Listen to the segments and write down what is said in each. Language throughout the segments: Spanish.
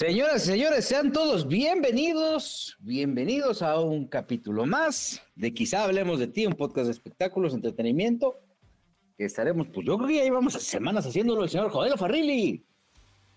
Señoras y señores, sean todos bienvenidos, bienvenidos a un capítulo más de Quizá Hablemos de Ti, un podcast de espectáculos, entretenimiento, que estaremos, pues yo creo que ya llevamos semanas haciéndolo el señor Joel Farrilli.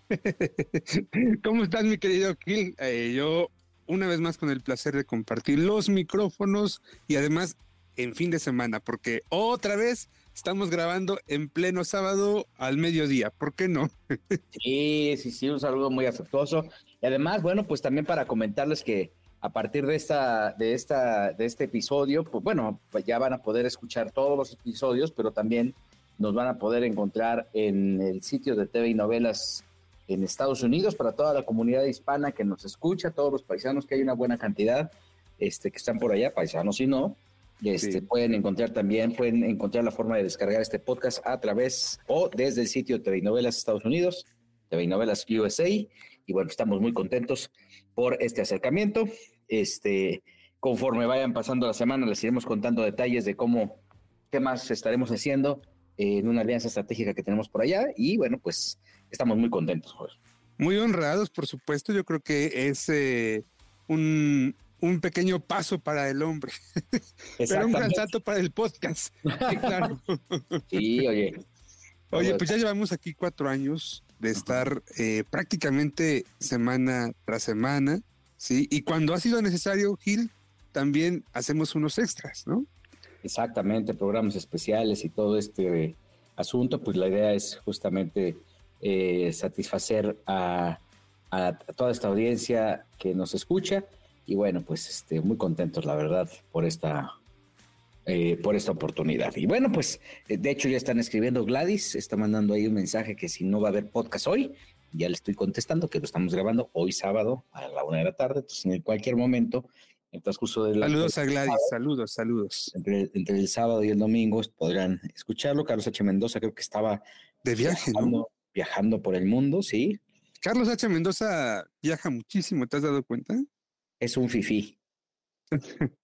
¿Cómo estás, mi querido Gil? Eh, yo, una vez más, con el placer de compartir los micrófonos y además en fin de semana, porque otra vez estamos grabando en pleno sábado al mediodía. ¿Por qué no? sí, sí, sí, un saludo muy afectuoso. Y además, bueno, pues también para comentarles que a partir de esta, de esta, de este episodio, pues bueno, pues ya van a poder escuchar todos los episodios, pero también nos van a poder encontrar en el sitio de TV y novelas en Estados Unidos para toda la comunidad hispana que nos escucha, todos los paisanos, que hay una buena cantidad este, que están por allá, paisanos y no, este, Pueden encontrar también, pueden encontrar la forma de descargar este podcast a través o desde el sitio TV Novelas Estados Unidos, TV Novelas USA. Y bueno, estamos muy contentos por este acercamiento. Este, conforme vayan pasando la semana, les iremos contando detalles de cómo, qué más estaremos haciendo en una alianza estratégica que tenemos por allá. Y bueno, pues estamos muy contentos, Muy honrados, por supuesto. Yo creo que es eh, un, un pequeño paso para el hombre, pero un gran salto para el podcast. Sí, claro. Sí, oye. Oye, pues ya llevamos aquí cuatro años de estar eh, prácticamente semana tras semana, ¿sí? Y cuando ha sido necesario, Gil, también hacemos unos extras, ¿no? Exactamente, programas especiales y todo este asunto, pues la idea es justamente eh, satisfacer a, a toda esta audiencia que nos escucha y bueno, pues este, muy contentos, la verdad, por esta, eh, por esta oportunidad. Y bueno, pues eh, de hecho ya están escribiendo Gladys, está mandando ahí un mensaje que si no va a haber podcast hoy, ya le estoy contestando que lo estamos grabando hoy sábado a la una de la tarde, entonces en cualquier momento, en transcurso de Saludos a Gladys, saludos, saludos. Entre, el sábado y el domingo podrán escucharlo. Carlos H. Mendoza creo que estaba de viaje, viajando, viajando por el mundo, sí. Carlos H. Mendoza viaja muchísimo, ¿te has dado cuenta? Es un fifí.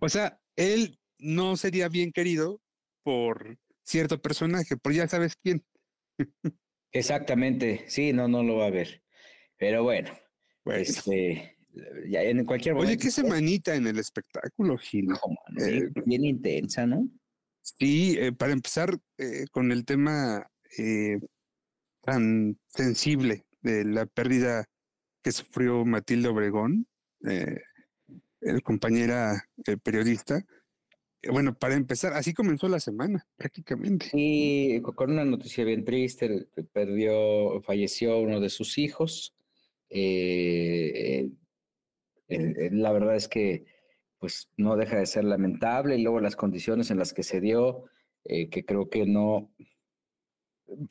o sea, él no sería bien querido por cierto personaje, por ya sabes quién. Exactamente, sí, no, no lo va a ver. Pero bueno, este, ya en cualquier momento. Oye, qué semanita en el espectáculo, Gil. Eh, bien, intensa, ¿no? Sí, eh, para empezar eh, con el tema tan sensible de la pérdida que sufrió Matilde Obregón, eh, el compañera eh, periodista. Eh, bueno, para empezar, así comenzó la semana, prácticamente. Sí, con una noticia bien triste, perdió, falleció uno de sus hijos. la verdad es que pues no deja de ser lamentable y luego las condiciones en las que se dio, que creo que no,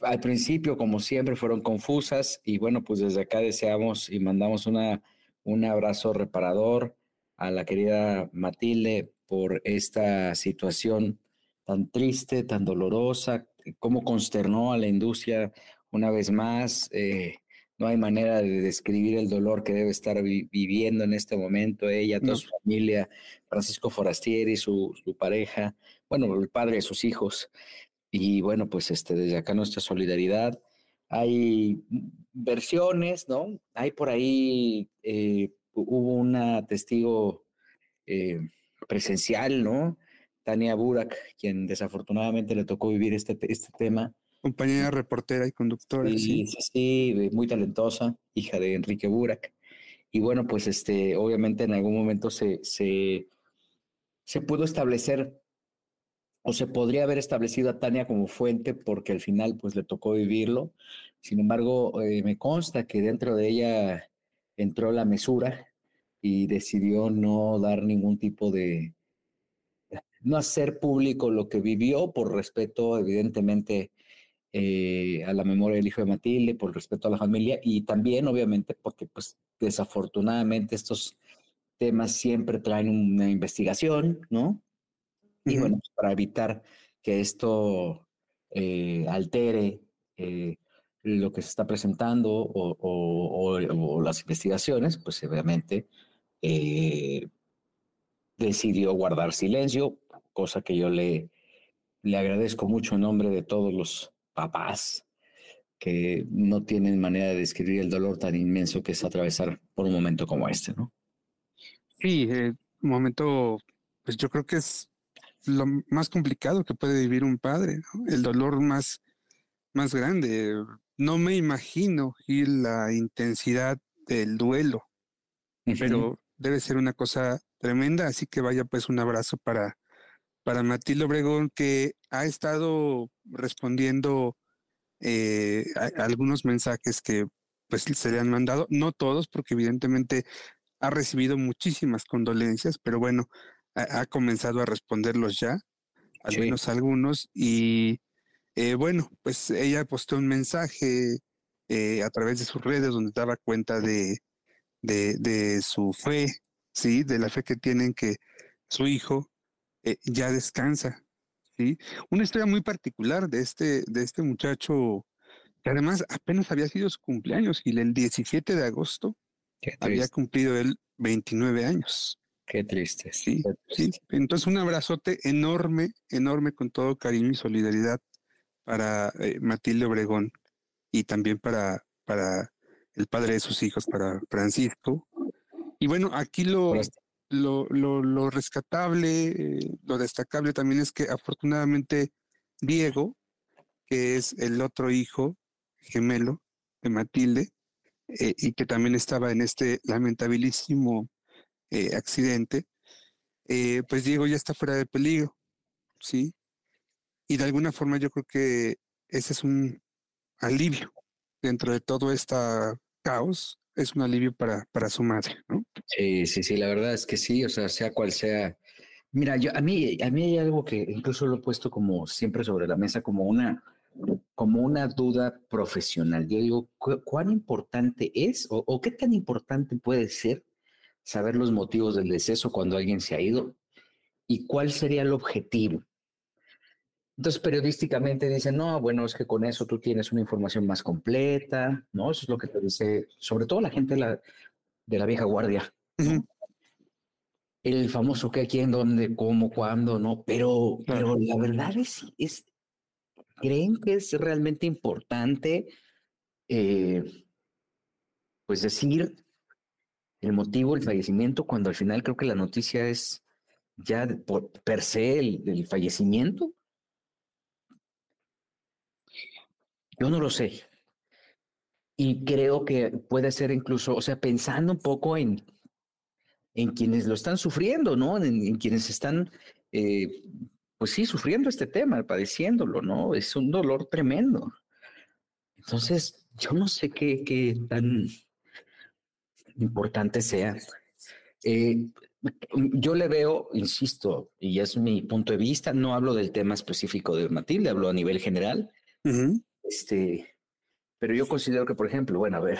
al principio como siempre fueron confusas y bueno, pues desde acá deseamos y mandamos una un abrazo reparador a la querida Matilde por esta situación tan triste, tan dolorosa, cómo consternó a la industria una vez más. Eh, no hay manera de describir el dolor que debe estar viviendo en este momento ella, toda su familia, Francisco Forastieri, su, su pareja, bueno, el padre de sus hijos. Y bueno, pues este, desde acá nuestra solidaridad hay versiones, ¿no? Hay por ahí, eh, hubo una testigo eh, presencial, ¿no? Tania Burak, quien desafortunadamente le tocó vivir este, este tema. Compañera reportera y conductora. Sí, sí, sí, muy talentosa, hija de Enrique Burak. Y bueno, pues este, obviamente en algún momento se, se, se pudo establecer o se podría haber establecido a Tania como fuente porque al final pues le tocó vivirlo. Sin embargo, eh, me consta que dentro de ella entró la mesura y decidió no dar ningún tipo de, no hacer público lo que vivió por respeto, evidentemente, eh, a la memoria del hijo de Matilde, por respeto a la familia y también, obviamente, porque pues desafortunadamente estos temas siempre traen una investigación, ¿no? Y bueno, pues, para evitar que esto eh, altere eh, lo que se está presentando o, las investigaciones, pues obviamente decidió guardar silencio, cosa que yo le, le agradezco mucho en nombre de todos los papás que no tienen manera de describir el dolor tan inmenso que es atravesar por un momento como este, ¿no? Sí, eh, un momento, pues yo creo que es lo más complicado que puede vivir un padre, ¿no? el dolor más, más grande. No me imagino y la intensidad del duelo, pero debe ser una cosa tremenda, así que vaya pues un abrazo para, para Matilde Obregón, que ha estado respondiendo eh, a, algunos mensajes que pues se le han mandado, no todos, porque evidentemente ha recibido muchísimas condolencias, pero bueno, ha, comenzado a responderlos ya, al menos algunos, y eh, bueno, pues ella postó un mensaje eh, a través de sus redes donde daba cuenta de, de, de su fe, sí, de la fe que tienen que su hijo eh, ya descansa. ¿sí? Una historia muy particular de este, de este muchacho, que además apenas había sido su cumpleaños y el 17 de agosto había cumplido él 29 años. Qué triste. Sí, sí. Entonces un abrazote enorme, enorme con todo cariño y solidaridad para eh, Matilde Obregón y también para, para el padre de sus hijos, para Francisco. Y bueno, aquí lo, lo, lo, rescatable, eh, lo destacable también es que afortunadamente Diego, que es el otro hijo gemelo de Matilde, eh, y que también estaba en este lamentabilísimo eh, accidente, pues Diego ya está fuera de peligro, ¿sí? Y de alguna forma yo creo que ese es un alivio dentro de todo este caos es un alivio para, para su madre, ¿no? Sí, sí, sí, la verdad es que sí, o sea, sea cual sea. Mira, yo a mí, a mí hay algo que incluso lo he puesto como siempre sobre la mesa, como una, como una duda profesional. Yo digo, ¿cuán importante es o qué tan importante puede ser saber los motivos del deceso cuando alguien se ha ido? ¿Y cuál sería el objetivo? Entonces, periodísticamente dicen, no, bueno, es que con eso tú tienes una información más completa, ¿no? Eso es lo que te dice, sobre todo la gente de la, de la vieja guardia. El famoso qué, quién, dónde, cómo, cuándo, ¿no? Pero, pero la verdad es, es, ¿creen que es realmente importante, eh, pues decir el motivo del fallecimiento cuando al final creo que la noticia es ya por per se el fallecimiento? Yo no lo sé. Y creo que puede ser incluso, o sea, pensando un poco en, en quienes lo están sufriendo, ¿no? En, quienes están, eh, pues sí, sufriendo este tema, padeciéndolo, ¿no? Es un dolor tremendo. Entonces, yo no sé qué, qué tan importante sea. Eh, yo le veo, insisto, y es mi punto de vista, no hablo del tema específico de Matilde, hablo a nivel general. Este, pero yo considero que, por ejemplo, bueno, a ver,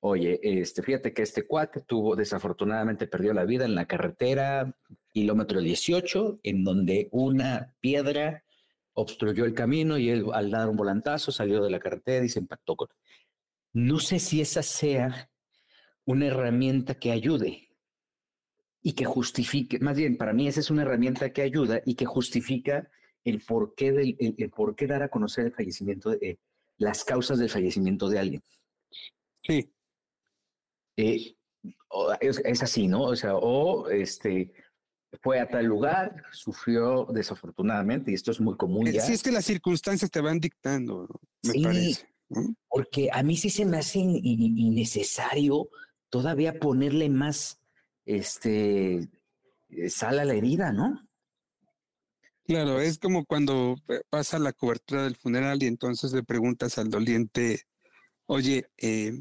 oye, este, fíjate que este cuate tuvo, desafortunadamente perdió la vida en la carretera, kilómetro 18, en donde una piedra obstruyó el camino y él al dar un volantazo salió de la carretera y se impactó con... No sé si esa sea una herramienta que ayude y que justifique, más bien para mí esa es una herramienta que ayuda y que justifica el por qué, del, el, por qué dar a conocer el fallecimiento, de, eh, las causas del fallecimiento de alguien. Sí. Eh, es, así, ¿no? O sea, o este, fue a tal lugar, sufrió desafortunadamente, y esto es muy común eh, ya. Sí, es que las circunstancias te van dictando, me parece. Porque a mí sí se me hace innecesario todavía ponerle más este, sal a la herida, ¿no? Claro, es como cuando pasa la cobertura del funeral y entonces le preguntas al doliente, oye, eh,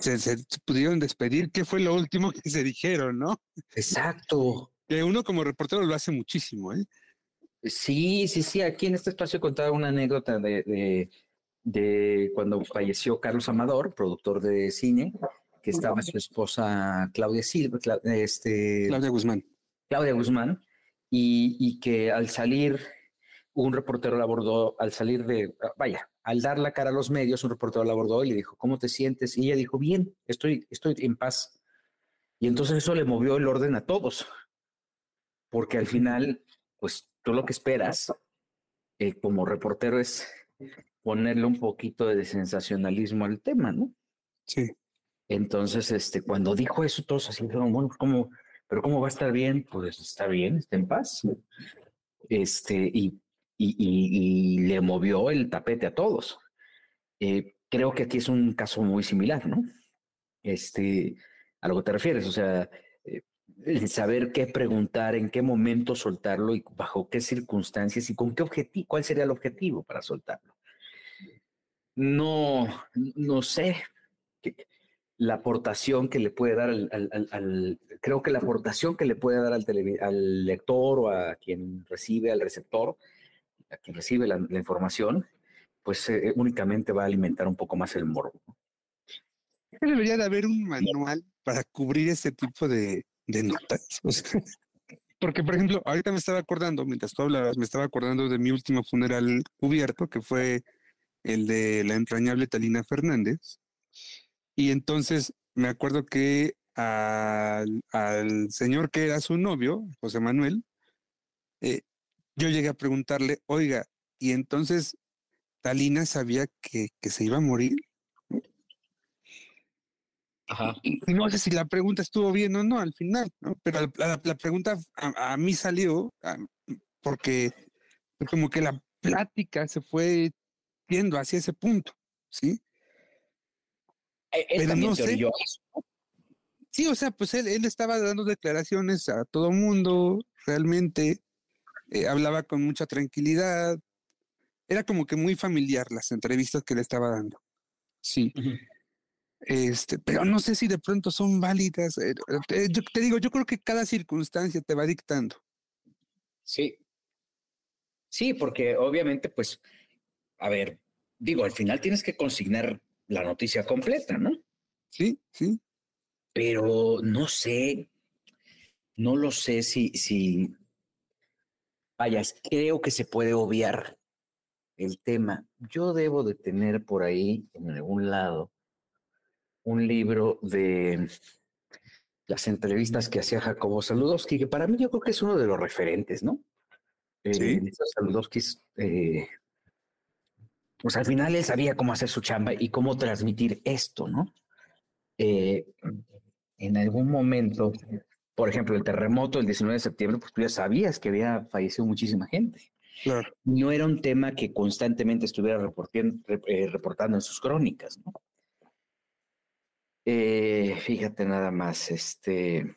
¿se, pudieron despedir? ¿Qué fue lo último que se dijeron, no? Exacto. Que uno como reportero lo hace muchísimo, ¿eh? Sí, sí, sí. Aquí en este espacio contaba una anécdota de, de, de cuando falleció Carlos Amador, productor de cine, que estaba su esposa Claudia Silva, este, Claudia Guzmán. Claudia Guzmán, y, y, que al salir, un reportero la abordó, al salir de, vaya, al dar la cara a los medios, un reportero la abordó y le dijo, ¿cómo te sientes? Y ella dijo, bien, estoy, estoy en paz. Y entonces eso le movió el orden a todos, porque al final, pues tú lo que esperas eh, como reportero es ponerle un poquito de sensacionalismo al tema, ¿no? Sí. Entonces, este, cuando dijo eso, todos así dijeron, bueno, ¿cómo, pero cómo va a estar bien? Pues está bien, está en paz. Este, y, y, y, y le movió el tapete a todos. Eh, creo que aquí es un caso muy similar, ¿no? Este, a lo que te refieres, o sea, eh, el saber qué preguntar, en qué momento soltarlo y bajo qué circunstancias y con qué objetivo, cuál sería el objetivo para soltarlo. No, no sé la aportación que le puede dar al, creo que la aportación que le puede dar al, tele, al lector o a quien recibe, al receptor, a quien recibe la, información, pues eh, únicamente va a alimentar un poco más el morbo. Debería de haber un manual para cubrir ese tipo de, notas. Porque, por ejemplo, ahorita me estaba acordando, mientras tú hablabas, me estaba acordando de mi último funeral cubierto, que fue el de la entrañable Talina Fernández. Y entonces me acuerdo que al, al señor que era su novio, José Manuel, eh, yo llegué a preguntarle, oiga, y entonces Talina sabía que, que se iba a morir. Ajá. Y, no sé si la pregunta estuvo bien o no al final, ¿no? pero la, la, la pregunta a, a, mí salió a, porque como que la plática se fue yendo hacia ese punto, ¿sí? Él pero no sé. Yo. Sí, o sea, pues él, él, estaba dando declaraciones a todo mundo, realmente eh, hablaba con mucha tranquilidad, era como que muy familiar las entrevistas que le estaba dando. Sí. Uh -huh. Este, pero no sé si de pronto son válidas. Eh, eh, yo te digo, yo creo que cada circunstancia te va dictando. Sí. Sí, porque obviamente, pues, a ver, digo, al final tienes que consignar la noticia completa, ¿no? Sí, sí. Pero no sé, no lo sé si, si, vaya, creo que se puede obviar el tema. Yo debo de tener por ahí, en algún lado, un libro de las entrevistas que hacía Jacobo Saludowski, que para mí yo creo que es uno de los referentes, ¿no? Sí. Eh, Saludowski, eh, pues al final él sabía cómo hacer su chamba y cómo transmitir esto, ¿no? Eh, en algún momento, por ejemplo, el terremoto del 19 de septiembre, pues tú ya sabías que había fallecido muchísima gente. Claro. No era un tema que constantemente estuviera reportando, eh, reportando en sus crónicas, ¿no? Eh, fíjate nada más, este,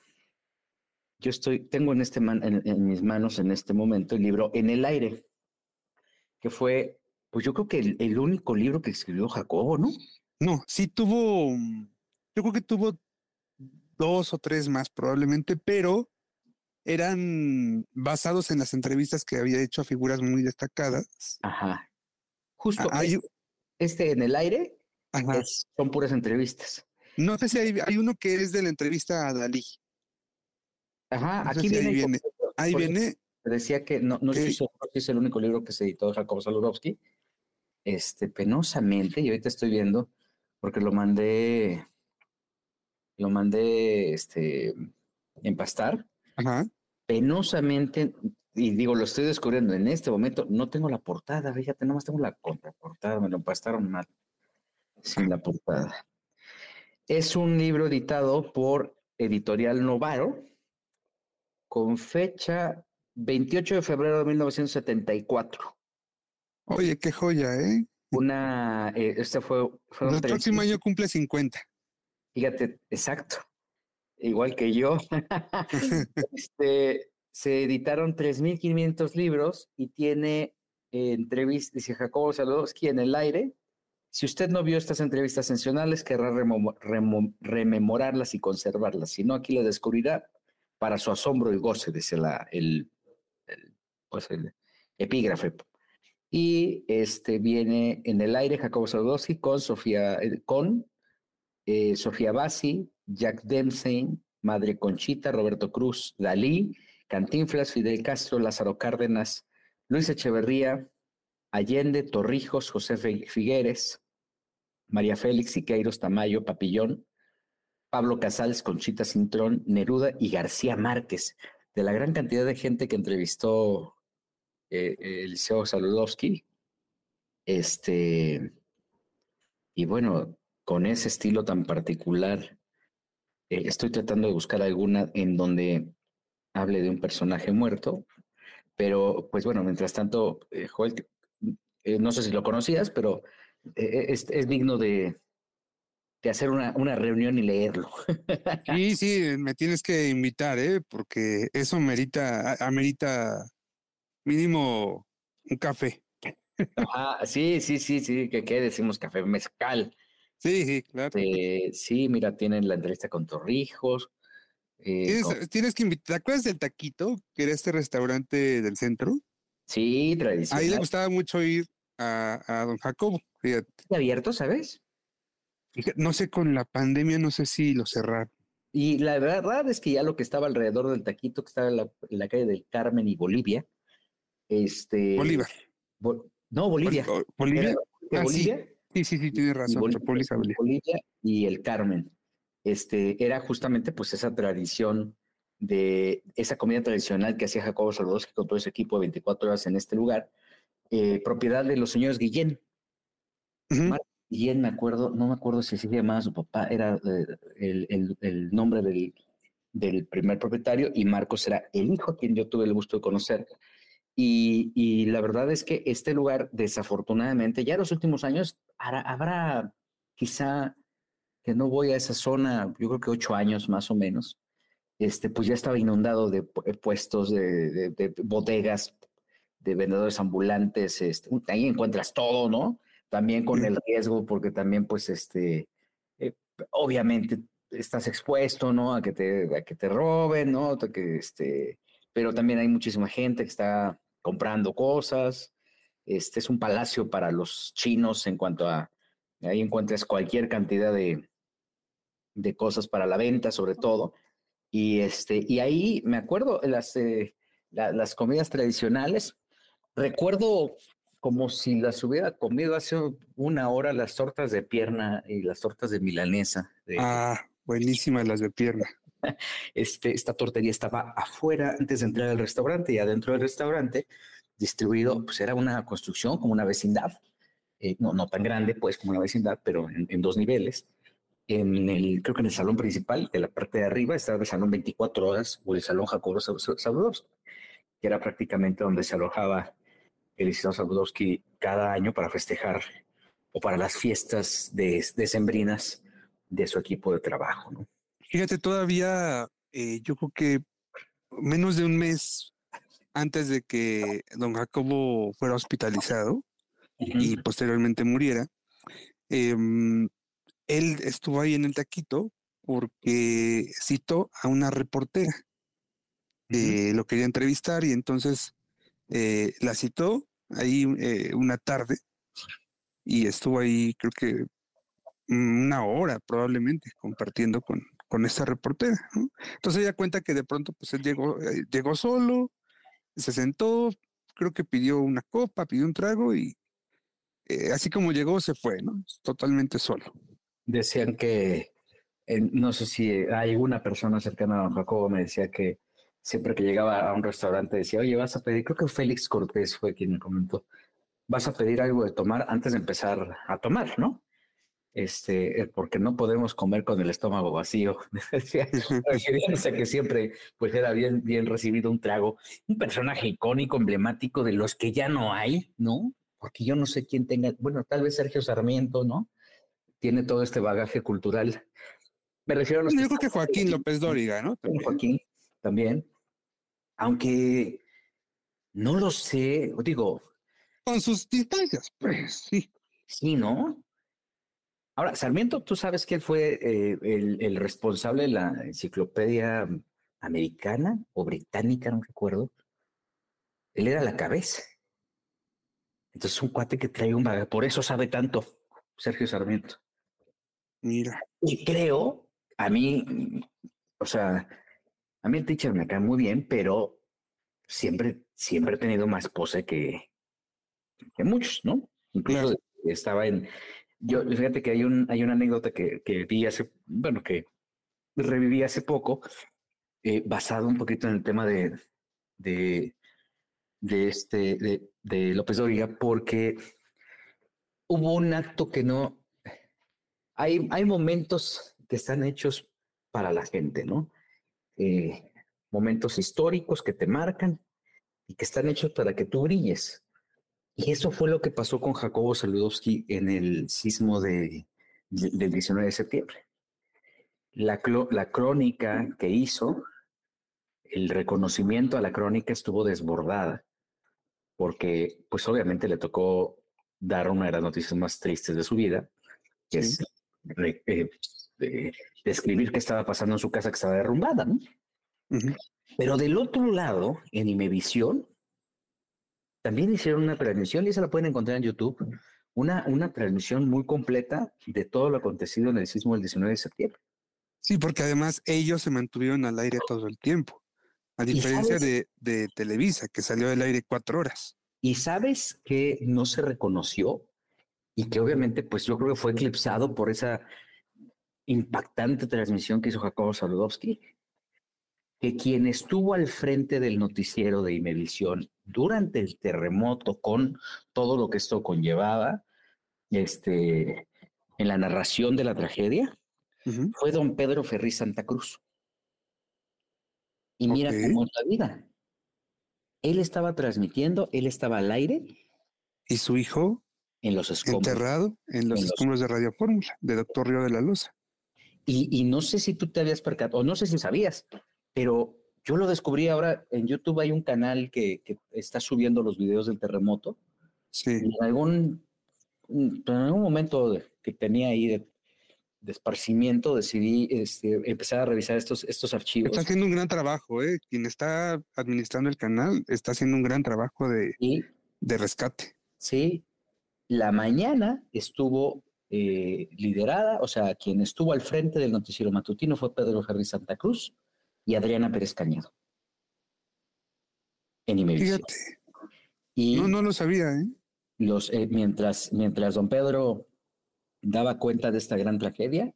yo estoy, tengo en, este man, en, en, mis manos en este momento el libro En el aire, que fue, pues yo creo que el, el, único libro que escribió Jacobo, ¿no? No, sí tuvo, yo creo que tuvo dos o tres más probablemente, pero eran basados en las entrevistas que había hecho a figuras muy destacadas. Ajá. Justo. Ah, hay, este en el aire es, son puras entrevistas. No sé si hay, hay, uno que es de la entrevista a Dalí. Ajá, no aquí si viene. Ahí viene. Ahí viene. Decía que no, no seguro si es el único libro que se editó de Jacobo Saludowski. Este, penosamente, y ahorita estoy viendo, porque lo mandé, lo mandé este, empastar. Ajá. Penosamente, y digo, lo estoy descubriendo en este momento, no tengo la portada, fíjate, nomás tengo la contraportada, me lo empastaron mal, sin la portada. Es un libro editado por Editorial Novaro con fecha 28 de febrero de 1974. Oye, qué joya, ¿eh? Una, eh, este fue... fue El próximo año cumple 50. Fíjate, exacto. Igual que yo. este, se editaron 3.500 libros y tiene eh, entrevistas, dice Jacobo Saludowski en el aire, si usted no vio estas entrevistas sensacionales, querrá rememorarlas y conservarlas. Si no, aquí le descubrirá para su asombro y goce, dice la, el, pues el epígrafe. Y este viene en el aire Jacobo Saludowski con Sofía, eh, con eh, Sofía Bassi, Jack Dempsey, Madre Conchita, Roberto Cruz, Dalí, Cantinflas, Fidel Castro, Lázaro Cárdenas, Luis Echeverría, Allende, Torrijos, José Figueres, María Félix, Siqueiros, Tamayo, Papillón, Pablo Casals, Conchita Cintrón, Neruda y García Márquez. De la gran cantidad de gente que entrevistó eh, el Liceo Saludowski, este, y bueno, con ese estilo tan particular, eh, estoy tratando de buscar alguna en donde hable de un personaje muerto, pero pues bueno, mientras tanto, eh, no sé si lo conocías, pero es, digno de, de hacer una, una, reunión y leerlo. Sí, sí, me tienes que invitar, ¿eh? porque eso merita, amerita mínimo un café. Ah, sí, sí, sí, sí, que qué decimos café mezcal. Sí, sí, claro. Eh, sí, mira, tienen la entrevista con Torrijos. Eh, ¿Tienes, que invitar, ¿te acuerdas del taquito, que era este restaurante del centro? Sí, tradicional. Ahí le gustaba mucho ir a, a don Jacobo. Fíjate. abierto, sabes? No sé, con la pandemia no sé si lo cerraron. Y la verdad es que ya lo que estaba alrededor del taquito, que estaba en la, calle del Carmen y Bolivia, este... Bolívar. no, Bolivia. ¿Bolivia? Ah, Bolivia? Sí. sí, sí, tiene razón. Bolivia, y el Carmen. Este, era justamente pues esa tradición de esa comida tradicional que hacía Jacobo Saludowski con todo ese equipo de 24 horas en este lugar, eh, propiedad de los señores Guillén. Y él me acuerdo, no me acuerdo si se llamaba su papá, era eh, el, el, nombre del, del, primer propietario y Marcos era el hijo a quien yo tuve el gusto de conocer. Y, y, la verdad es que este lugar, desafortunadamente, ya en los últimos años habrá, quizá que no voy a esa zona, yo creo que ocho años más o menos, este, pues ya estaba inundado de puestos, de, de, bodegas, de vendedores ambulantes, este, ahí encuentras todo, ¿no? también con el riesgo, porque también, pues, este, eh, obviamente estás expuesto, ¿no? A que te, a que te roben, ¿no? que, este, pero también hay muchísima gente que está comprando cosas. Este es un palacio para los chinos en cuanto a, ahí encuentras cualquier cantidad de, de cosas para la venta, sobre todo. Y, este, y ahí me acuerdo las, eh, las comidas tradicionales. Recuerdo como si las hubiera comido hace una hora las tortas de pierna y las tortas de milanesa. ah, buenísimas las de pierna. Este, esta tortería estaba afuera antes de entrar al restaurante y adentro del restaurante distribuido, pues era una construcción como una vecindad, eh, no, no tan grande pues como una vecindad, pero en, dos niveles. En el, creo que en el salón principal, de la parte de arriba, estaba el salón 24 horas o el salón Jacobo que era prácticamente donde se alojaba el licenciado cada año para festejar o para las fiestas de, sembrinas de su equipo de trabajo. ¿no? Fíjate, todavía eh, yo creo que menos de un mes antes de que don Jacobo fuera hospitalizado y posteriormente muriera, em, él estuvo ahí en el taquito porque citó a una reportera. lo quería entrevistar y entonces eh, la citó ahí eh, una tarde y estuvo ahí creo que una hora probablemente compartiendo con, con esta reportera. Entonces ella cuenta que de pronto pues él llegó, eh, llegó solo, se sentó, creo que pidió una copa, pidió un trago y eh, así como llegó se fue, ¿no? Totalmente solo. Decían que, no sé si hay una persona cercana a don Jacobo, me decía que siempre que llegaba a un restaurante decía, oye, vas a pedir, creo que Félix Cortés fue quien me comentó, vas a pedir algo de tomar antes de empezar a tomar, ¿no? Este, eh, porque no podemos comer con el estómago vacío. Refiriéndose que siempre pues era bien, bien recibido un trago, un personaje icónico, emblemático de los que ya no hay, ¿no? Porque yo no sé quién tenga, bueno, tal vez Sergio Sarmiento, ¿no? Tiene todo este bagaje cultural. Me refiero a los Yo creo que Joaquín López Dóriga, ¿no? Joaquín, también. Aunque no lo sé, digo. Con sus distancias, pues sí. Sí, ¿no? Ahora, Sarmiento, tú sabes que él fue eh, el, responsable de la enciclopedia americana o británica, no recuerdo. Él era la cabeza. Entonces, un cuate que trae un bagaje, por eso sabe tanto Sergio Sarmiento. Mira. Y creo, a mí, o sea, a mí el teacher me cae muy bien, pero siempre, siempre he tenido más pose que, que muchos, ¿no? Incluso estaba en, yo, fíjate que hay, un, hay una anécdota que, que vi hace, bueno, que reviví hace poco, eh, basado un poquito en el tema de, de, de este, de, de López Dóriga, porque hubo un acto que no, hay, hay momentos que están hechos para la gente, ¿no? Eh, momentos históricos que te marcan y que están hechos para que tú brilles. Y eso fue lo que pasó con Jacobo Saludowski en el sismo de, del 19 de septiembre. La, la crónica que hizo, el reconocimiento a la crónica estuvo desbordada, porque pues obviamente le tocó dar una de las noticias más tristes de su vida, que es eh, describir qué estaba pasando en su casa que estaba derrumbada, ¿no? Pero del otro lado, en Imevisión, también hicieron una transmisión, y esa la pueden encontrar en YouTube, una, una transmisión muy completa de todo lo acontecido en el sismo del 19 de septiembre. Sí, porque además ellos se mantuvieron al aire todo el tiempo, a diferencia de, de, Televisa, que salió del aire cuatro horas. Y sabes que no se reconoció y que obviamente, pues yo creo que fue eclipsado por esa impactante transmisión que hizo Jacobo Saludowski, que quien estuvo al frente del noticiero de Imevisión durante el terremoto con todo lo que esto conllevaba, este, en la narración de la tragedia, fue don Pedro Ferri Santa Cruz. Y mira cómo es la vida. Él estaba transmitiendo, él estaba al aire. ¿Y su hijo? En los escombros. Enterrado en los escombros de Radio Fórmula, de doctor Río de la Loza. Y, y, no sé si tú te habías percatado, o no sé si sabías, pero yo lo descubrí ahora en YouTube. Hay un canal que, está subiendo los videos del terremoto. Sí. en algún, en algún momento que tenía ahí de, esparcimiento decidí este, empezar a revisar estos, estos archivos. Está haciendo un gran trabajo, ¿eh? Quien está administrando el canal está haciendo un gran trabajo de, de rescate. Sí. La mañana estuvo eh, liderada, o sea, quien estuvo al frente del noticiero matutino fue Pedro Ferri Santa Cruz y Adriana Pérez Cañedo. En Imevisión. Y no, no lo sabía, ¿eh? Los, eh, mientras, mientras don Pedro daba cuenta de esta gran tragedia,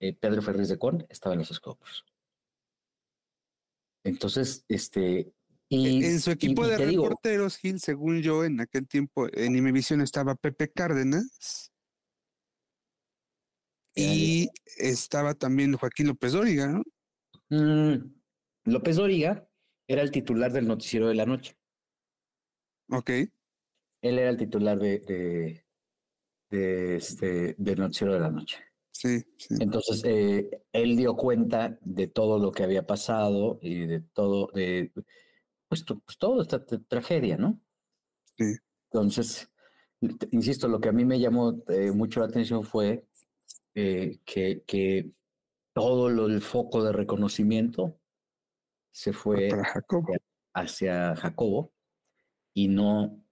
eh, Pedro Ferriz de Con estaba en los escopos. Entonces, este. Y, en su equipo de reporteros, Gil, según yo, en aquel tiempo, en Imevisión estaba Pepe Cárdenas. Y estaba también Joaquín López Dóriga, ¿no? Mm, López Doriga era el titular del noticiero de la noche. Ok. Él era el titular de, de, este, del noticiero de la noche. Sí, sí. Entonces, eh, él dio cuenta de todo lo que había pasado y de todo, de, pues, pues toda esta tragedia, ¿no? Sí. Entonces, insisto, lo que a mí me llamó eh, mucho la atención fue eh, que, que todo lo, el foco de reconocimiento se fue Hacia, Jacobo y no,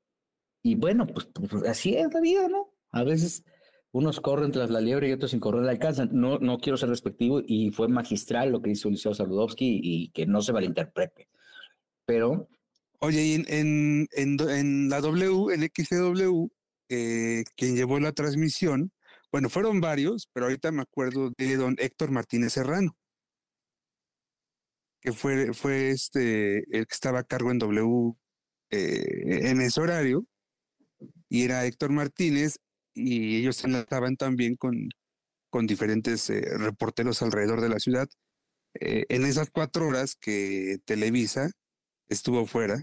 y bueno, pues, pues, así es la vida, ¿no? A veces unos corren tras la liebre y otros sin correr la alcanzan. No, no quiero ser respectivo y fue magistral lo que hizo Liceo Saludowski y que no se malinterprete. Pero. Oye, y en, en, en, la W, en XCW, eh, quien llevó la transmisión bueno, fueron varios, pero ahorita me acuerdo de don Héctor Martínez Serrano, que fue, fue este, el que estaba a cargo en W eh, en ese horario, y era Héctor Martínez, y ellos se enlazaban también con, con diferentes eh, reporteros alrededor de la ciudad. Eh, en esas cuatro horas que Televisa estuvo fuera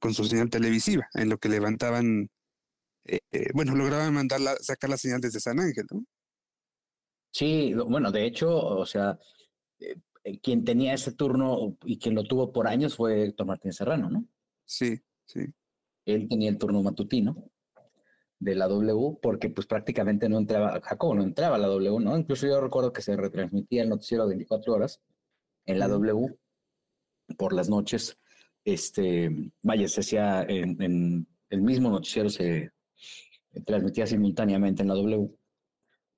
con su señal televisiva, en lo que levantaban eh, eh, bueno, lograban mandarla, sacar la señal desde San Ángel, ¿no? Sí, bueno, de hecho, o sea, eh, quien tenía ese turno y quien lo tuvo por años fue Héctor Martín Serrano, ¿no? Sí, sí. Él tenía el turno matutino de la W porque pues prácticamente no entraba, Jacobo no entraba a la W, ¿no? Incluso yo recuerdo que se retransmitía el noticiero 24 horas en la W por las noches. Este, vaya, se hacía en, el mismo noticiero, se transmitía simultáneamente en la W.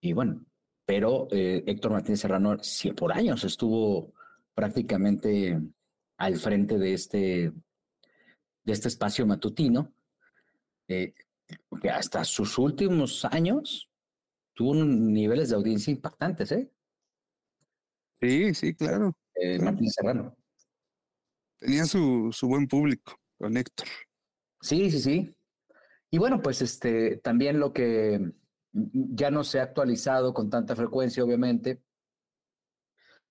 Y bueno, pero eh, Héctor Martínez Serrano sí, por años estuvo prácticamente al frente de este, de este espacio matutino, eh, que hasta sus últimos años tuvo niveles de audiencia impactantes, ¿eh? Sí, sí, claro. Eh, Martínez Serrano. Tenía su, su buen público con Héctor. Sí, sí, sí. Y bueno, pues este también lo que ya no se ha actualizado con tanta frecuencia, obviamente,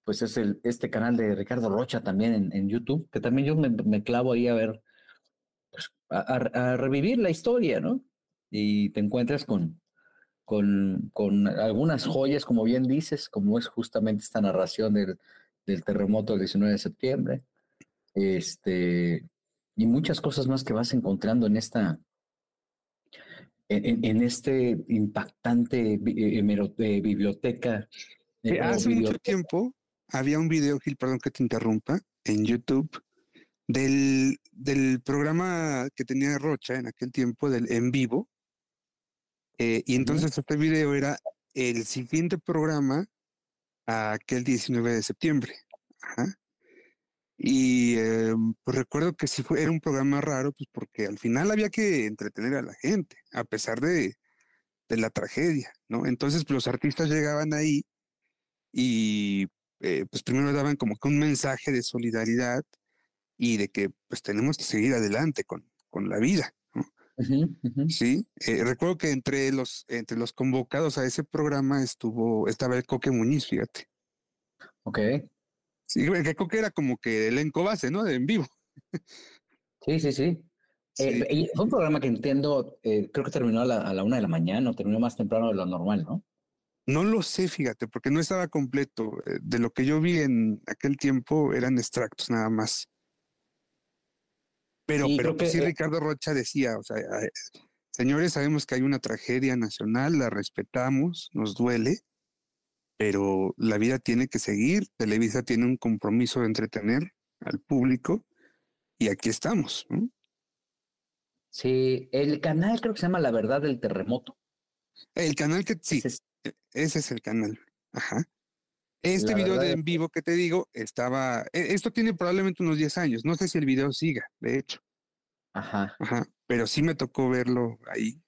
pues es el, este canal de Ricardo Rocha también en, YouTube, que también yo me, clavo ahí a ver, pues, a, revivir la historia, ¿no? Y te encuentras con, con, con, algunas joyas, como bien dices, como es justamente esta narración del, del terremoto del 19 de septiembre, este, y muchas cosas más que vas encontrando en esta, en, este impactante eh, biblioteca. hace mucho tiempo había un video, Gil, perdón que te interrumpa, en YouTube del, del programa que tenía Rocha en aquel tiempo, del en vivo. Eh, y entonces este video era el siguiente programa a aquel 19 de septiembre. Y eh, pues recuerdo que sí fue, era un programa raro, pues porque al final había que entretener a la gente, a pesar de, de la tragedia, ¿no? Entonces pues, los artistas llegaban ahí y eh, pues primero daban como que un mensaje de solidaridad y de que pues tenemos que seguir adelante con, con la vida. Sí, eh, recuerdo que entre los, entre los convocados a ese programa estuvo, estaba el Coque Muñiz, fíjate. Ok. Sí, el Coque era como que elenco base, ¿no? De en vivo. Sí, sí, sí. Eh, fue un programa que entiendo, creo que terminó a la, a la, una de la mañana, o terminó más temprano de lo normal, ¿no? No lo sé, fíjate, porque no estaba completo. Eh, de lo que yo vi en aquel tiempo eran extractos nada más. Pero, sí, pero pues sí, Ricardo Rocha decía, o sea, señores, sabemos que hay una tragedia nacional, la respetamos, nos duele, pero la vida tiene que seguir, Televisa tiene un compromiso de entretener al público y aquí estamos. Sí, el canal creo que se llama La Verdad del Terremoto. El canal que sí, e, ese es el canal. Ajá. Este video de en vivo que te digo estaba. E, esto tiene probablemente unos 10 años. No sé si el video siga, de hecho. Ajá. Ajá. Pero sí me tocó verlo ahí.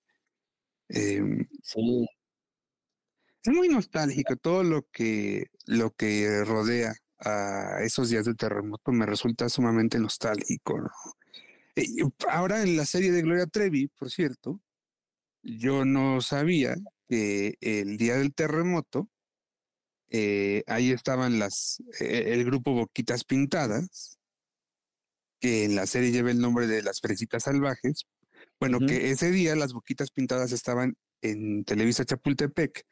Em, sí. Es muy nostálgico todo lo que, lo que rodea a esos días de terremoto me resulta sumamente nostálgico. ¿no? ahora en la serie de Gloria Trevi, por cierto, yo no sabía que el día del terremoto, eh, ahí estaban las, eh, el grupo Boquitas Pintadas, que en la serie lleva el nombre de las Fresitas Salvajes. Bueno, que ese día las Boquitas Pintadas estaban en Televisa Chapultepec,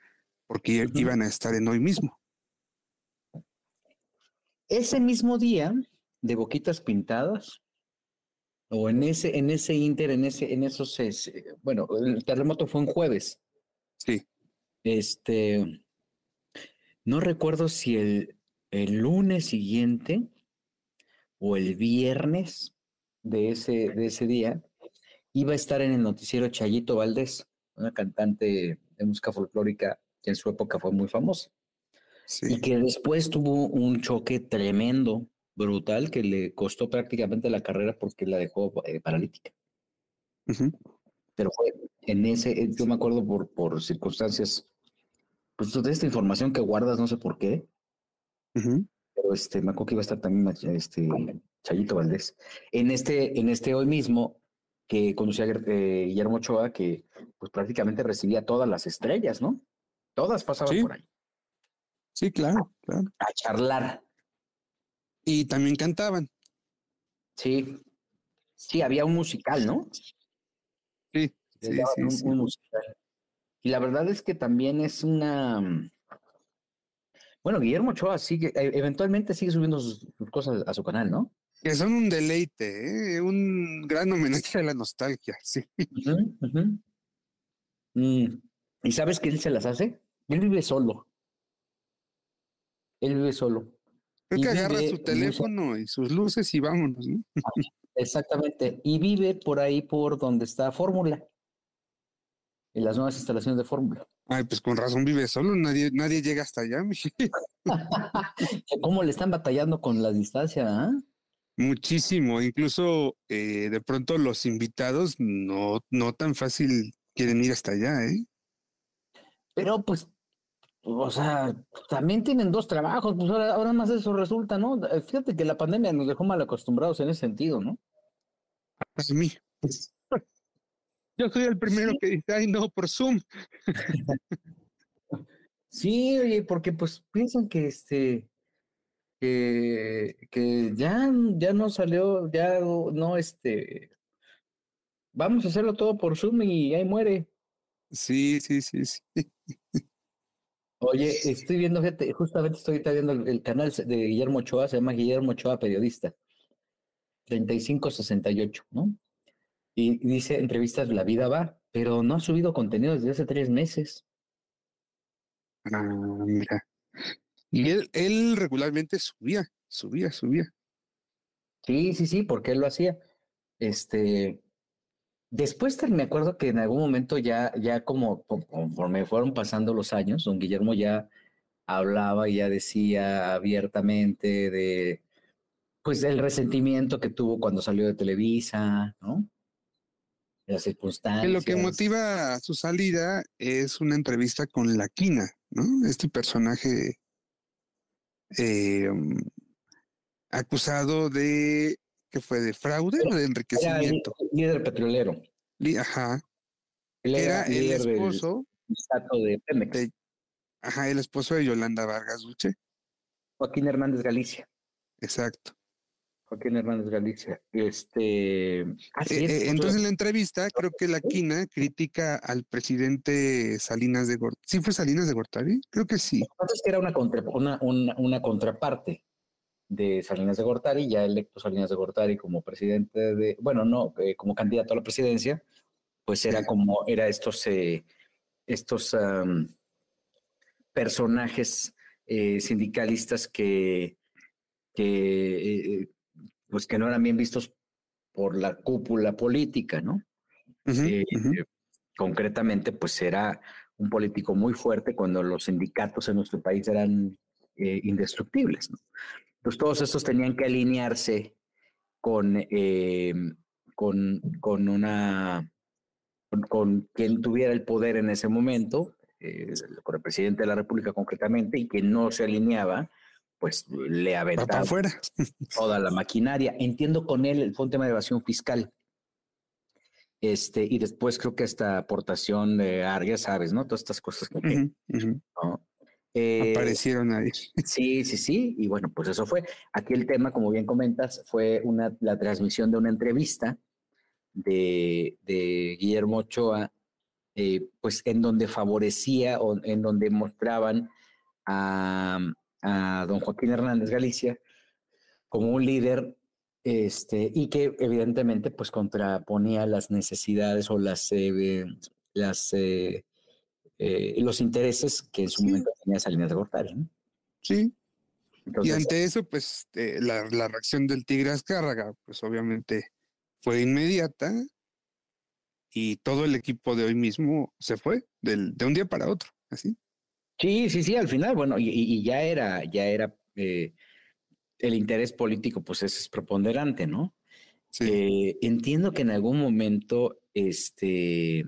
porque iban a estar en hoy mismo. Ese mismo día de Boquitas Pintadas, o en ese, en ese inter, en ese, en esos, bueno, el terremoto fue un jueves. Sí. Este, no recuerdo si el, el lunes siguiente o el viernes de ese, de ese día iba a estar en el noticiero Chayito Valdés, una cantante de música folclórica que en su época fue muy famosa. Y que después tuvo un choque tremendo, brutal, que le costó prácticamente la carrera porque la dejó eh, paralítica pero fue en ese, yo me acuerdo por, por circunstancias, pues de esta información que guardas, no sé por qué, pero este, me acuerdo que iba a estar también este, Chayito Valdés. En este, en este hoy mismo, que conducía eh, Guillermo Ochoa, que pues prácticamente recibía todas las estrellas, ¿no? Todas pasaban por ahí. Sí, claro, claro. A charlar. Y también cantaban. Sí. Sí, había un musical, ¿no? Sí, sí, Y la verdad es que también es una... Mm, bueno, Guillermo Ochoa sigue, e, eventualmente sigue subiendo sus, cosas a su canal, ¿no? Que son un deleite, ¿eh? un gran homenaje a la nostalgia, sí. Mm, ¿Y sabes que él se las hace? Él vive solo. Él vive solo. Creo que agarra su teléfono y sus luces y vámonos, ¿no? Exactamente. Y vive por ahí por donde está Fórmula. En las nuevas instalaciones de Fórmula. Ay, pues con razón vive solo, nadie, nadie llega hasta allá. ¿Cómo le están batallando con la distancia? Ah? Muchísimo, incluso eh, de pronto los invitados no, no tan fácil quieren ir hasta allá, ¿eh? Pero pues, o sea, también tienen dos trabajos, pues ahora, ahora más eso resulta, ¿no? Eh, fíjate que la pandemia nos dejó mal acostumbrados en ese sentido, ¿no? A mí. Yo soy el primero que dice, ay, no, por Zoom. sí, oye, porque pues piensan que este, que, que ya, ya no salió, ya no, este, vamos a hacerlo todo por Zoom y ahí muere. Sí, sí, sí, sí. Oye, estoy viendo, justamente estoy viendo el, canal de Guillermo Ochoa, se llama Guillermo Ochoa Periodista, 3568, ¿no? Y dice entrevistas La Vida Va, pero no ha subido contenido desde hace tres meses. Ah, mira. Y él, él regularmente subía, subía, subía. Sí, sí, sí, porque él lo hacía. Este, después me acuerdo que en algún momento ya, ya como conforme fueron pasando los años, don Guillermo ya hablaba y ya decía abiertamente de, pues, el resentimiento que tuvo cuando salió de Televisa, ¿no? Las circunstancias. lo que motiva su salida es una entrevista con La Quina, ¿no? Este personaje eh, acusado de, ¿qué fue? ¿De fraude o de enriquecimiento? líder petrolero. ajá. era, el esposo de Pemex. ajá, el esposo de Yolanda Vargas Duche. Joaquín Hernández Galicia. Exacto. Joaquín Hernández Galicia. Este. Eh, eh, entonces, en la entrevista, creo que la quina critica al presidente Salinas de Gortari. ¿Sí fue Salinas de Gortari? Creo que sí. Entonces, que era una, una, una, contraparte de Salinas de Gortari, ya electo Salinas de Gortari como presidente de. Bueno, no, eh, como candidato a la presidencia, pues era como. Era estos. estos personajes sindicalistas que. que pues que no eran bien vistos por la cúpula política, ¿no? Eh, concretamente, pues era un político muy fuerte cuando los sindicatos en nuestro país eran eh, indestructibles, ¿no? Pues todos estos tenían que alinearse con, eh, con, con, una, con, quien tuviera el poder en ese momento, con el presidente de la República concretamente, y quien no se alineaba, pues le aventaba toda la maquinaria. Entiendo con él, fue un tema de evasión fiscal. Este, y después creo que esta aportación de Argia, sabes, ¿no? Todas estas cosas que eh, aparecieron ahí. Sí, sí, sí. Y bueno, pues eso fue. Aquí el tema, como bien comentas, fue una, la transmisión de una entrevista de, de Guillermo Ochoa, eh, pues en donde favorecía o en donde mostraban a, a don Joaquín Hernández Galicia como un líder este, y que evidentemente pues contraponía las necesidades o las, eh, las eh, eh, los intereses que en su momento tenía Salinas de Gortari. Sí. y ante eso, pues la, la, reacción del Tigre Azcárraga, pues obviamente fue inmediata y todo el equipo de hoy mismo se fue del, de un día para otro, así. Sí, sí, sí, al final, bueno, y, ya era, ya era eh, el interés político, pues es preponderante, ¿no? Sí. Eh, entiendo que en algún momento, este,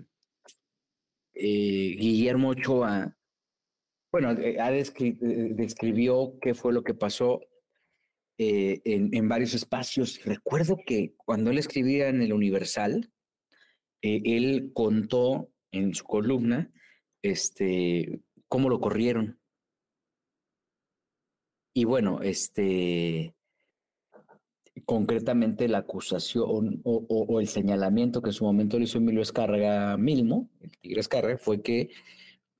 eh, Guillermo Ochoa, bueno, ha describió qué fue lo que pasó en, en, varios espacios. Recuerdo que cuando él escribía en el Universal, él contó en su columna, este, cómo lo corrieron. Y bueno, este, concretamente la acusación o, el señalamiento que en su momento le hizo Emilio Escarga Milmo, el Tigre Escarga, fue que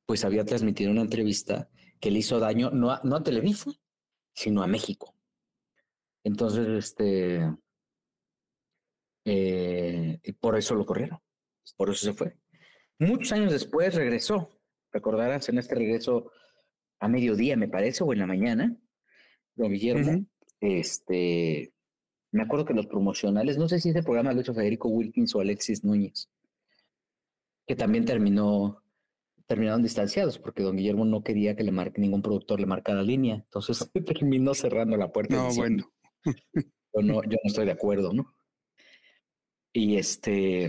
pues había transmitido una entrevista que le hizo daño no a, no a Televisa, sino a México. Entonces, este, eh, por eso lo corrieron, por eso se fue. Muchos años después regresó Recordarás en este regreso a mediodía, me parece, o en la mañana, don Guillermo, este, me acuerdo que los promocionales, no sé si ese programa lo hizo Federico Wilkins o Alexis Núñez, que también terminó, terminaron distanciados porque don Guillermo no quería que le marque ningún productor le marcara línea, entonces terminó cerrando la puerta. No, bueno. Yo no, yo no estoy de acuerdo, ¿no? Y este...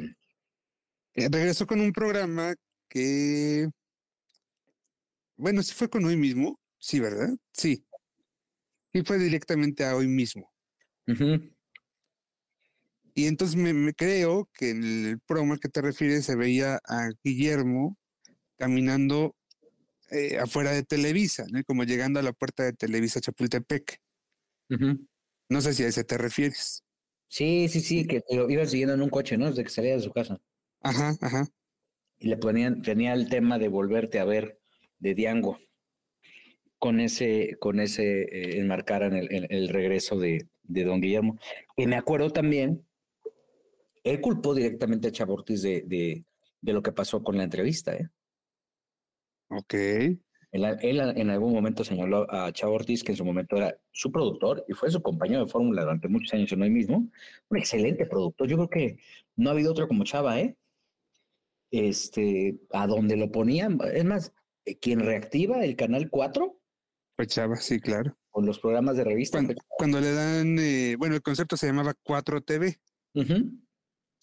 Eh, regresó con un programa que... Bueno, sí fue con hoy mismo, sí, ¿verdad? Sí. Y fue directamente a hoy mismo. Y entonces me, creo que en el programa al que te refieres se veía a Guillermo caminando eh, afuera de Televisa, ¿no? como llegando a la puerta de Televisa Chapultepec. No sé si a ese te refieres. Sí, sí, sí, que lo iban siguiendo en un coche, ¿no? Desde que salía de su casa. Ajá, ajá. Y le ponían, tenía el tema de volverte a ver de Diango con ese, con ese eh, enmarcar en el, regreso de, don Guillermo. Y me acuerdo también, él culpó directamente a Chabortis de, de, de lo que pasó con la entrevista, ¿eh? Ok. Él, en algún momento señaló a Chavo Ortiz, que en su momento era su productor y fue su compañero de fórmula durante muchos años en hoy mismo. Un excelente productor. Yo creo que no ha habido otro como Chava, ¿eh? Este, a donde lo ponían. Es más, eh, quien reactiva el canal 4. Pues Chava, sí, claro. Con los programas de revista. Cuando, le dan, eh, bueno, el concepto se llamaba 4 TV.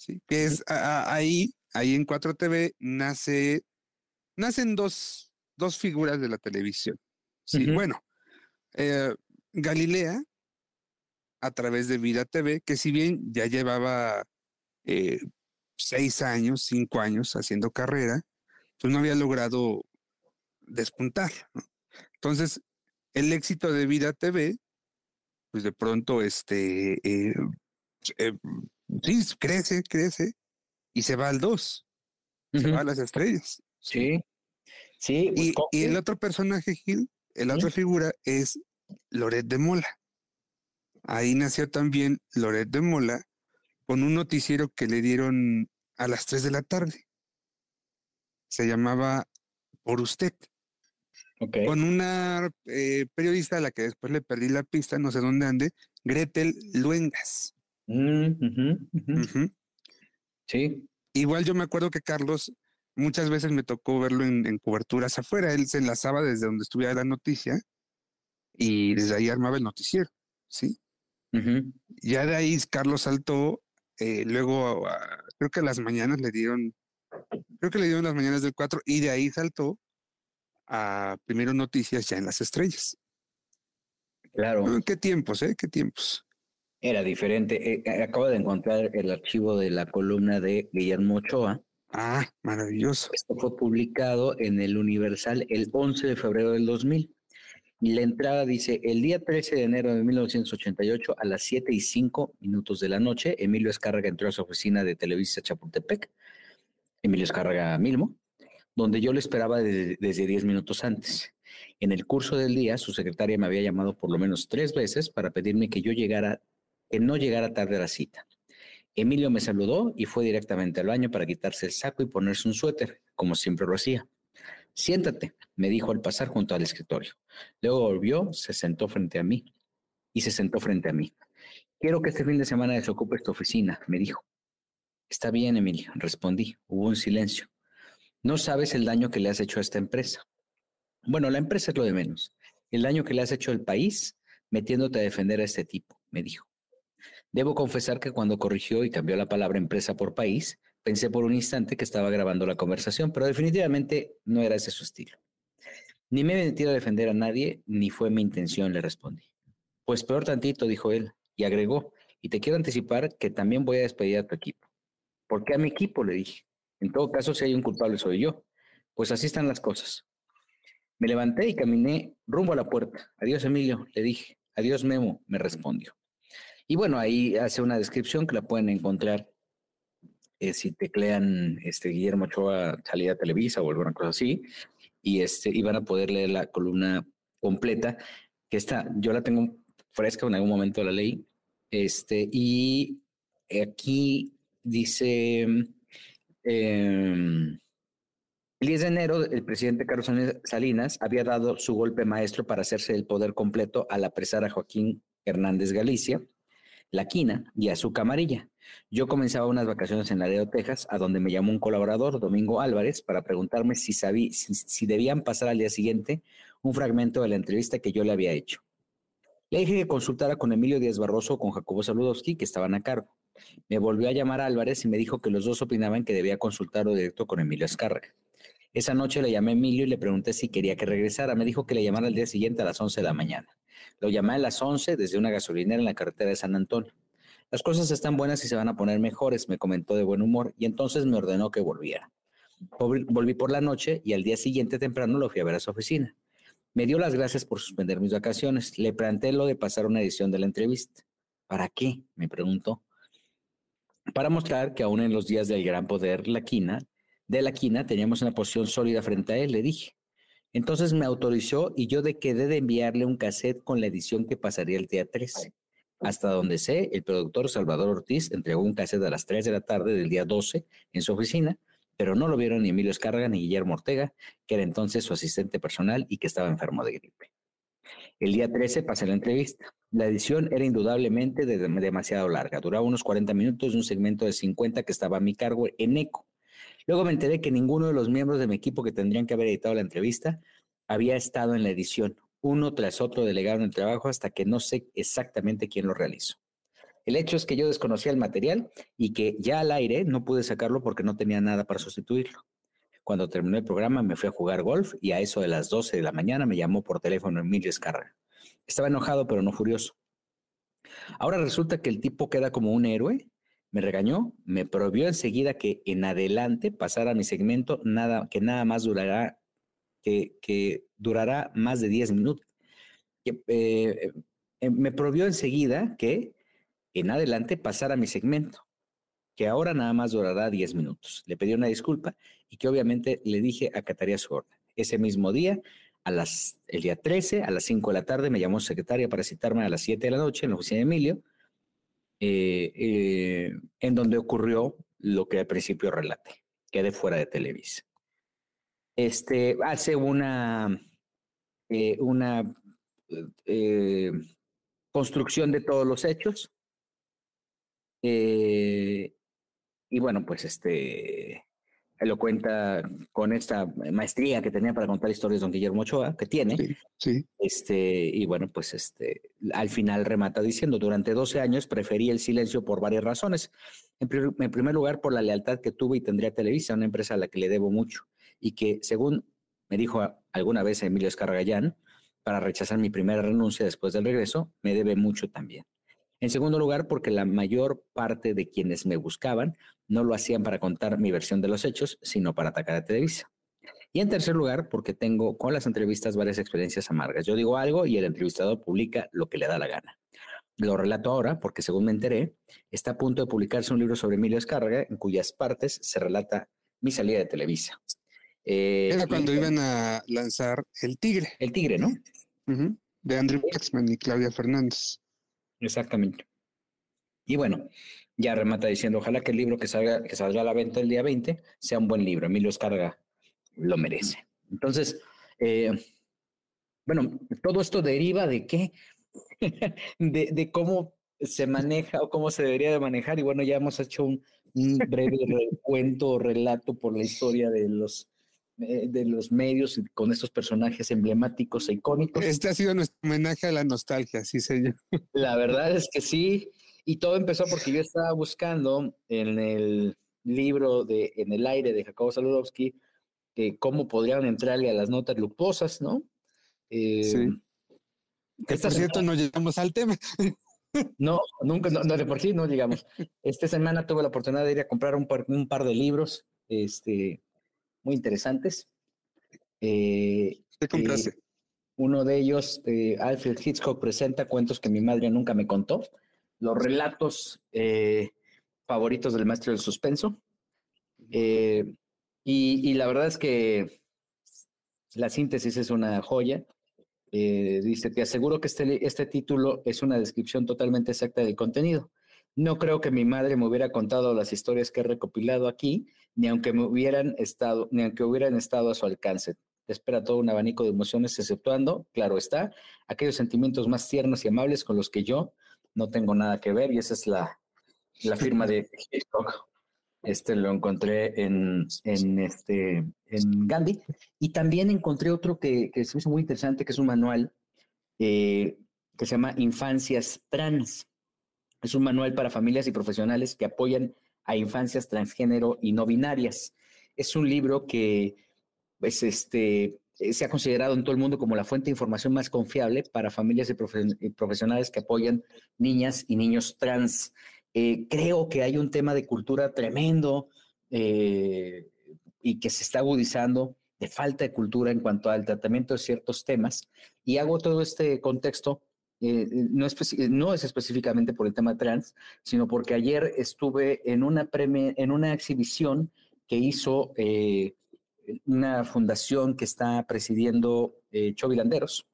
Sí, que es ahí, ahí en 4 TV nace, nacen dos dos figuras de la televisión. Sí, bueno, eh, Galilea, a través de Vida TV, que si bien ya llevaba eh, seis años, cinco años haciendo carrera, pues no había logrado despuntar. Entonces, el éxito de Vida TV, pues de pronto, este, eh, sí, crece, crece, y se va al dos, se va a las estrellas. Sí. Sí, pues, y, el otro personaje, Gil, el otra figura es Loret de Mola. Ahí nació también Loret de Mola con un noticiero que le dieron a las 3 de la tarde. Se llamaba Por Usted. Con una eh, periodista a la que después le perdí la pista, no sé dónde ande, Gretel Luengas. Mm, sí. Igual yo me acuerdo que Carlos Muchas veces me tocó verlo en, coberturas afuera. Él se enlazaba desde donde estuviera la noticia y desde ahí armaba el noticiero, ¿sí? Ya de ahí Carlos saltó, eh, luego creo que a las mañanas le dieron, creo que le dieron las mañanas del 4 y de ahí saltó a primero noticias ya en las estrellas. Claro. ¿Qué tiempos, eh? ¿Qué tiempos? Era diferente. Eh, acabo de encontrar el archivo de la columna de Guillermo Ochoa Ah, maravilloso. Esto fue publicado en el Universal el 11 de febrero del 2000. Y la entrada dice, el día 13 de enero de 1988 a las 7 y 5 minutos de la noche, Emilio Escárraga entró a su oficina de Televisa Chapultepec, Emilio Escárraga Milmo, donde yo lo esperaba desde 10 minutos antes. En el curso del día, su secretaria me había llamado por lo menos tres veces para pedirme que yo llegara, que no llegara tarde a la cita. Emilio me saludó y fue directamente al baño para quitarse el saco y ponerse un suéter, como siempre lo hacía. Siéntate, me dijo al pasar junto al escritorio. Luego volvió, se sentó frente a mí y se sentó frente a mí. Quiero que este fin de semana desocupes tu oficina, me dijo. Está bien, Emilio, respondí. Hubo un silencio. No sabes el daño que le has hecho a esta empresa. Bueno, la empresa es lo de menos. El daño que le has hecho al país metiéndote a defender a este tipo, me dijo. Debo confesar que cuando corrigió y cambió la palabra empresa por país, pensé por un instante que estaba grabando la conversación, pero definitivamente no era ese su estilo. Ni me he metido a defender a nadie, ni fue mi intención, le respondí. Pues peor tantito, dijo él, y agregó, y te quiero anticipar que también voy a despedir a tu equipo. ¿Por qué a mi equipo? Le dije. En todo caso, si hay un culpable soy yo. Pues así están las cosas. Me levanté y caminé rumbo a la puerta. Adiós, Emilio, le dije. Adiós, Memo, me respondió. Y bueno, ahí hace una descripción que la pueden encontrar eh, si teclean este, Guillermo Ochoa salida Televisa o alguna cosa así, y, este, y van a poder leer la columna completa, que está, yo la tengo fresca en algún momento de la ley, este, y aquí dice, em, El 10 de enero, el presidente Carlos Salinas había dado su golpe maestro para hacerse el poder completo al apresar a Joaquín Hernández Galicia, La Quina y a su camarilla. Yo comenzaba unas vacaciones en Laredo, Texas, a donde me llamó un colaborador, Domingo Álvarez, para preguntarme si, sabí, si, debían pasar al día siguiente un fragmento de la entrevista que yo le había hecho. Le dije que consultara con Emilio Díaz Barroso o con Jacobo Saludowski, que estaban a cargo. Me volvió a llamar Álvarez y me dijo que los dos opinaban que debía consultarlo directo con Emilio Azcárraga. Esa noche le llamé a Emilio y le pregunté si quería que regresara. Me dijo que le llamara al día siguiente a las 11 de la mañana. Lo llamé a las 11 desde una gasolinera en la carretera de San Antonio. Las cosas están buenas y se van a poner mejores, me comentó de buen humor y entonces me ordenó que volviera. Volví por la noche y al día siguiente temprano lo fui a ver a su oficina. Me dio las gracias por suspender mis vacaciones. Le planteé lo de pasar una edición de la entrevista. ¿Para qué? me preguntó. Para mostrar que aún en los días del gran poder de la quina teníamos una posición sólida frente a él, le dije. Entonces me autorizó y yo de quedé de enviarle un cassette con la edición que pasaría el día 13. Hasta donde sé, el productor Salvador Ortiz entregó un cassette a las 3 de la tarde del día 12 en su oficina, pero no lo vieron ni Emilio Escarga ni Guillermo Ortega, que era entonces su asistente personal y que estaba enfermo de gripe. El día 13 pasé la entrevista. La edición era indudablemente demasiado larga, duraba unos 40 minutos de un segmento de 50 que estaba a mi cargo en eco Luego me enteré que ninguno de los miembros de mi equipo que tendrían que haber editado la entrevista había estado en la edición. Uno tras otro delegaron el trabajo hasta que no sé exactamente quién lo realizó. El hecho es que yo desconocía el material y que ya al aire no pude sacarlo porque no tenía nada para sustituirlo. Cuando terminó el programa me fui a jugar golf y a eso de las 12 de la mañana me llamó por teléfono Emilio Escarra. Estaba enojado pero no furioso. Ahora resulta que el tipo queda como un héroe me regañó, me prohibió enseguida que en adelante pasara mi segmento, nada, que nada más durará, que, que durará más de 10 minutos. Eh, eh, me prohibió enseguida que en adelante pasara mi segmento, que ahora nada más durará 10 minutos. Le pedí una disculpa y que obviamente le dije acataría su orden. Ese mismo día, a las, el día 13, a las 5 de la tarde, me llamó secretaria para citarme a las 7 de la noche en la oficina de Emilio eh, eh, en donde ocurrió lo que al principio relaté, quedé fuera de Televisa. Este hace una, eh, una construcción de todos los hechos. y bueno, pues este lo cuenta con esta maestría que tenía para contar historias don Guillermo Ochoa, que tiene. Sí, Este, y bueno, pues este, al final remata diciendo, durante 12 años preferí el silencio por varias razones. En, primer lugar, por la lealtad que tuve y tendría Televisa, una empresa a la que le debo mucho, y que, según me dijo alguna vez Emilio Escargallán, para rechazar mi primera renuncia después del regreso, me debe mucho también. En segundo lugar, porque la mayor parte de quienes me buscaban no lo hacían para contar mi versión de los hechos, sino para atacar a Televisa. Y en tercer lugar, porque tengo con las entrevistas varias experiencias amargas. Yo digo algo y el entrevistador publica lo que le da la gana. Lo relato ahora porque, según me enteré, está a punto de publicarse un libro sobre Emilio Escarga, en cuyas partes se relata mi salida de Televisa. Eh, Era cuando iban a lanzar El Tigre. El Tigre, ¿no? De Andrew Waxman y Claudia Fernández. Exactamente. Y bueno, ya remata diciendo, ojalá que el libro que salga, que salga a la venta el día 20 sea un buen libro. Emilio Escarga lo merece. Entonces, eh, bueno, todo esto deriva de qué? de, de, cómo se maneja o cómo se debería de manejar. Y bueno, ya hemos hecho un, un breve recuento o relato por la historia de los eh, de los medios con estos personajes emblemáticos e icónicos. Este ha sido nuestro homenaje a la nostalgia, sí, señor. La verdad es que sí, y todo empezó porque yo estaba buscando en el libro de En el aire de Jacobo Saludowski que cómo podrían entrarle a las notas luposas, ¿no? Eh, sí. Que por cierto no llegamos al tema. No, nunca, no, de por sí no llegamos. Esta semana tuve la oportunidad de ir a comprar un par, un par de libros, este, muy interesantes. Eh, ¿Qué compraste? Eh, uno de ellos, eh, Alfred Hitchcock presenta cuentos que mi madre nunca me contó, los relatos favoritos del maestro del suspenso. Y, la verdad es que la síntesis es una joya. dice, te aseguro que este, este título es una descripción totalmente exacta del contenido. No creo que mi madre me hubiera contado las historias que he recopilado aquí, ni aunque me hubieran estado, ni aunque hubieran estado a su alcance. Te espera todo un abanico de emociones, exceptuando, claro está, aquellos sentimientos más tiernos y amables con los que yo no tengo nada que ver, y esa es la, la firma de Hitchcock. Este lo encontré en, en, este, en Gandhi. Y también encontré otro que, que se hizo muy interesante, que es un manual eh, que se llama Infancias Trans. Es un manual para familias y profesionales que apoyan a infancias transgénero y no binarias. Es un libro que pues, este, se ha considerado en todo el mundo como la fuente de información más confiable para familias y, profesionales que apoyan niñas y niños trans. Eh, creo que hay un tema de cultura tremendo eh, y que se está agudizando de falta de cultura en cuanto al tratamiento de ciertos temas. Y hago todo este contexto eh, no, es, no, es, específicamente por el tema trans, sino porque ayer estuve en una, en una exhibición que hizo eh, una fundación que está presidiendo eh, Chovilanderos,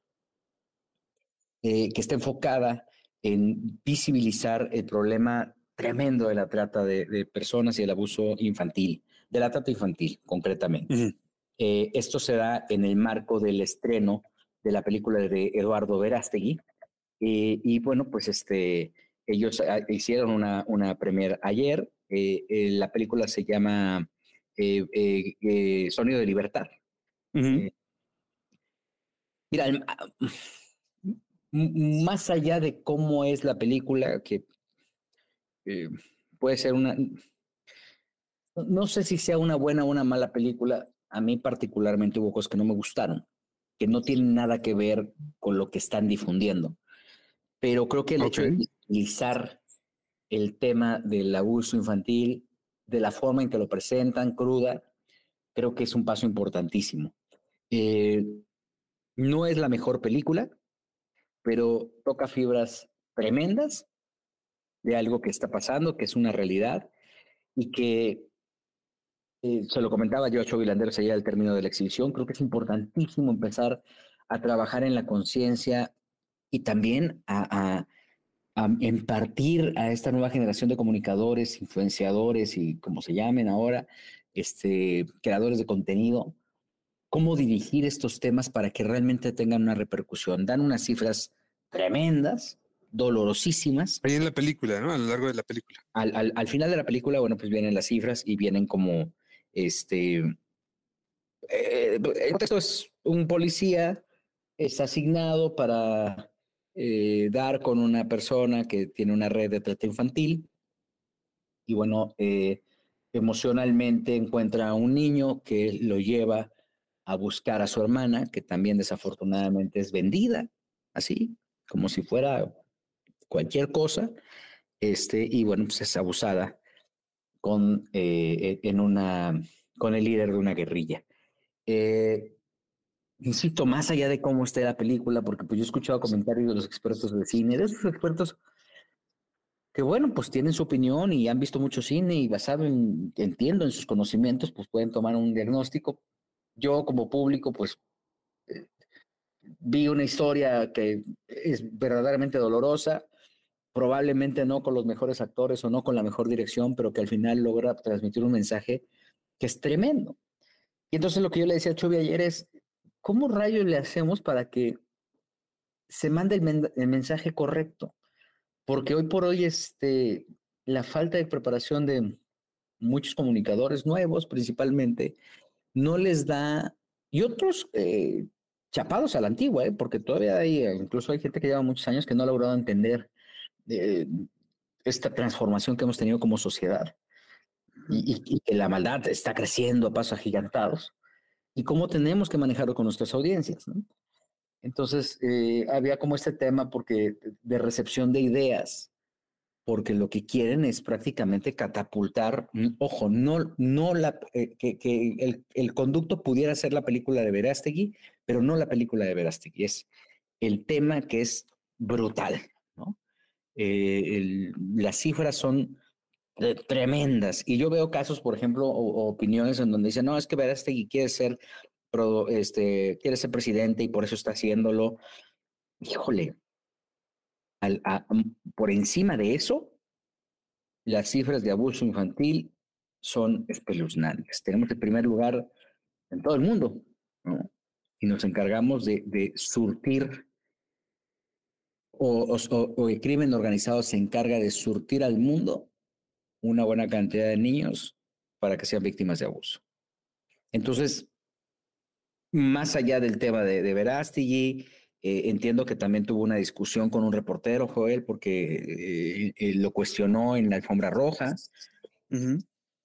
que está enfocada en visibilizar el problema tremendo de la trata de, personas y el abuso infantil, de la trata infantil concretamente. esto se da en el marco del estreno de la película de Eduardo Verástegui, eh, y bueno, pues este, ellos ah, hicieron una, una premier ayer. Eh, eh, la película se llama Sonido de Libertad. mira, ah, más allá de cómo es la película, que puede ser una... No sé si sea una buena o una mala película. A mí particularmente hubo cosas que no me gustaron, que no tienen nada que ver con lo que están difundiendo pero creo que el hecho de utilizar el tema del abuso infantil, de la forma en que lo presentan, cruda, creo que es un paso importantísimo. Eh, no es la mejor película, pero toca fibras tremendas de algo que está pasando, que es una realidad y que eh, se lo comentaba yo a Cho Vilanderos allá al término de la exhibición, creo que es importantísimo empezar a trabajar en la conciencia y también a, impartir a esta nueva generación de comunicadores, influenciadores y como se llamen ahora, este, creadores de contenido, cómo dirigir estos temas para que realmente tengan una repercusión. Dan unas cifras tremendas, dolorosísimas. Ahí en la película, ¿no? A lo largo de la película. Al, final de la película, bueno, pues vienen las cifras y vienen como, este, eh, el contexto es un policía, es asignado para eh, dar con una persona que tiene una red de trata infantil. Y bueno, eh, emocionalmente encuentra a un niño que lo lleva a buscar a su hermana, que también desafortunadamente es vendida, así, como si fuera cualquier cosa, este, y bueno, pues es abusada con, eh, en una, con el líder de una guerrilla insisto, más allá de cómo esté la película, porque pues yo he escuchado comentarios de los expertos de cine, de esos expertos que bueno, pues tienen su opinión y han visto mucho cine y basado en, entiendo, en sus conocimientos, pues pueden tomar un diagnóstico. Yo como público, pues vi una historia que es verdaderamente dolorosa, probablemente no con los mejores actores o no con la mejor dirección, pero que al final logra transmitir un mensaje que es tremendo. Y entonces lo que yo le decía a Chubi ayer es, ¿cómo rayos le hacemos para que se mande el, mensaje correcto? Porque hoy por hoy este, la falta de preparación de muchos comunicadores nuevos principalmente no les da, y otros eh, chapados a la antigua, ¿eh? porque todavía hay, incluso hay gente que lleva muchos años que no ha logrado entender eh, esta transformación que hemos tenido como sociedad y, y, que la maldad está creciendo a pasos agigantados y cómo tenemos que manejarlo con nuestras audiencias. Entonces, eh, había como este tema porque de recepción de ideas, porque lo que quieren es prácticamente catapultar, mm, ojo, no, no la, eh, que, que el, el, conducto pudiera ser la película de Verástegui, pero no la película de Verástegui, es el tema que es brutal, ¿no? Eh, las cifras son tremendas. Y yo veo casos, por ejemplo, o, opiniones en donde dicen, no, es que Verástegui quiere ser, este, quiere ser presidente y por eso está haciéndolo. Híjole, al, por encima de eso, las cifras de abuso infantil son espeluznantes. Tenemos el primer lugar en todo el mundo. Y nos encargamos de, surtir, o, o, el crimen organizado se encarga de surtir al mundo una buena cantidad de niños para que sean víctimas de abuso. Entonces, más allá del tema de, de Verástegui, eh, entiendo que también tuvo una discusión con un reportero, Joel, porque eh, lo cuestionó en la alfombra roja.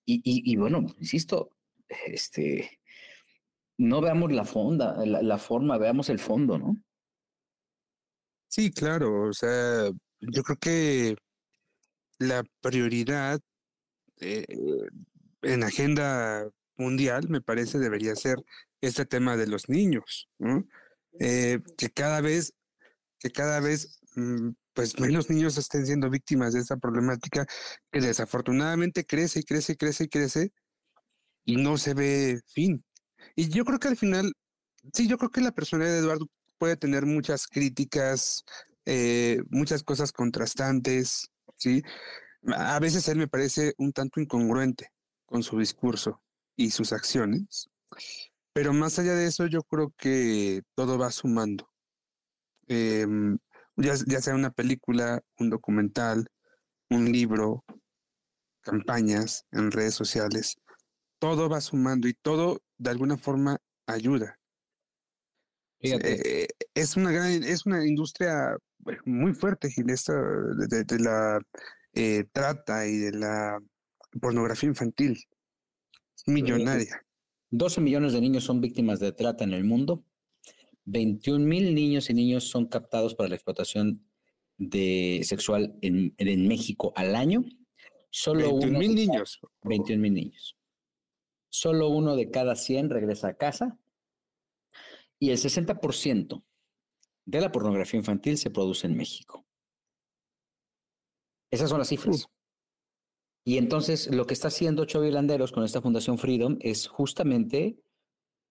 y, bueno, insisto, este, no veamos la fonda, la, forma, veamos el fondo, ¿no? Sí, claro, o sea, yo creo que la prioridad eh, en agenda mundial, me parece, debería ser este tema de los niños. Eh, que cada vez, que cada vez, mm, pues menos niños estén siendo víctimas de esta problemática que desafortunadamente crece y crece y crece y crece y no se ve fin. Y yo creo que al final, sí, yo creo que la personalidad de Eduardo puede tener muchas críticas, eh, muchas cosas contrastantes, ¿sí? A veces él me parece un tanto incongruente con su discurso y sus acciones, pero más allá de eso, yo creo que todo va sumando. Em, ya, ya sea una película, un documental, un libro, campañas en redes sociales, todo va sumando y todo de alguna forma ayuda. Eh, es una gran, es una industria muy fuerte, Gil, de, la eh, trata y de la pornografía infantil. Millonaria. 12 millones de niños son víctimas de trata en el mundo. 21 mil niños y niños son captados para la explotación de sexual en, en México al año. Solo 21 mil niños. 21 mil niños solo uno de cada 100 regresa a casa y el 60% de la pornografía infantil se produce en México. Esas son las cifras. Y entonces lo que está haciendo Chovy Landeros con esta Fundación Freedom es justamente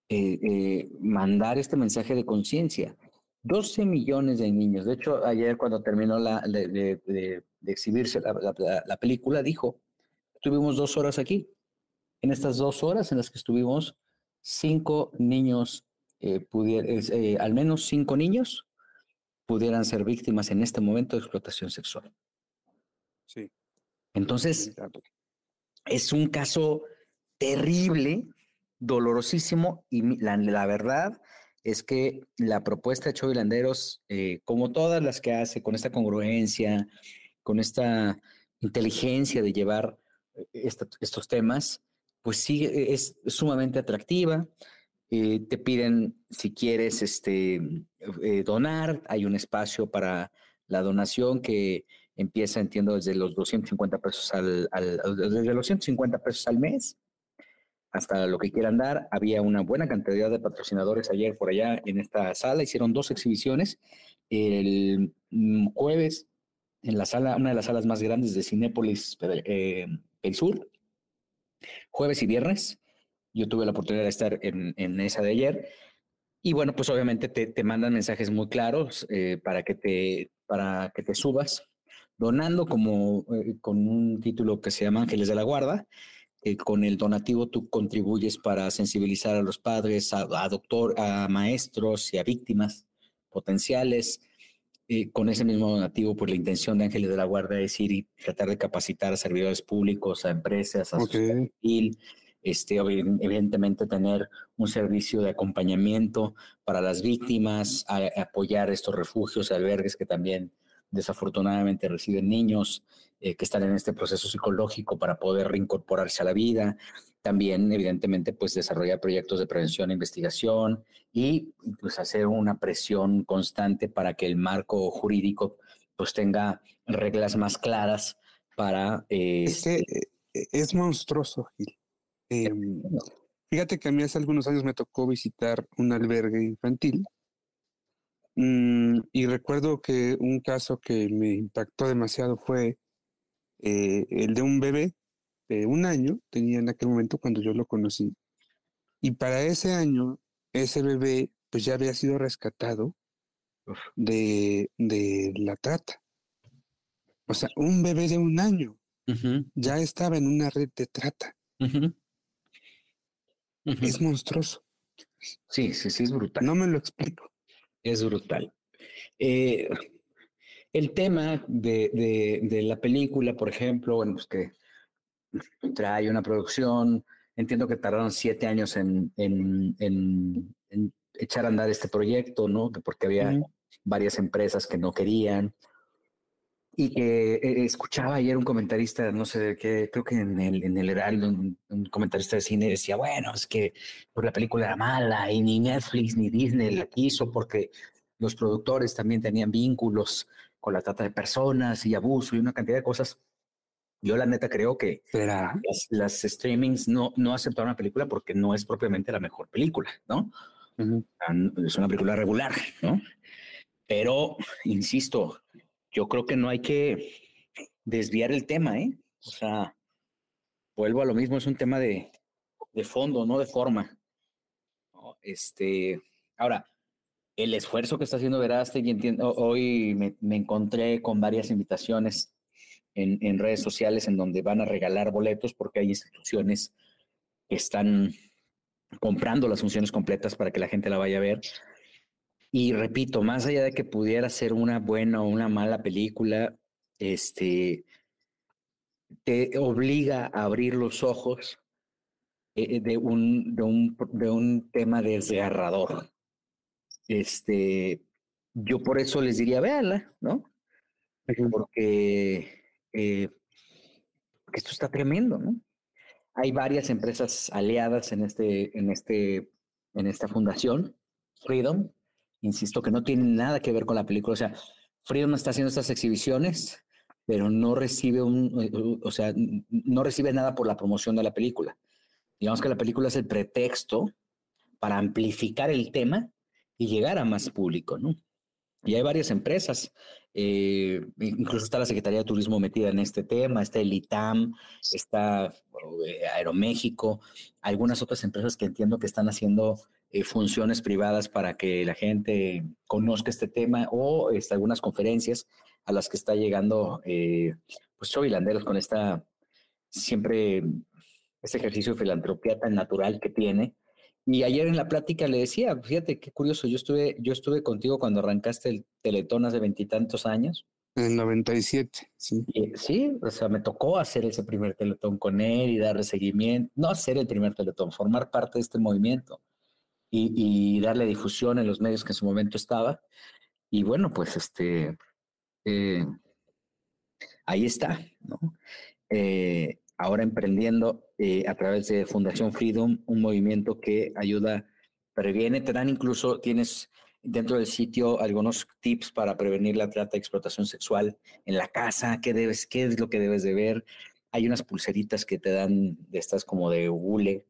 eh, eh, mandar este mensaje de conciencia. 12 millones de niños. De hecho, ayer cuando terminó la, de, exhibirse la, película, dijo, tuvimos dos horas aquí en estas dos horas en las que estuvimos, cinco niños, eh, eh, al menos cinco niños pudieran ser víctimas en este momento de explotación sexual. Sí. Entonces, es un caso terrible, dolorosísimo, y la, verdad es que la propuesta de Choy Landeros, eh, como todas las que hace, con esta congruencia, con esta inteligencia de llevar estos temas, pues sí, es sumamente atractiva. Eh, te piden si quieres este, eh, donar, hay un espacio para la donación que empieza, entiendo, desde los 250 pesos al, desde los 150 pesos al mes hasta lo que quieran dar. Había una buena cantidad de patrocinadores ayer por allá en esta sala. Hicieron dos exhibiciones. El mm, jueves en la sala, una de las salas más grandes de Cinépolis eh, Sur, jueves y viernes. Yo tuve la oportunidad de estar en, en esa de ayer. Y bueno, pues obviamente te, te mandan mensajes muy claros eh, para, que te, para que te subas, donando como eh, con un título que se llama Ángeles de la Guarda. con el donativo tú contribuyes para sensibilizar a los padres, a, a doctor, a maestros y a víctimas potenciales. Eh, con ese mismo donativo, por la intención de Ángeles de la Guardia es ir y tratar de capacitar a servidores públicos, a empresas, a okay. civil, este, evidentemente tener un servicio de acompañamiento para las víctimas, apoyar estos refugios, albergues que también desafortunadamente reciben niños eh, que están en este proceso psicológico para poder reincorporarse a la vida, también, evidentemente, pues desarrollar proyectos de prevención e investigación y pues hacer una presión constante para que el marco jurídico pues tenga reglas más claras para... Eh, es que este eh, es monstruoso, Gil. Em, fíjate que a mí hace algunos años me tocó visitar un albergue infantil mm, y recuerdo que un caso que me impactó demasiado fue eh, el de un bebé un año, tenía en aquel momento cuando yo lo conocí. Y para ese año, ese bebé pues ya había sido rescatado de, de la trata. O sea, un bebé de un año ya estaba en una red de trata. Es monstruoso. Sí, sí, sí, es brutal. No me lo explico. Es brutal. Eh, el tema de, de, la película, por ejemplo, bueno, pues que trae una producción, entiendo que tardaron siete años en, en, en, echar a andar este proyecto, ¿no? Porque había varias empresas que no querían. Y que eh, escuchaba ayer un comentarista, no sé de qué, creo que en el, en el Heraldo, un, comentarista de cine decía, bueno, es que por la película era mala y ni Netflix ni Disney la quiso porque los productores también tenían vínculos con la trata de personas y abuso y una cantidad de cosas. Yo la neta creo que las, las, streamings no, no aceptaron la película porque no es propiamente la mejor película, ¿no? Es una película regular, ¿no? Pero, insisto, yo creo que no hay que desviar el tema, ¿eh? O sea, vuelvo a lo mismo, es un tema de, de fondo, no de forma. Este, ahora, el esfuerzo que está haciendo entiendo, hoy me, encontré con varias invitaciones en, en, redes sociales en donde van a regalar boletos porque hay instituciones que están comprando las funciones completas para que la gente la vaya a ver. Y repito, más allá de que pudiera ser una buena o una mala película, este te obliga a abrir los ojos eh, de, un, de, un, de un tema desgarrador. Este, yo por eso les diría, véanla, ¿no? Porque, eh, porque esto está tremendo, ¿no? Hay varias empresas aliadas en, este, en, este, en esta fundación, Freedom. Insisto que no tiene nada que ver con la película. O sea, Freedom está haciendo estas exhibiciones, pero no recibe un, o sea, no recibe nada por la promoción de la película. Digamos que la película es el pretexto para amplificar el tema y llegar a más público, ¿no? Y hay varias empresas, eh, incluso está la Secretaría de Turismo metida en este tema, está el ITAM, está eh, Aeroméxico, algunas otras empresas que entiendo que están haciendo eh, funciones privadas para que la gente conozca este tema o este, algunas conferencias a las que está llegando pues Chovilanderos con esta siempre este ejercicio de filantropía tan natural que tiene y ayer en la plática le decía, fíjate qué curioso, yo estuve, yo estuve contigo cuando arrancaste el Teletón hace veintitantos años. En el 97, sí. sí, o sea, me tocó hacer ese primer Teletón con él y darle seguimiento, no hacer el primer Teletón, formar parte de este movimiento y, darle difusión en los medios que en su momento estaba. Y bueno, pues este, eh, ahí está, ¿no? Eh, ahora emprendiendo eh, a través de Fundación Freedom, un movimiento que ayuda, previene, te dan incluso, tienes dentro del sitio algunos tips para prevenir la trata de explotación sexual en la casa, qué debes, qué es lo que debes de ver. Hay unas pulseritas que te dan de estas como de hule,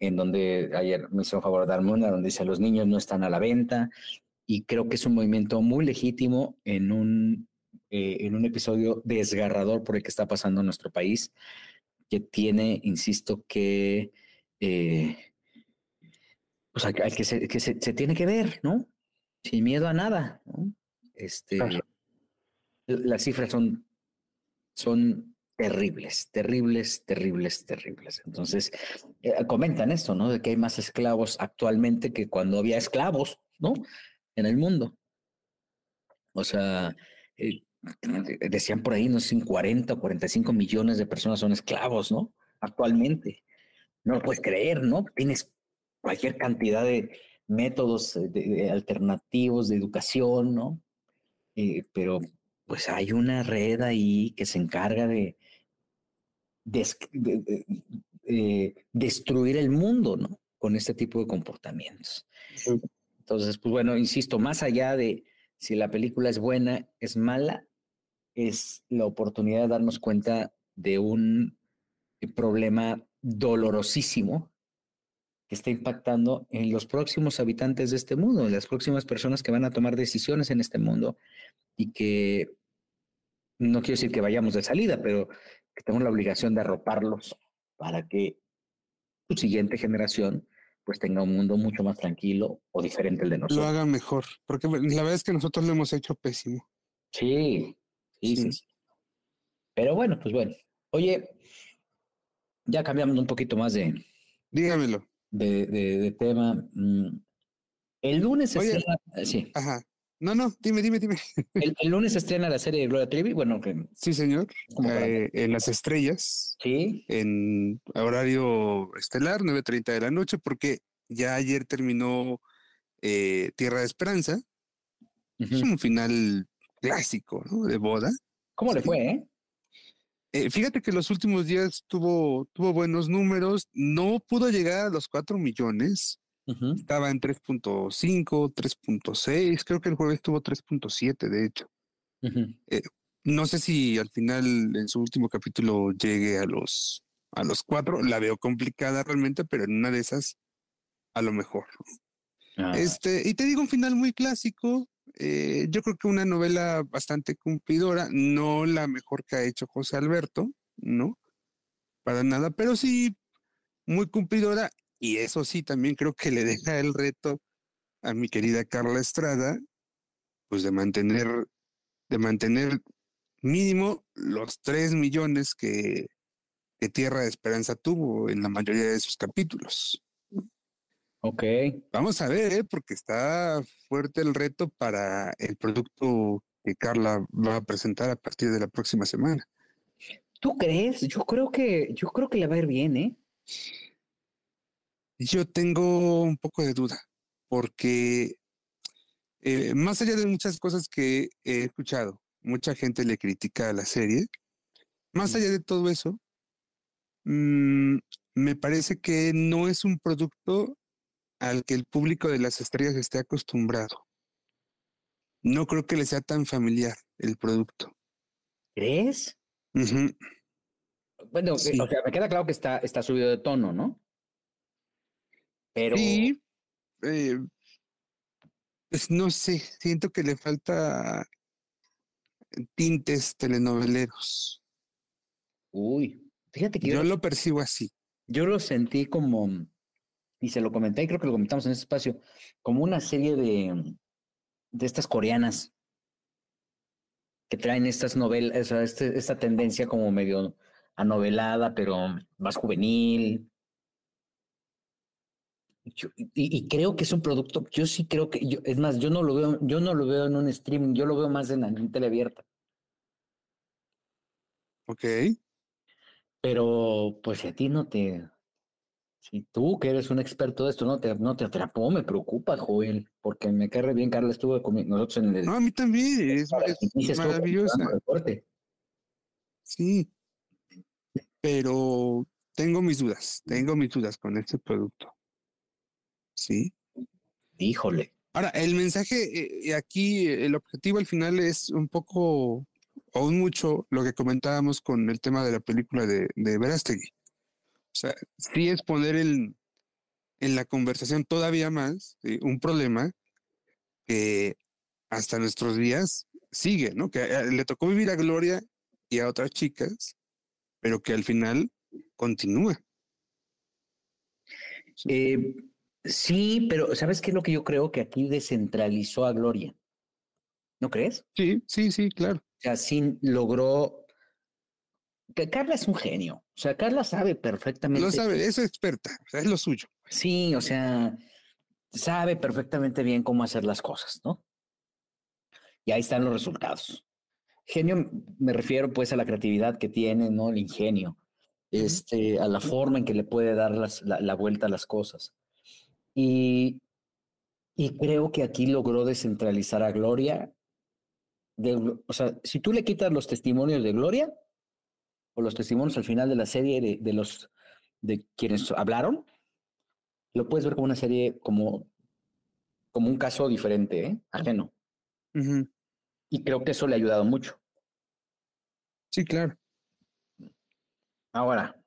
en donde ayer me hizo favor de darme una, donde dice los niños no están a la venta. Y creo que es un movimiento muy legítimo en un, eh, en un episodio desgarrador por el que está pasando nuestro país que tiene, insisto, que, eh, pues que, se, que se, tiene que ver, ¿no? Sin miedo a nada, ¿no? Este, Las cifras son, son terribles, terribles, terribles, terribles. Entonces, eh, comentan esto, ¿no? De que hay más esclavos actualmente que cuando había esclavos, ¿no? En el mundo. O sea, eh, decían por ahí, no sé, 40 o 45 millones de personas son esclavos, ¿no? Actualmente. No lo puedes creer, ¿no? Tienes cualquier cantidad de métodos de, alternativos de educación, ¿no? Eh, pero pues hay una red ahí que se encarga de, eh, destruir el mundo, ¿no? Con este tipo de comportamientos. Entonces, pues bueno, insisto, más allá de si la película es buena, es mala, es la oportunidad de darnos cuenta de un problema dolorosísimo que está impactando en los próximos habitantes de este mundo, en las próximas personas que van a tomar decisiones en este mundo y que no quiero decir que vayamos de salida, pero que tenemos la obligación de arroparlos para que su siguiente generación pues tenga un mundo mucho más tranquilo o diferente al de nosotros. Lo haga mejor, porque la verdad es que nosotros lo hemos hecho pésimo. Sí, Sí, Pero bueno, pues bueno, Oye, ya cambiamos un poquito más de, Dígamelo. de, de- de tema. Mm, El lunes se Oye. eh, sí, Ajá. No, no, dime, dime, dime. el, el lunes estrena la serie de Gloria Trevi, bueno, que Sí, señor. Eh, en las estrellas, sí, en horario estelar, 9.30 de la noche, porque ya ayer terminó eh, Tierra de Esperanza. Es un final clásico, ¿no? De boda. ¿cómo le fue, eh? Eh, fíjate que los últimos días tuvo, tuvo buenos números, no pudo llegar a los 4 millones, Ujú. estaba en 3.5, 3.6, creo que el jueves tuvo 3.7, de hecho. Ujú. No sé si al final en su último capítulo llegue a los, a los 4, la veo complicada realmente, pero en una de esas, a lo mejor. Ah, Este, y te digo un final muy clásico. eh, yo creo que una novela bastante cumplidora, no la mejor que ha hecho José Alberto, ¿no? Para nada, pero sí muy cumplidora. Y eso sí, también creo que le deja el reto a mi querida Carla Estrada, pues de mantener, de mantener mínimo los 3 millones que, que Tierra de Esperanza tuvo en la mayoría de sus capítulos. ok. Vamos a ver, ¿eh? porque está fuerte el reto para el producto que Carla va a presentar a partir de la próxima semana. ¿Tú crees? Yo creo que, yo creo que le va a ir bien, ¿eh? Yo tengo un poco de duda, porque eh, más allá de muchas cosas que he escuchado, mucha gente le critica a la serie, más allá de todo eso, mm, me parece que no es un producto al que el público de las estrellas esté acostumbrado. No creo que le sea tan familiar el producto. ¿Crees? Ujú. Bueno, eh, Sí. o sea, me queda claro que está, está subido de tono, ¿no? Pero Y eh, pues no sé, siento que le falta tintes telenoveleros. uy, fíjate que Yo yo, lo percibo así. yo lo sentí como, y se lo comenté, y creo que lo comentamos en ese espacio, como una serie de, de estas coreanas que traen estas novelas, o sea, este- esta tendencia como medio anovelada, pero más juvenil. Yo- y, y creo que es un producto, yo sí creo que, yo, es más, yo no lo veo, yo no lo veo en un streaming, yo lo veo más en, en tele abierta. Ok. Pero, pues si a ti no te, si tú que eres un experto de esto no te, no te atrapó, me preocupa, Joel, porque me cae bien, Carla estuvo con nosotros en el... No, a mí también. Es, es maravillosa. Sí. Pero tengo mis dudas. Tengo mis dudas con este producto. Sí. Híjole. Ahora, el mensaje eh, aquí, eh, el objetivo al final es un poco o un mucho lo que comentábamos con el tema de la película de, de Verástegui. O sea, sí es poner el, en la conversación todavía más ¿sí? un problema que hasta nuestros días sigue, ¿no? Que eh, le tocó vivir a Gloria y a otras chicas, pero que al final continúa. Eh, sí, pero ¿sabes qué es lo que yo creo? Que aquí descentralizó a Gloria. ¿No crees? Sí, sí, sí, claro. O sea, sí logró... Que Carla es un genio. O sea, Carla sabe perfectamente. Lo sabe, es experta, o sea, es lo suyo. Sí, o sea, sabe perfectamente bien cómo hacer las cosas, ¿no? Y ahí están los resultados. Genio, me refiero pues a la creatividad que tiene, ¿no? El ingenio, este, a la forma en que le puede dar las- la, la vuelta a las cosas. Y, y creo que aquí logró descentralizar a Gloria. de o sea, si tú le quitas los testimonios de Gloria, o los testimonios al final de la serie de, de los de quienes hablaron, lo puedes ver como una serie, como, como un caso diferente, ¿eh? ajeno. Y creo que eso le ha ayudado mucho. Sí, claro. Ahora,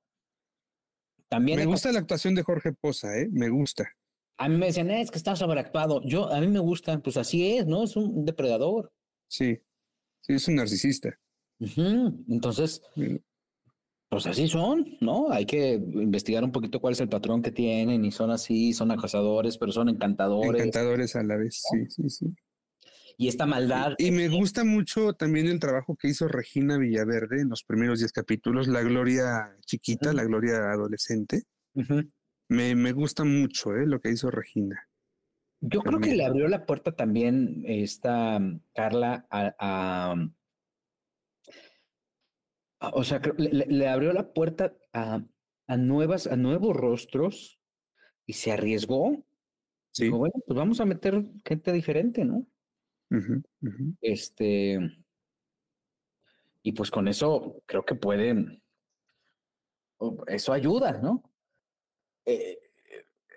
también Me gusta la actuación de Jorge Poza, ¿eh? Me gusta. A mí me decían, "Eh, es que está sobreactuado. Yo, a mí me gusta, pues así es, ¿no? Es un depredador. Sí. Sí, es un narcisista. Entonces, pues así son, ¿no? Hay que investigar un poquito cuál es el patrón que tienen y son así, son acosadores, pero son encantadores. Encantadores a la vez. Sí, sí, sí. y esta maldad. Y, me gusta mucho también el trabajo que hizo Regina Villaverde en los primeros 10 capítulos, la gloria chiquita, la gloria adolescente. Me, me, gusta mucho ¿eh? lo que hizo Regina. Yo creo que le abrió la puerta también esta Carla a, o sea, le, abrió la puerta a, a, nuevas, a nuevos rostros y se arriesgó. Sí. bueno, pues vamos a meter gente diferente, ¿no? Este. Y pues con eso creo que pueden. Eso ayuda, ¿no? Eh,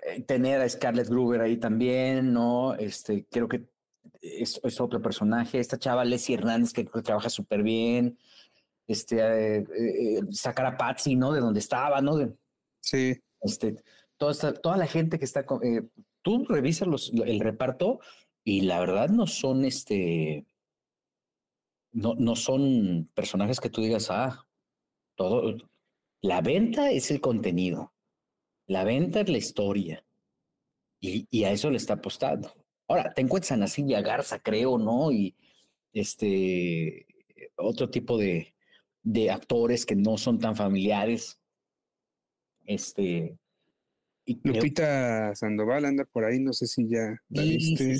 eh, tener a Scarlett Gruber ahí también, ¿no? Este, creo que es, otro personaje. Esta chava, Leslie Hernández, que, trabaja súper bien. Este, eh, sacar a Patsy, ¿no? De donde estaba, ¿no? De, sí. Este, toda, toda la gente que está. tú revisas los, el reparto y la verdad no son este, no, no son personajes que tú digas, ah, todo, la venta es el contenido, la venta es la historia y, y a eso le está apostando. Ahora, te encuentras a Nacilla Garza, creo, ¿no? Y este, otro tipo de, de actores que no son tan familiares. Este, Lupita Sandoval anda por ahí, no sé si ya la viste.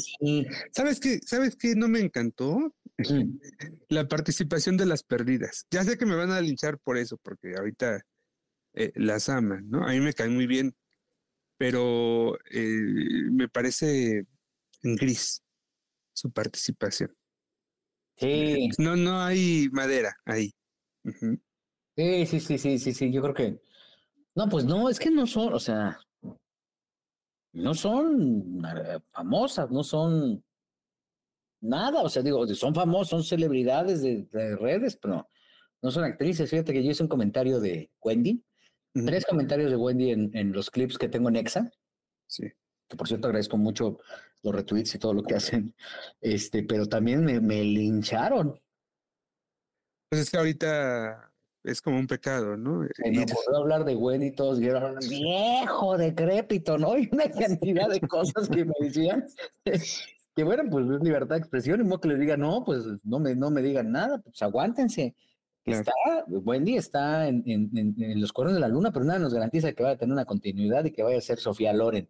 ¿Sabes qué? ¿Sabes qué? No me encantó la participación de las perdidas. Ya sé que me van a linchar por eso, porque ahorita eh, las aman, ¿no? A mí me caen muy bien, pero eh, me parece en gris su participación. Sí. No, no hay madera ahí. Sí, sí, sí, sí, sí, sí, yo creo que. No, pues no, es que no son, o sea, no son famosas, no son nada, o sea, digo, son famosas, son celebridades de, redes, pero no son actrices. Fíjate que yo hice un comentario de Wendy, tres comentarios de Wendy en, los clips que tengo en Exa. Sí. Que por cierto agradezco mucho los retweets y todo lo que hacen, este, pero también me, me lincharon. Pues es que ahorita es como un pecado, ¿no? Y no puedo hablar de Wendy y todos vieron viejo, decrépito, ¿no? Y una cantidad de cosas que me decían. que bueno, pues es libertad de expresión, y modo que les diga, no, pues no me, no me digan nada, pues aguántense. Está, Wendy está en, en, los cuernos de la luna, pero nada nos garantiza que vaya a tener una continuidad y que vaya a ser Sofía Loren.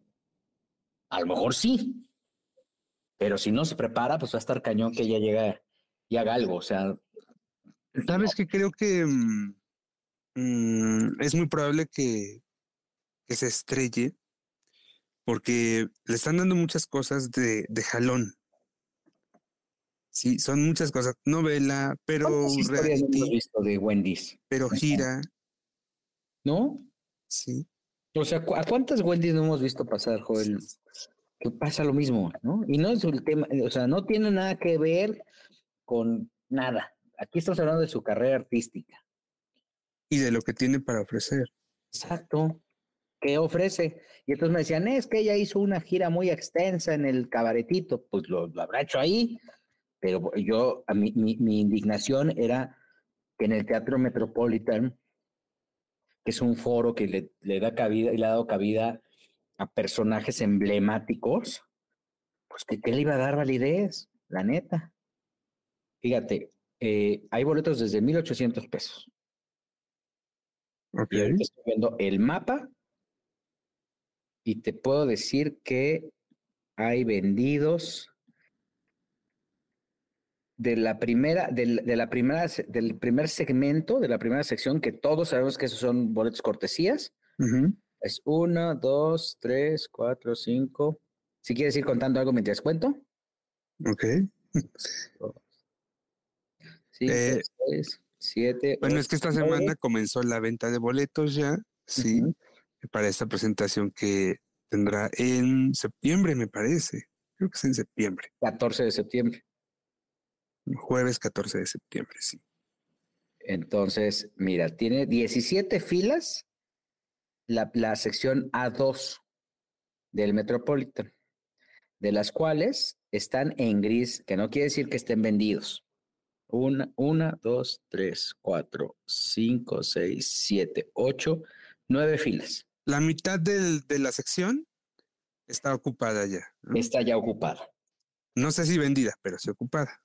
A lo mejor sí, pero si no se prepara, pues va a estar cañón que ella llegue y haga algo. O sea, Sabes que creo que mm, mm, es muy probable que, se estrelle porque le están dando muchas cosas de, jalón. Sí, son muchas cosas. Novela, pero reality, visto de Wendy's? Pero gira. ¿No? Sí. O sea, ¿a cuántas Wendy's no hemos visto pasar, Joel? Que pasa lo mismo, ¿no? Y no es el tema, o sea, no tiene nada que ver con nada aquí estamos hablando de su carrera artística. Y de lo que tiene para ofrecer. Exacto. ¿Qué ofrece? Y entonces me decían, es que ella hizo una gira muy extensa en el cabaretito. Pues lo, habrá hecho ahí, pero yo, a mi, mi, indignación era que en el Teatro Metropolitan, que es un foro que le, le da cabida y le ha dado cabida a personajes emblemáticos, pues que qué le iba a dar validez, la neta. Fíjate, eh, hay boletos desde 1.800 pesos. Estoy viendo el mapa y te puedo decir que hay vendidos de la primera, de, la primera, del primer segmento, de la primera sección, que todos sabemos que esos son boletos cortesías. Es uno, dos, tres, cuatro, cinco. Si quieres ir contando algo mientras cuento. Ok. Eh, siete. Bueno, es que esta semana comenzó la venta de boletos ya, sí, para esta presentación que tendrá en septiembre, me parece. Creo que es en septiembre. 14 de septiembre. Jueves 14 de septiembre, sí. Entonces, mira, tiene 17 filas la, la sección A2 del Metropolitan, de las cuales están en gris, que no quiere decir que estén vendidos. Una, una, dos, tres, cuatro, cinco, seis, siete, ocho, nueve filas. La mitad de la sección está ocupada ya. Está ya ocupada. No sé si vendida, pero sí ocupada.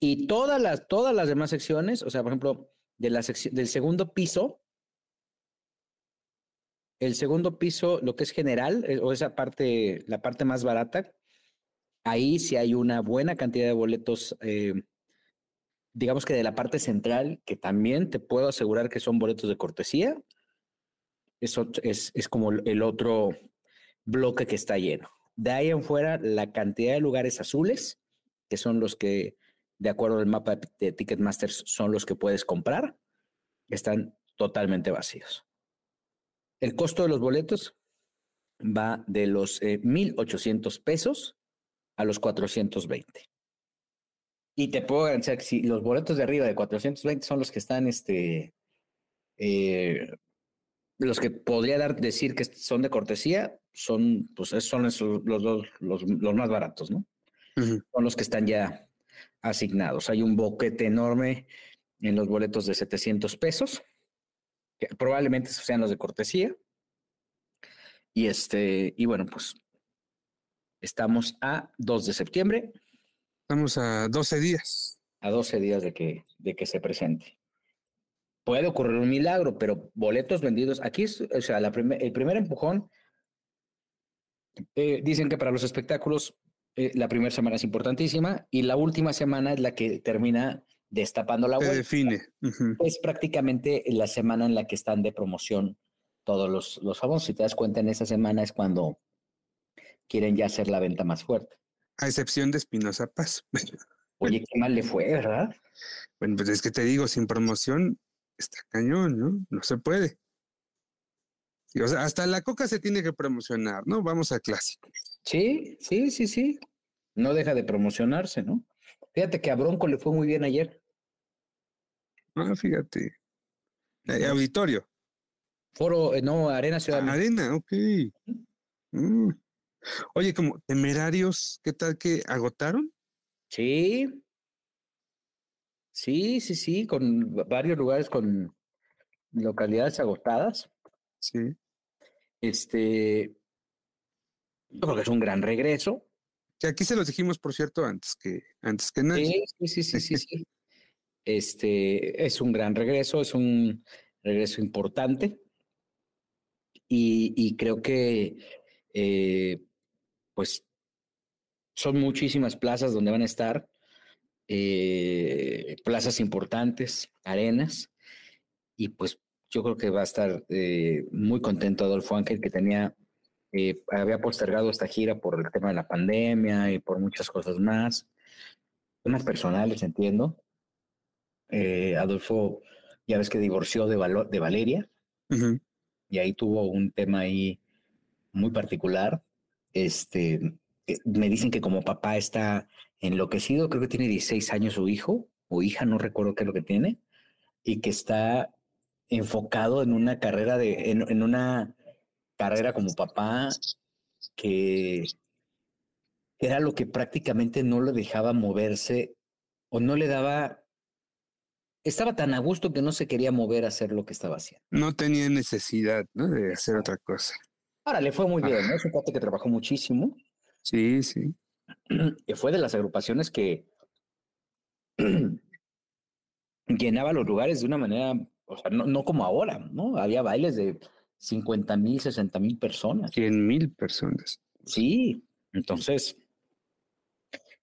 Y todas las, todas las demás secciones, o sea, por ejemplo, de la sección, del segundo piso, el segundo piso, lo que es general, eh, o esa parte, la parte más barata, ahí sí hay una buena cantidad de boletos, eh, digamos que de la parte central, que también te puedo asegurar que son boletos de cortesía. Eso es, es como el otro bloque que está lleno. De ahí en fuera, la cantidad de lugares azules, que son los que, de acuerdo al mapa de Ticketmasters, son los que puedes comprar, están totalmente vacíos. El costo de los boletos va de los 1.800 eh, pesos a los 420. Y te puedo garantizar que si los boletos de arriba de 420 son los que están, este, eh, los que podría dar, decir que son de cortesía, son, pues son los, los, los, más baratos, ¿no? Son los que están ya asignados. Hay un boquete enorme en los boletos de 700 pesos que probablemente sean los de cortesía. Y este, y bueno, pues estamos a 2 de septiembre. Estamos a 12 días. A 12 días de que, de que se presente. Puede ocurrir un milagro, pero boletos vendidos. Aquí o sea, la el primer empujón. Eh, dicen que para los espectáculos eh, la primera semana es importantísima y la última semana es la que termina destapando la web. define. Es prácticamente la semana en la que están de promoción todos los, los famosos. Si te das cuenta, en esa semana es cuando quieren ya hacer la venta más fuerte. A excepción de Espinosa Paz. Oye, qué mal le fue, ¿verdad? Bueno, pues es que te digo, sin promoción está cañón, ¿no? No se puede. O sea, hasta la coca se tiene que promocionar, ¿no? Vamos a clásico. Sí, sí, sí, sí. No deja de promocionarse, ¿no? Fíjate que a Bronco le fue muy bien ayer. Ah, fíjate. Eh, auditorio. Foro, eh, no, Arena Ciudad. Ah, Arena, ok. Mm. Oye, como temerarios, ¿qué tal que agotaron? Sí. Sí, sí, sí, con varios lugares con localidades agotadas. Sí. Este, yo creo que es un gran regreso. Que aquí se los dijimos, por cierto, antes que, antes que nadie. Sí, sí, sí, sí, sí. Este es un gran regreso, es un regreso importante. Y, creo que eh, pues son muchísimas plazas donde van a estar, eh, plazas importantes, arenas, y pues yo creo que va a estar eh, muy contento Adolfo Ángel, que tenía eh, había postergado esta gira por el tema de la pandemia y por muchas cosas más, temas personales, entiendo. Eh, Adolfo, ya ves que divorció de, de Valeria y ahí tuvo un tema ahí muy particular. Este, me dicen que como papá está enloquecido, creo que tiene 16 años su hijo o hija, no recuerdo qué es lo que tiene, y que está enfocado en una carrera de, en una carrera como papá que era lo que prácticamente no le dejaba moverse o no le daba estaba tan a gusto que no se quería mover a hacer lo que estaba haciendo. No tenía necesidad de hacer otra cosa. Ahora le fue muy bien, ¿no? Es un cuate que trabajó muchísimo. Sí, sí. Que fue de las agrupaciones que llenaba los lugares de una manera, o sea, no, no como ahora, ¿no? Había bailes de 50 mil, 60 mil personas. 100 mil personas. Sí, entonces,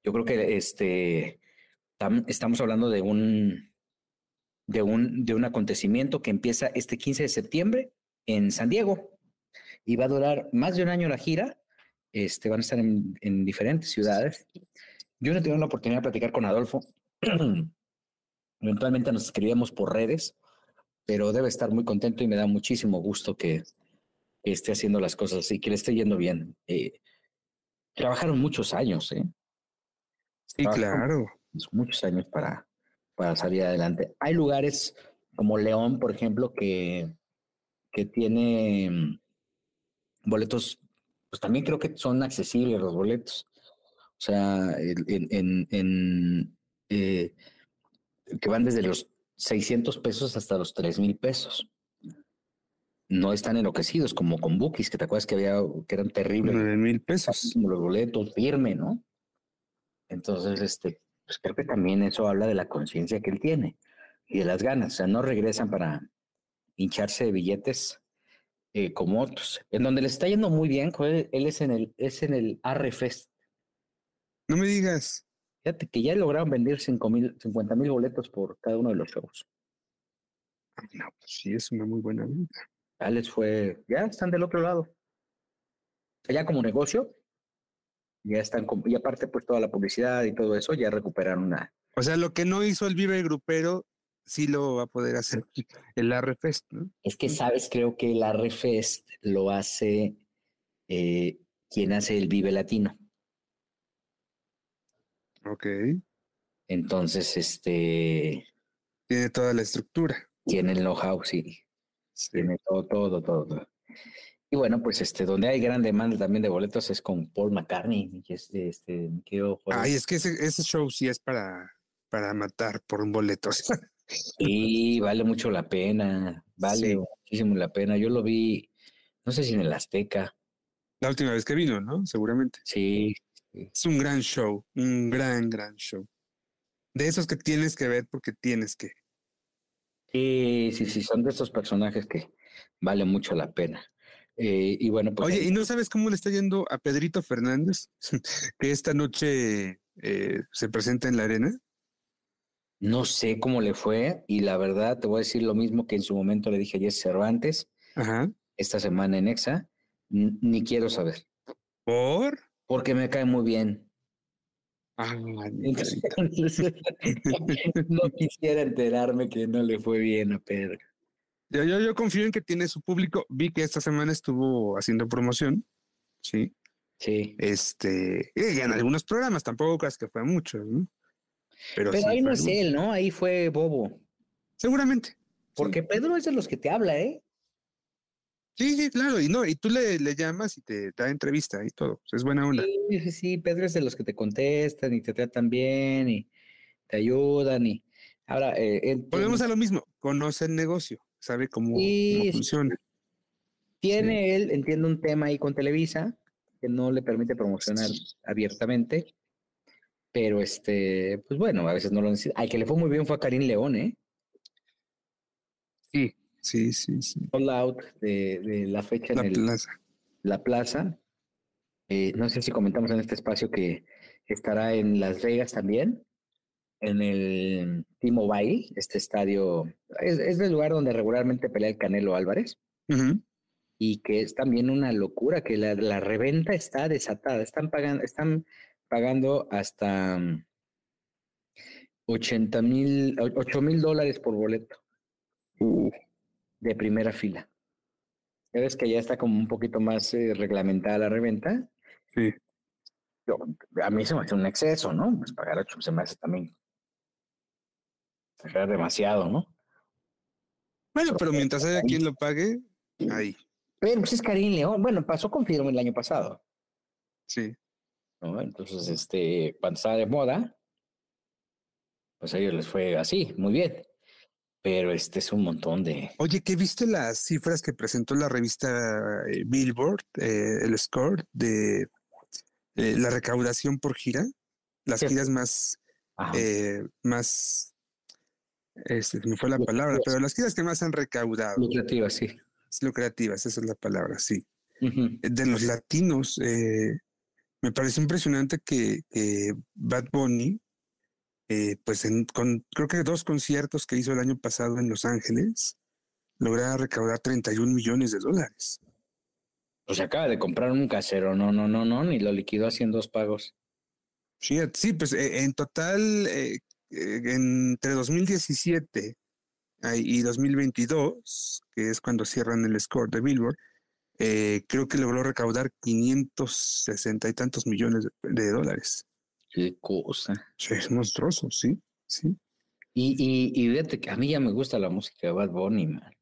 yo creo que este, estamos hablando de un, de un, de un acontecimiento que empieza este 15 de septiembre en San Diego y va a durar más de un año la gira. Este, van a estar en, en diferentes ciudades. Yo no he tenido la oportunidad de platicar con Adolfo. Eventualmente nos escribíamos por redes pero debe estar muy contento y me da muchísimo gusto que, esté haciendo las cosas así, que le esté yendo bien. Eh, trabajaron muchos años, ¿eh? Sí, claro. Muchos años para, para salir adelante. Hay lugares como León, por ejemplo, que, que tiene mm, boletos, pues también creo que son accesibles los boletos. O sea, en, en, eh, que van desde los 600 pesos hasta los 3 mil pesos. no están enloquecidos como con Bookies, que te acuerdas que había, que eran terribles. Nueve mil pesos. Como los boletos, firme, ¿no? Entonces, este, pues creo que también eso habla de la conciencia que él tiene y de las ganas. O sea, no regresan para hincharse de billetes eh, como otros. En donde le está yendo muy bien, él, él es en el, es en el Arrefest. No me digas. Fíjate que ya lograron vender 50 mil boletos por cada uno de los shows. No, pues sí, es una muy buena venta. Ya les fue, ya están del otro lado. Ya como negocio, ya están, y aparte pues toda la publicidad y todo eso, ya recuperaron una. O sea, lo que no hizo el Vive Grupero, sí lo va a poder hacer el Arrefest, ¿no? Es que sabes, creo que el Arrefest lo hace eh, quien hace el Vive Latino. Ok. Entonces, este. Tiene toda la estructura. Tiene el know-how, sí. Tiene todo, todo, todo, Y bueno, pues este, donde hay gran demanda también de boletos es con Paul McCartney. Este, Ay, es que ese, ese, show sí es para, para matar por un boleto. Sí, vale mucho la pena. Vale muchísimo la pena. Yo lo vi, no sé si en el Azteca. La última vez que vino, ¿no? Seguramente. Sí. Es un gran show, un gran, gran show. De esos que tienes que ver porque tienes que. Sí, sí, sí, son de esos personajes que vale mucho la pena. Eh, y bueno, pues. Oye, ¿y no sabes cómo le está yendo a Pedrito Fernández? que esta noche eh, se presenta en la arena. No sé cómo le fue, y la verdad te voy a decir lo mismo que en su momento le dije a Jess Cervantes, esta semana en Exa, ni quiero saber. ¿Por? Porque me cae muy bien. Ah, no quisiera enterarme que no le fue bien a Pedro. Yo, yo, yo, confío en que tiene su público. Vi que esta semana estuvo haciendo promoción. Sí. Sí. Este, y en algunos programas, tampoco creas que fue mucho, ¿no? Pero, ahí no es él, ¿no? Ahí fue Bobo. Seguramente. Porque Pedro es de los que te habla, ¿eh? Sí, sí, claro, y no, y tú le, le llamas y te da entrevista y todo, pues, es buena onda. Sí, sí, sí, Pedro es de los que te contestan y te tratan bien y te ayudan y ahora... Eh, Volvemos a lo mismo, conoce el negocio, sabe cómo, funciona. Tiene él, entiendo, un tema ahí con Televisa que no le permite promocionar abiertamente, pero este, pues bueno, a veces no lo necesita. Al que le fue muy bien fue a Karim León, ¿eh? Sí, Sí, sí, sí. All out de, la fecha la en plaza. la plaza. Eh, no sé si comentamos en este espacio que estará en Las Vegas también, en el T-Mobile, este estadio. Es, es, el lugar donde regularmente pelea el Canelo Álvarez. Y que es también una locura, que la, la reventa está desatada. Están pagando, están pagando hasta 80 mil, 8 mil dólares por boleto de primera fila. Ya ves que ya está como un poquito más eh, reglamentada la reventa. Sí. a mí se me hace un exceso, ¿no? Pues pagar ocho se me hace también. Pagar demasiado, ¿no? Bueno, pero mientras haya quien lo pague, ahí. Pero pues es Karim León. Bueno, pasó con Firme el año pasado. Sí. Entonces, este, cuando estaba de moda, pues a ellos les fue así, muy bien pero este es un montón de... Oye, ¿qué viste las cifras que presentó la revista eh, Billboard, eh, el score de eh, la recaudación por gira? Las giras más, más, este, me fue la palabra, pero las giras que más han recaudado. Lucrativas, sí. Lucrativas, esa es la palabra, sí. De los latinos, me parece impresionante que, que Bad Bunny eh, pues con creo que dos conciertos que hizo el año pasado en Los Ángeles, lograba recaudar 31 millones de dólares. Pues acaba de comprar un casero, no, no, no, no, ni lo liquidó así en dos pagos. Sí, sí pues eh, en total, eh, entre 2017 y 2022, que es cuando cierran el score de Billboard, creo que logró recaudar 560 y tantos millones de dólares. Qué cosa. Sí, es monstruoso, sí, sí. Y, y, y fíjate que a mí ya me gusta la música de Bad Bunny, man.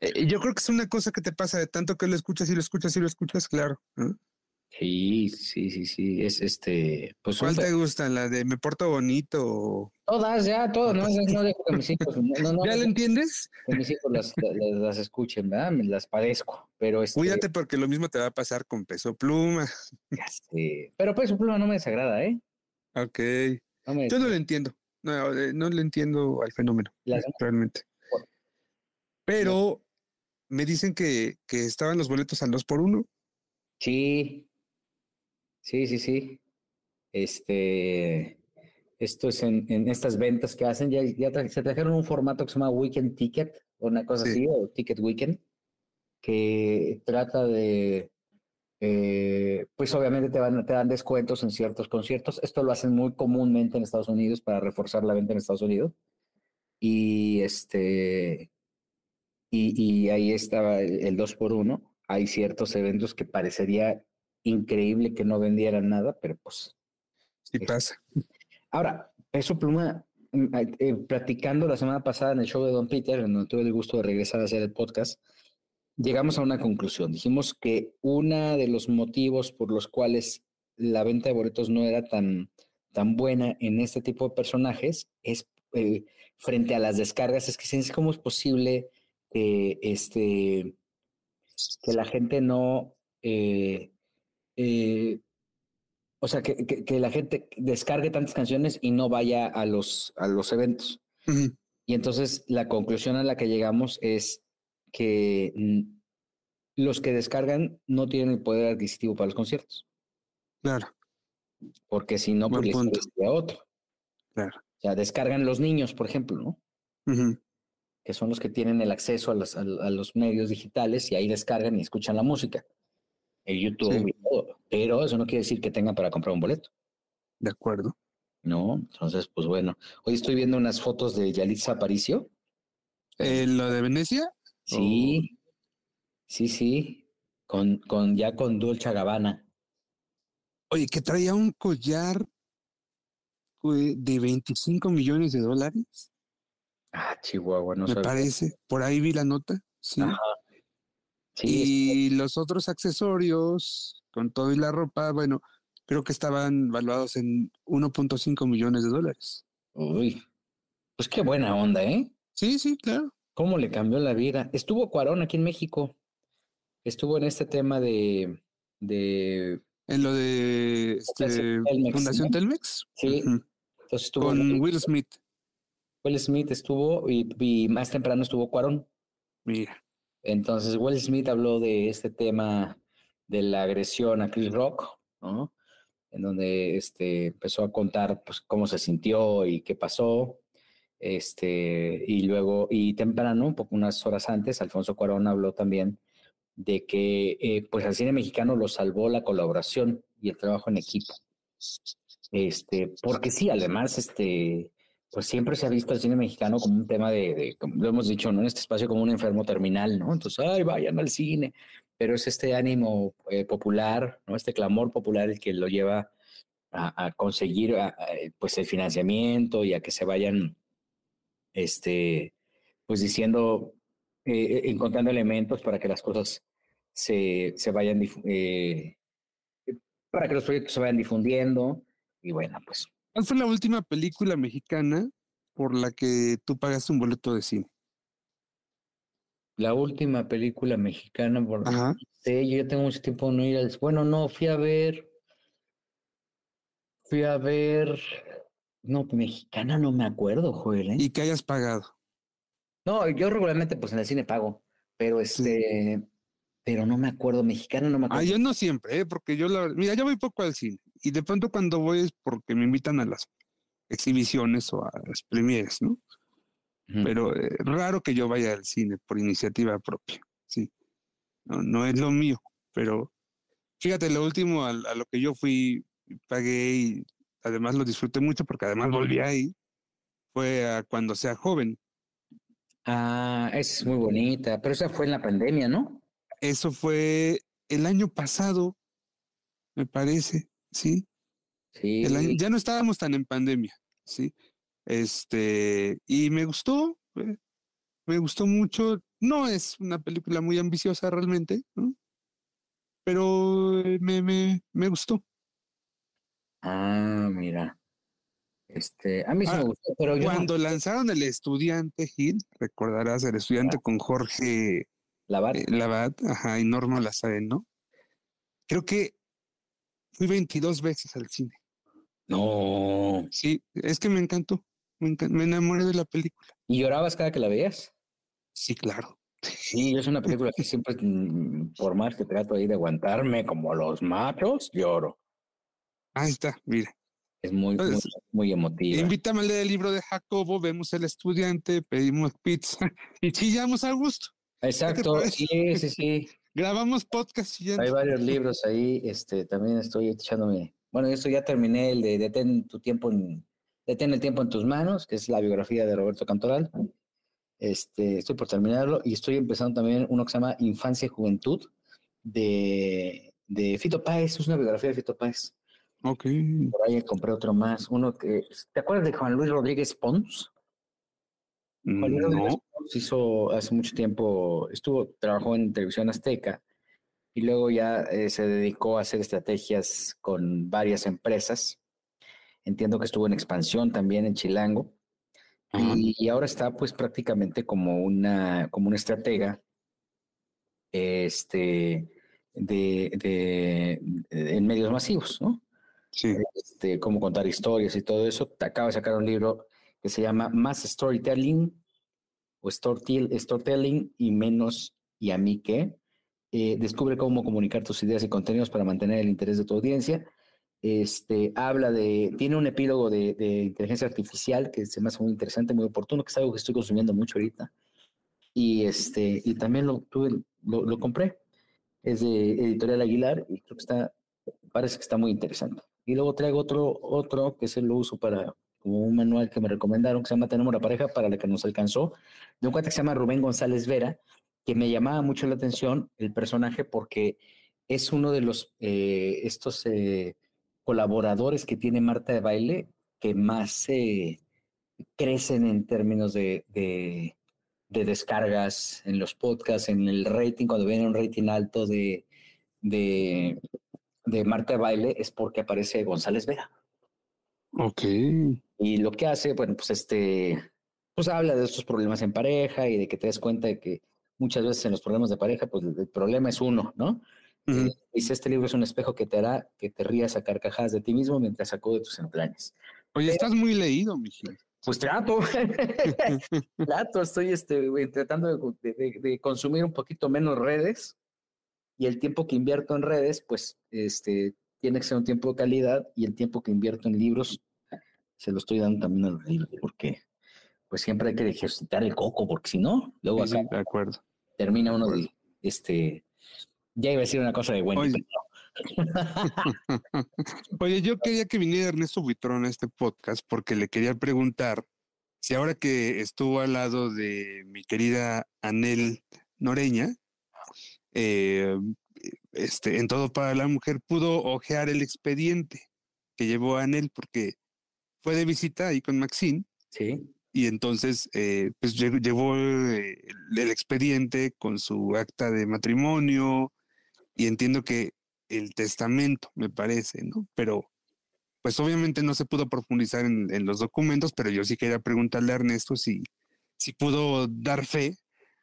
Eh, yo creo que es una cosa que te pasa de tanto que lo escuchas y lo escuchas y lo escuchas, claro. Sí, sí, sí, sí. Es este. Pues ¿Cuál te gusta? ¿La de Me Porto Bonito? Todas, ya, todas. No, no dejo que mis hijos. No, no, ¿Ya lo entiendes? Que mis hijos las, las, escuchen, ¿verdad? Me las padezco. Pero este, Cuídate porque lo mismo te va a pasar con Peso Pluma. Ya sé. Pero Peso Pluma no me desagrada, ¿eh? Ok. Yo no lo entiendo. No, eh, no le entiendo al fenómeno. Realmente. Pero me dicen que, que estaban los boletos al 2 por 1 Sí, Sí, sí, sí. Este, esto es en, en estas ventas que hacen, ya, ya se trajeron un formato que se llama Weekend Ticket, o una cosa así, o Ticket Weekend, que trata de, eh, pues obviamente te, van, te dan descuentos en ciertos conciertos. Esto lo hacen muy comúnmente en Estados Unidos para reforzar la venta en Estados Unidos. Y este, y, y ahí estaba el, el 2 por 1 Hay ciertos eventos que parecería increíble que no vendieran nada, pero pues. Sí pasa. Ahora, Peso Pluma, mm, eh, platicando la semana pasada en el show de Don Peter, en donde tuve el gusto de regresar a hacer el podcast, llegamos a una conclusión. Dijimos que uno de los motivos por los cuales la venta de boletos no era tan, tan buena en este tipo de personajes es eh, frente a las descargas, es que cómo es posible que, este, que la gente no eh, eh, o sea, que, que, la gente descargue tantas canciones y no vaya a los, a los eventos. Y entonces la conclusión a la que llegamos es que los que descargan no tienen el poder adquisitivo para los conciertos. Claro. Porque si no, pues les a otro. Claro. O sea, descargan los niños, por ejemplo, ¿no? Que son los que tienen el acceso a los, a los medios digitales y ahí descargan y escuchan la música el YouTube y todo, pero eso no quiere decir que tengan para comprar un boleto. De acuerdo. No, entonces, pues bueno. Hoy estoy viendo unas fotos de Yalitza Aparicio. Eh, ¿Lo de Venecia? Sí, sí, sí, con, con ya con Dolce Gabbana. Oye, que traía un collar de 25 millones de dólares. Ah, Chihuahua, no Me parece, por ahí vi la nota, sí. Ajá y los otros accesorios, con todo y la ropa, bueno, creo que estaban valuados en 1.5 millones de dólares. Uy, pues qué buena onda, ¿eh? Sí, sí, claro. ¿Cómo le cambió la vida? Estuvo Cuarón aquí en México. Estuvo en este tema de... de en lo de este, Fundación Telmex. Sí. Entonces estuvo con Will Smith. Will Smith estuvo y, y más temprano estuvo Cuarón. Mira. Entonces, Will Smith habló de este tema de la agresión a Chris Rock, ¿no? En donde este, empezó a contar pues, cómo se sintió y qué pasó. Este, y luego, y temprano, un poco unas horas antes, Alfonso Cuarón habló también de que eh, pues al cine mexicano lo salvó la colaboración y el trabajo en equipo. Este, porque sí, además, este, pues siempre se ha visto el cine mexicano como un tema de, como lo hemos dicho, ¿no? En este espacio como un enfermo terminal, ¿no? Entonces, ay, vayan al cine. Pero es este ánimo eh, popular, ¿no? Este clamor popular el que lo lleva a, conseguir pues el financiamiento y a que se vayan, este, pues diciendo, eh, eh, encontrando elementos para que las cosas se, se vayan, para que los proyectos se vayan difundiendo. Y bueno, pues ¿Cuál fue la última película mexicana por la que tú pagaste un boleto de cine? La última película mexicana por Ajá. Sí, yo ya tengo mucho tiempo no ir al bueno, no, fui a ver fui a ver no, mexicana no me acuerdo, Joel, ¿eh? Y que hayas pagado. No, yo regularmente pues en el cine pago, pero este pero no me acuerdo, mexicana no me acuerdo. Ah, yo no siempre, ¿eh? porque yo la mira, yo voy poco al cine y de pronto cuando voy es porque me invitan a las exhibiciones o a las premieres, ¿no? Pero eh, raro que yo vaya al cine por iniciativa propia, sí. No, no es lo mío, pero fíjate, lo último a, lo que yo fui, pagué y además lo disfruté mucho porque además volví ahí, fue a cuando sea joven. Ah, esa es muy bonita, pero esa fue en la pandemia, ¿no? Eso fue el año pasado, me parece. ¿sí? Sí. ya no estábamos tan en pandemia, ¿sí? Este, y me gustó, eh, me gustó mucho. No es una película muy ambiciosa realmente, ¿no? pero eh, me, me, me gustó. Ah, mira. Este, a mí sí Ah, me gustó, pero yo no- Cuando lanzaron el estudiante Gil, recordarás el estudiante con Jorge la bar- eh, Labat, ajá, y Norma Lazaren, ¿no? Creo que fui 22 veces al cine. No. Sí, es que me encantó. Me, encan- me enamoré de la película. ¿Y llorabas cada que la veías? Sí, claro. Sí, es una película que siempre, mm, por más que trato ahí de aguantarme como los machos, lloro. Ahí está, mira. Es muy, muy, muy emotiva. Invítame a leer el libro de Jacobo, vemos el estudiante, pedimos pizza y chillamos a gusto. Exacto, sí, sí, sí. Grabamos podcast chillando. Hay varios libros ahí. Este, también estoy echándome. Bueno, esto ya terminé el de Detén tu tiempo en Detén el tiempo en tus manos, que es la biografía de Roberto Cantoral. Este, estoy por terminarlo y estoy empezando también uno que se llama Infancia y Juventud de, de Fito Páez, es una biografía de Fito Páez. Ok. Por ahí compré otro más, uno que ¿te acuerdas de Juan Luis Rodríguez Pons? Juan Luis Rodríguez No. Hizo hace mucho tiempo, estuvo, trabajó en televisión azteca y luego ya eh, se dedicó a hacer estrategias con varias empresas. Entiendo que estuvo en expansión también en Chilango y, y ahora está pues prácticamente como una, como una estratega este, de, de- de- en medios masivos, ¿no? Sí. este, cómo contar historias y todo eso. Te acaba de sacar un libro que se llama Más Storytelling o Storytell- Storytelling y menos y a mí qué. Eh, descubre cómo comunicar tus ideas y contenidos para mantener el interés de tu audiencia. Este, habla de, tiene un epílogo de, de inteligencia artificial que se me hace muy interesante, muy oportuno, que es algo que estoy consumiendo mucho ahorita. Y, este, y también lo, tuve, lo, lo compré. Es de Editorial Aguilar y creo que está, parece que está muy interesante. Y luego traigo otro, otro que se lo uso para como un manual que me recomendaron, que se llama Tenemos la pareja para la que nos alcanzó, de un cuate que se llama Rubén González Vera, que me llamaba mucho la atención el personaje porque es uno de los, eh, estos eh, colaboradores que tiene Marta de Baile que más eh, crecen en términos de, de, de descargas en los podcasts, en el rating, cuando viene un rating alto de, de Marta de Baile es porque aparece González Vera. Ok. Y lo que hace, bueno, pues este, pues habla de estos problemas en pareja y de que te des cuenta de que muchas veces en los problemas de pareja, pues el problema es uno, ¿no? Eh, dice, este libro es un espejo que te hará que te rías a carcajadas de ti mismo mientras sacude tus entrañas. Oye, estás muy leído, Miguel. Pues trato, trato, estoy este, tratando de, de- de consumir un poquito menos redes y el tiempo que invierto en redes, pues este, tiene que ser un tiempo de calidad y el tiempo que invierto en libros se lo estoy dando también a los libros porque pues siempre hay que ejercitar el coco porque si no, luego Sí, acá de acuerdo. termina uno de, este, ya iba a decir una cosa de Wendy, Oye. pero no. Oye, yo quería que viniera Ernesto Buitrón a este podcast porque le quería preguntar si ahora que estuvo al lado de mi querida Anel Noreña, eh, este, en todo para la mujer, pudo ojear el expediente que llevó a Anel porque fue de visita ahí con Maxine sí, y entonces eh, pues lle- llevó eh, el, el expediente con su acta de matrimonio y entiendo que el testamento, me parece, ¿no? Pero pues obviamente no se pudo profundizar en, en los documentos, pero yo sí quería preguntarle a Ernesto si, si pudo dar fe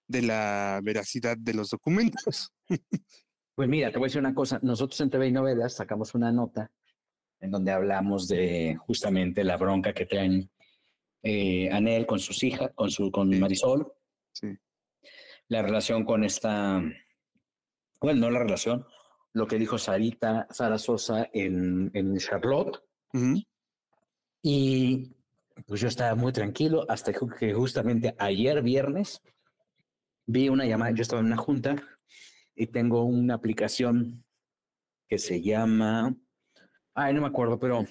de la veracidad de los documentos. Pues mira, te voy a decir una cosa. Nosotros en TV y Novelas sacamos una nota en donde hablamos de justamente la bronca que traen eh, Anel con sus hijas, con su con. Marisol, Sí. la relación con esta, bueno, no la relación, lo que dijo Sarita, Sara Sosa en, en Charlotte. Ujú. Y pues yo estaba muy tranquilo hasta que justamente ayer viernes vi una llamada, yo estaba en una junta y tengo una aplicación que se llama, ay, no me acuerdo, pero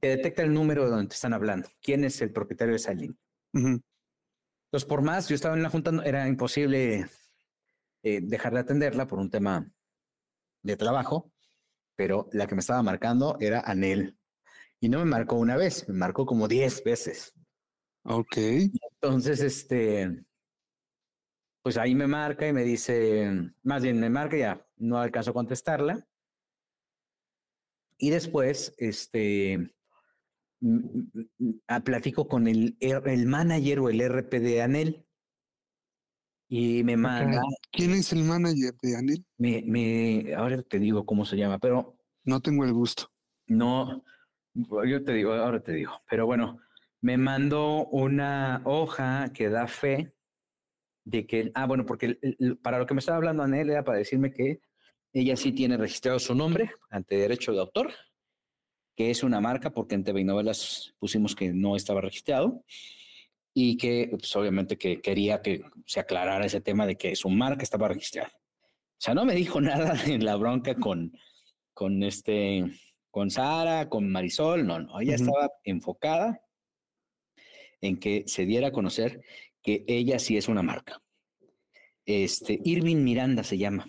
te detecta el número de donde te están hablando, quién es el propietario de esa línea. Ujú. Entonces, por más, yo estaba en la junta, era imposible eh, dejar de atenderla por un tema de trabajo, pero la que me estaba marcando era Anel. Y no me marcó una vez, me marcó como 10 veces. Ok. Entonces, este, pues ahí me marca y me dice, más bien me marca, ya no alcanzo a contestarla. Y después, este, platico con el, el manager o el RP de Anel. Y me manda. ¿Quién es el manager de Anel? Me, me, ahora te digo cómo se llama, pero. No tengo el gusto. No, yo te digo, ahora te digo. Pero bueno, me mandó una hoja que da fe de que. Ah, bueno, porque para lo que me estaba hablando Anel era para decirme que ella sí tiene registrado su nombre ante derecho de autor, que es una marca, porque en TV Novelas pusimos que no estaba registrado y que pues, obviamente que quería que se aclarara ese tema de que su marca estaba registrada. O sea, no me dijo nada en la bronca con, con este, con Sara, con Marisol, no, no, ella estaba enfocada en que se diera a conocer que ella sí es una marca. Este, Irving Miranda se llama.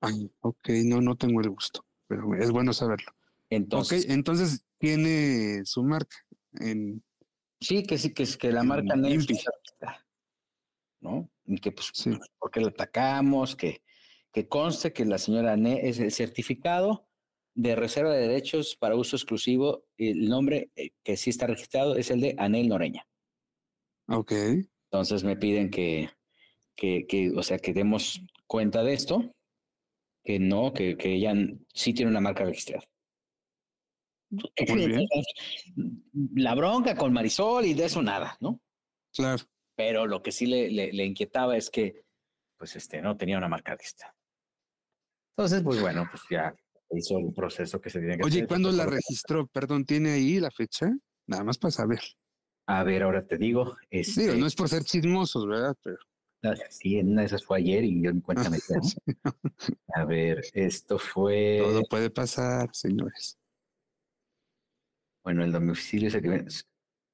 Ay, ok, no, no tengo el gusto, pero es bueno saberlo. Entonces, ok, entonces tiene su marca en, Sí, que sí, que es que la marca ¿no? Y que pues, sí. ¿por qué la atacamos? Que, que conste que la señora Ne es el certificado de reserva de derechos para uso exclusivo. El nombre eh, que sí está registrado es el de Anel Noreña. Ok. Entonces me piden que, que, que o sea, que demos cuenta de esto, que no, que, que ella sí tiene una marca registrada. La bronca con Marisol y de eso nada, ¿no? Claro. Pero lo que sí le, le, inquietaba es que, pues, este, no tenía una marca lista. Entonces, pues bueno, pues ya hizo un proceso que se tiene que Oye, ¿cuándo la registró? Perdón, ¿tiene ahí la fecha? Nada más para saber. A ver, ahora te digo. Este, no es por ser chismosos, ¿verdad? Pero... Sí, una de esas fue ayer y yo en cuenta me A ver, esto fue. Todo puede pasar, señores. Bueno, el domicilio es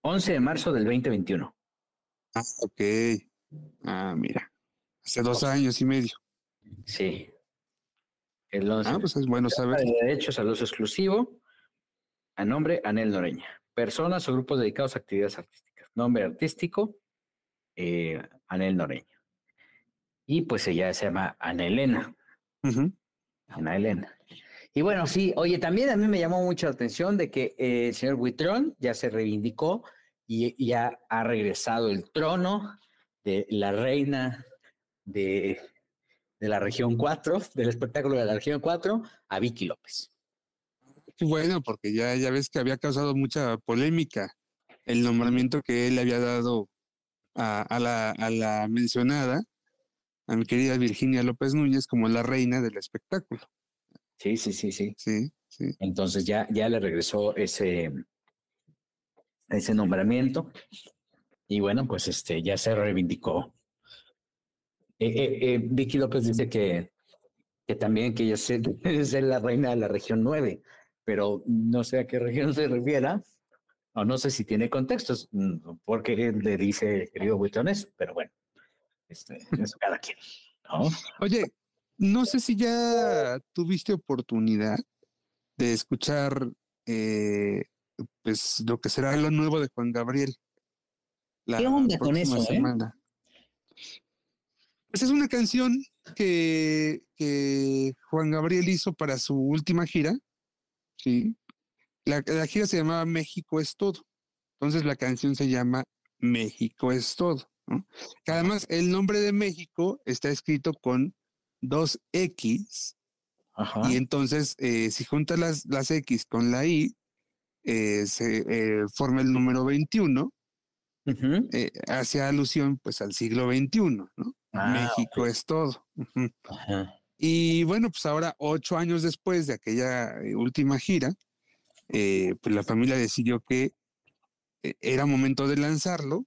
11 de marzo del 2021. Ah, ok. Ah, mira. Hace dos años y medio. Sí. El 11. Ah, pues es bueno saber. De derechos al uso exclusivo. A nombre, Anel Noreña. Personas o grupos dedicados a actividades artísticas. Nombre artístico, eh, Anel Noreña. Y pues ella se llama Ana Elena. Ana Elena. Y bueno, sí, oye, también a mí me llamó mucho la atención de que eh, el señor Buitrón ya se reivindicó y ya ha regresado el trono de la reina de, de la región 4, del espectáculo de la región 4, a Vicky López. Bueno, porque ya, ya ves que había causado mucha polémica el nombramiento que él había dado a, a, la, a la mencionada, a mi querida Virginia López Núñez, como la reina del espectáculo. Sí, sí, sí, sí. Sí, sí. Entonces ya, ya le regresó ese, ese nombramiento. Y bueno, pues este ya se reivindicó. Eh, eh, eh, Vicky López dice que, que también que ella es la reina de la región 9, pero no sé a qué región se refiera, o no sé si tiene contextos, mm, porque le dice querido Buitones, pero bueno, este, es cada quien. ¿no? Oye, no sé si ya tuviste oportunidad de escuchar eh, pues lo que será lo nuevo de Juan Gabriel. ¿Qué onda con eso? Eh? Pues es una canción que, que, Juan Gabriel hizo para su última gira. Sí. La, la gira se llamaba México es todo. Entonces la canción se llama México es todo. ¿No? Que además el nombre de México está escrito con dos X. Y entonces, eh, si juntas las, las, X con la Y, eh, se eh, forma el número 21, hacia alusión pues al siglo XXI, ¿no? Ah, México es todo. Y bueno, pues ahora, ocho años después de aquella última gira, pues la familia decidió que era momento de lanzarlo,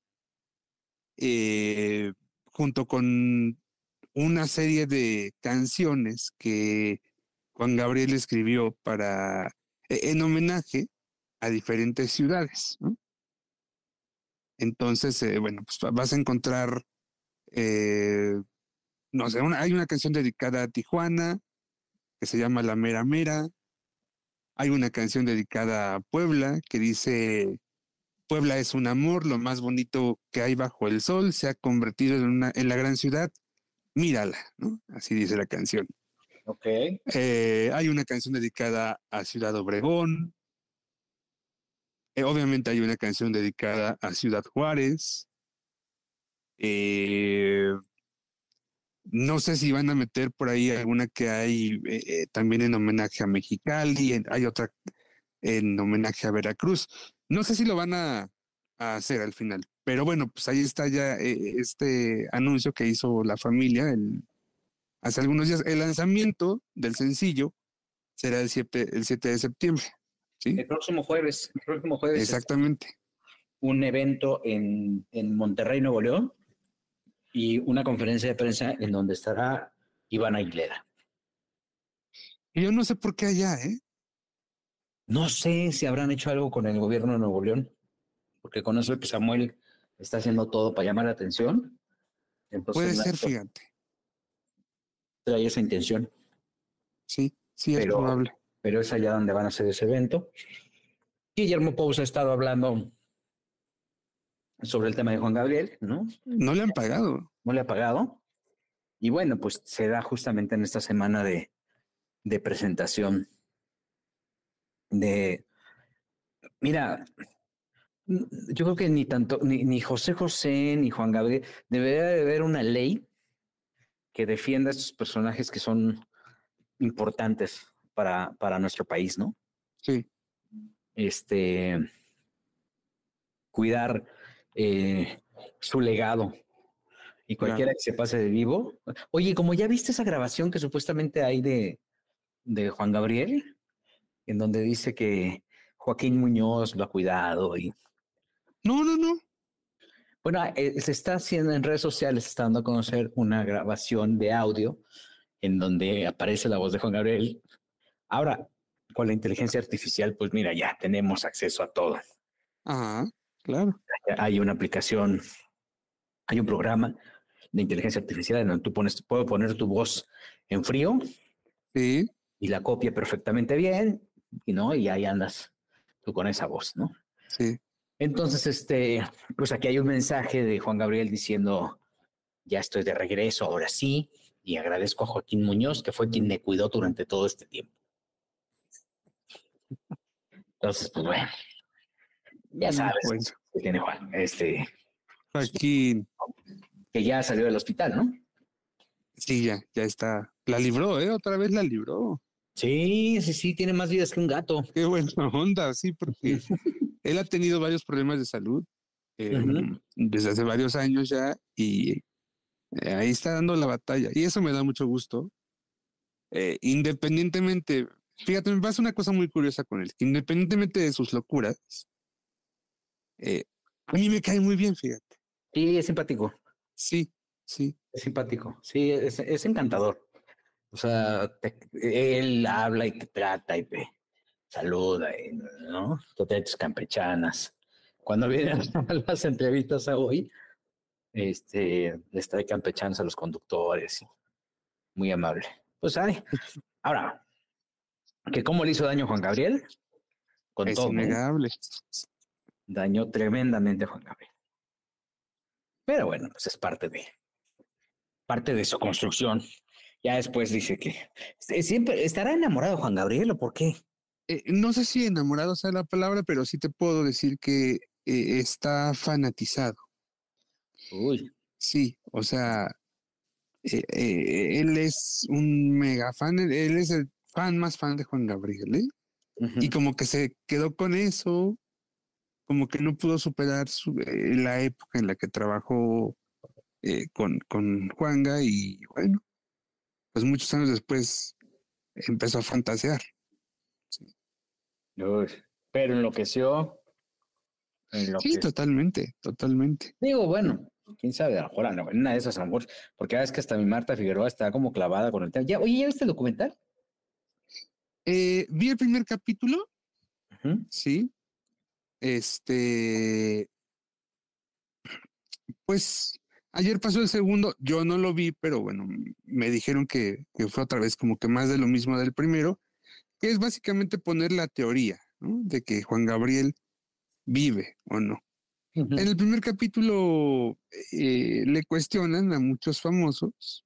junto con una serie de canciones que Juan Gabriel escribió para e, en homenaje a diferentes ciudades. Entonces, eh, bueno, pues vas a encontrar, eh, no sé, hay una canción dedicada a Tijuana que se llama La Mera Mera. Hay una canción dedicada a Puebla que dice, Puebla es un amor, lo más bonito que hay bajo el sol, se ha convertido en, una, en la gran ciudad Mírala, ¿no? Así dice la canción. Ok. Eh, hay una canción dedicada a Ciudad Obregón. Eh, obviamente hay una canción dedicada a Ciudad Juárez. Eh, no sé si van a meter por ahí alguna que hay también en homenaje a Mexicali, hay otra en homenaje a Veracruz. No sé si lo van a, a hacer al final, pero bueno, pues ahí está ya este anuncio que hizo la familia el, hace algunos días. El lanzamiento del sencillo será el 7, el 7 de septiembre. ¿sí? El próximo jueves. El próximo jueves. Exactamente. Un evento en, en Monterrey, Nuevo León, y una conferencia de prensa en donde estará Iván Aguilera. Y yo no sé por qué allá, ¿eh? No sé si habrán hecho algo con el gobierno de Nuevo León, porque con eso que Samuel está haciendo todo para llamar la atención. Puede ser, fíjate trae esa intención. Sí, sí, es probable. Pero es allá donde van a hacer ese evento. Guillermo Pousa ha estado hablando sobre el tema de Juan Gabriel, ¿no? No le han pagado. No le ha pagado. Y bueno, pues se da justamente en esta semana de, de presentación de... Mira, yo creo que ni tanto, ni, ni José José, ni Juan Gabriel, debería de haber una ley que defienda a estos personajes que son importantes para, para nuestro país, ¿no? Sí. Este, cuidar eh, su legado y cualquiera que se pase de vivo. Oye, como ya viste esa grabación que supuestamente hay de, de Juan Gabriel, en donde dice que Joaquín Muñoz lo ha cuidado y... No, no, no. Bueno, eh, se está haciendo en redes sociales, se está dando a conocer una grabación de audio en donde aparece la voz de Juan Gabriel. Ahora, con la inteligencia artificial, pues mira, ya tenemos acceso a todo. Ajá, claro. Hay una aplicación, hay un programa de inteligencia artificial en donde tú pones, puedo poner tu voz en frío. Sí. Y la copia perfectamente bien, y no, y ahí andas tú con esa voz, ¿no? Sí. Entonces, este, pues aquí hay un mensaje de Juan Gabriel diciendo, ya estoy de regreso, ahora sí, y agradezco a Joaquín Muñoz, que fue quien me cuidó durante todo este tiempo. Entonces, pues bueno, ya sabes que tiene Juan, este. Joaquín. Que ya salió del hospital, ¿no? Sí, ya, ya está. La libró, ¿eh? Otra vez la libró. Sí, sí, sí, tiene más vidas que un gato. Qué buena onda, sí, porque él ha tenido varios problemas de salud em, desde hace varios años ya y eh, ahí está dando la batalla y eso me da mucho gusto. Eh, independientemente, fíjate, me pasa una cosa muy curiosa con él, independientemente de sus locuras, eh, a mí me cae muy bien, fíjate. Sí, es simpático. Sí, sí. Es simpático, sí, es, es encantador. O sea, él habla y te trata y te, saluda, ¿no? Totetes campechanas. Cuando vienen las entrevistas a hoy, este, les trae campechanas a los conductores. Muy amable. Pues ay, ahora, que cómo le hizo daño Juan Gabriel. Con es innegable. Dañó tremendamente a Juan Gabriel. Pero bueno, pues es parte de parte de su construcción. Ya después dice que siempre estará enamorado de Juan Gabriel o por qué. Eh, no sé si enamorado sea la palabra, pero sí te puedo decir que eh, está fanatizado. Uy. Sí, o sea, eh, él es un mega fan, él es el fan más fan de Juan Gabriel, Y como que se quedó con eso, como que no pudo superar la época en la que trabajó con, con Juanga y bueno, pues muchos años después empezó a fantasear pero enloqueció. Sí, totalmente, totalmente. Digo, bueno, quién sabe, a lo mejor una de esas, a lo mejor, porque es que hasta mi Marta Figueroa está como clavada con el tema. Ya, oye, ¿ya viste el documental? Eh, vi el primer capítulo. Sí. Este. Pues ayer pasó el segundo, yo no lo vi, pero bueno, me dijeron que, que fue otra vez como que más de lo mismo del primero que es básicamente poner la teoría de que Juan Gabriel vive o no. En el primer capítulo eh, le cuestionan a muchos famosos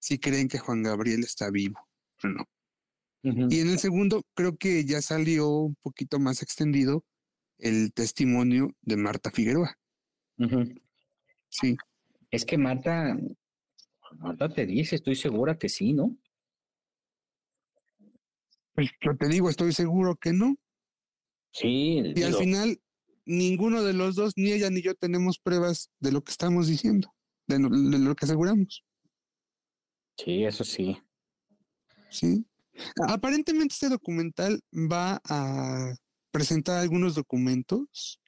si creen que Juan Gabriel está vivo o no. Y en el segundo, creo que ya salió un poquito más extendido el testimonio de Marta Figueroa. Sí, Es que Marta, Marta te dice, estoy segura que sí, ¿no? pues yo te digo, estoy seguro que no. Sí, Y al final, ninguno de los dos, ni ella ni yo, tenemos pruebas de lo que estamos diciendo, de, no- de lo que aseguramos. sí, eso sí. Sí. Aparentemente este documental va a presentar algunos documentos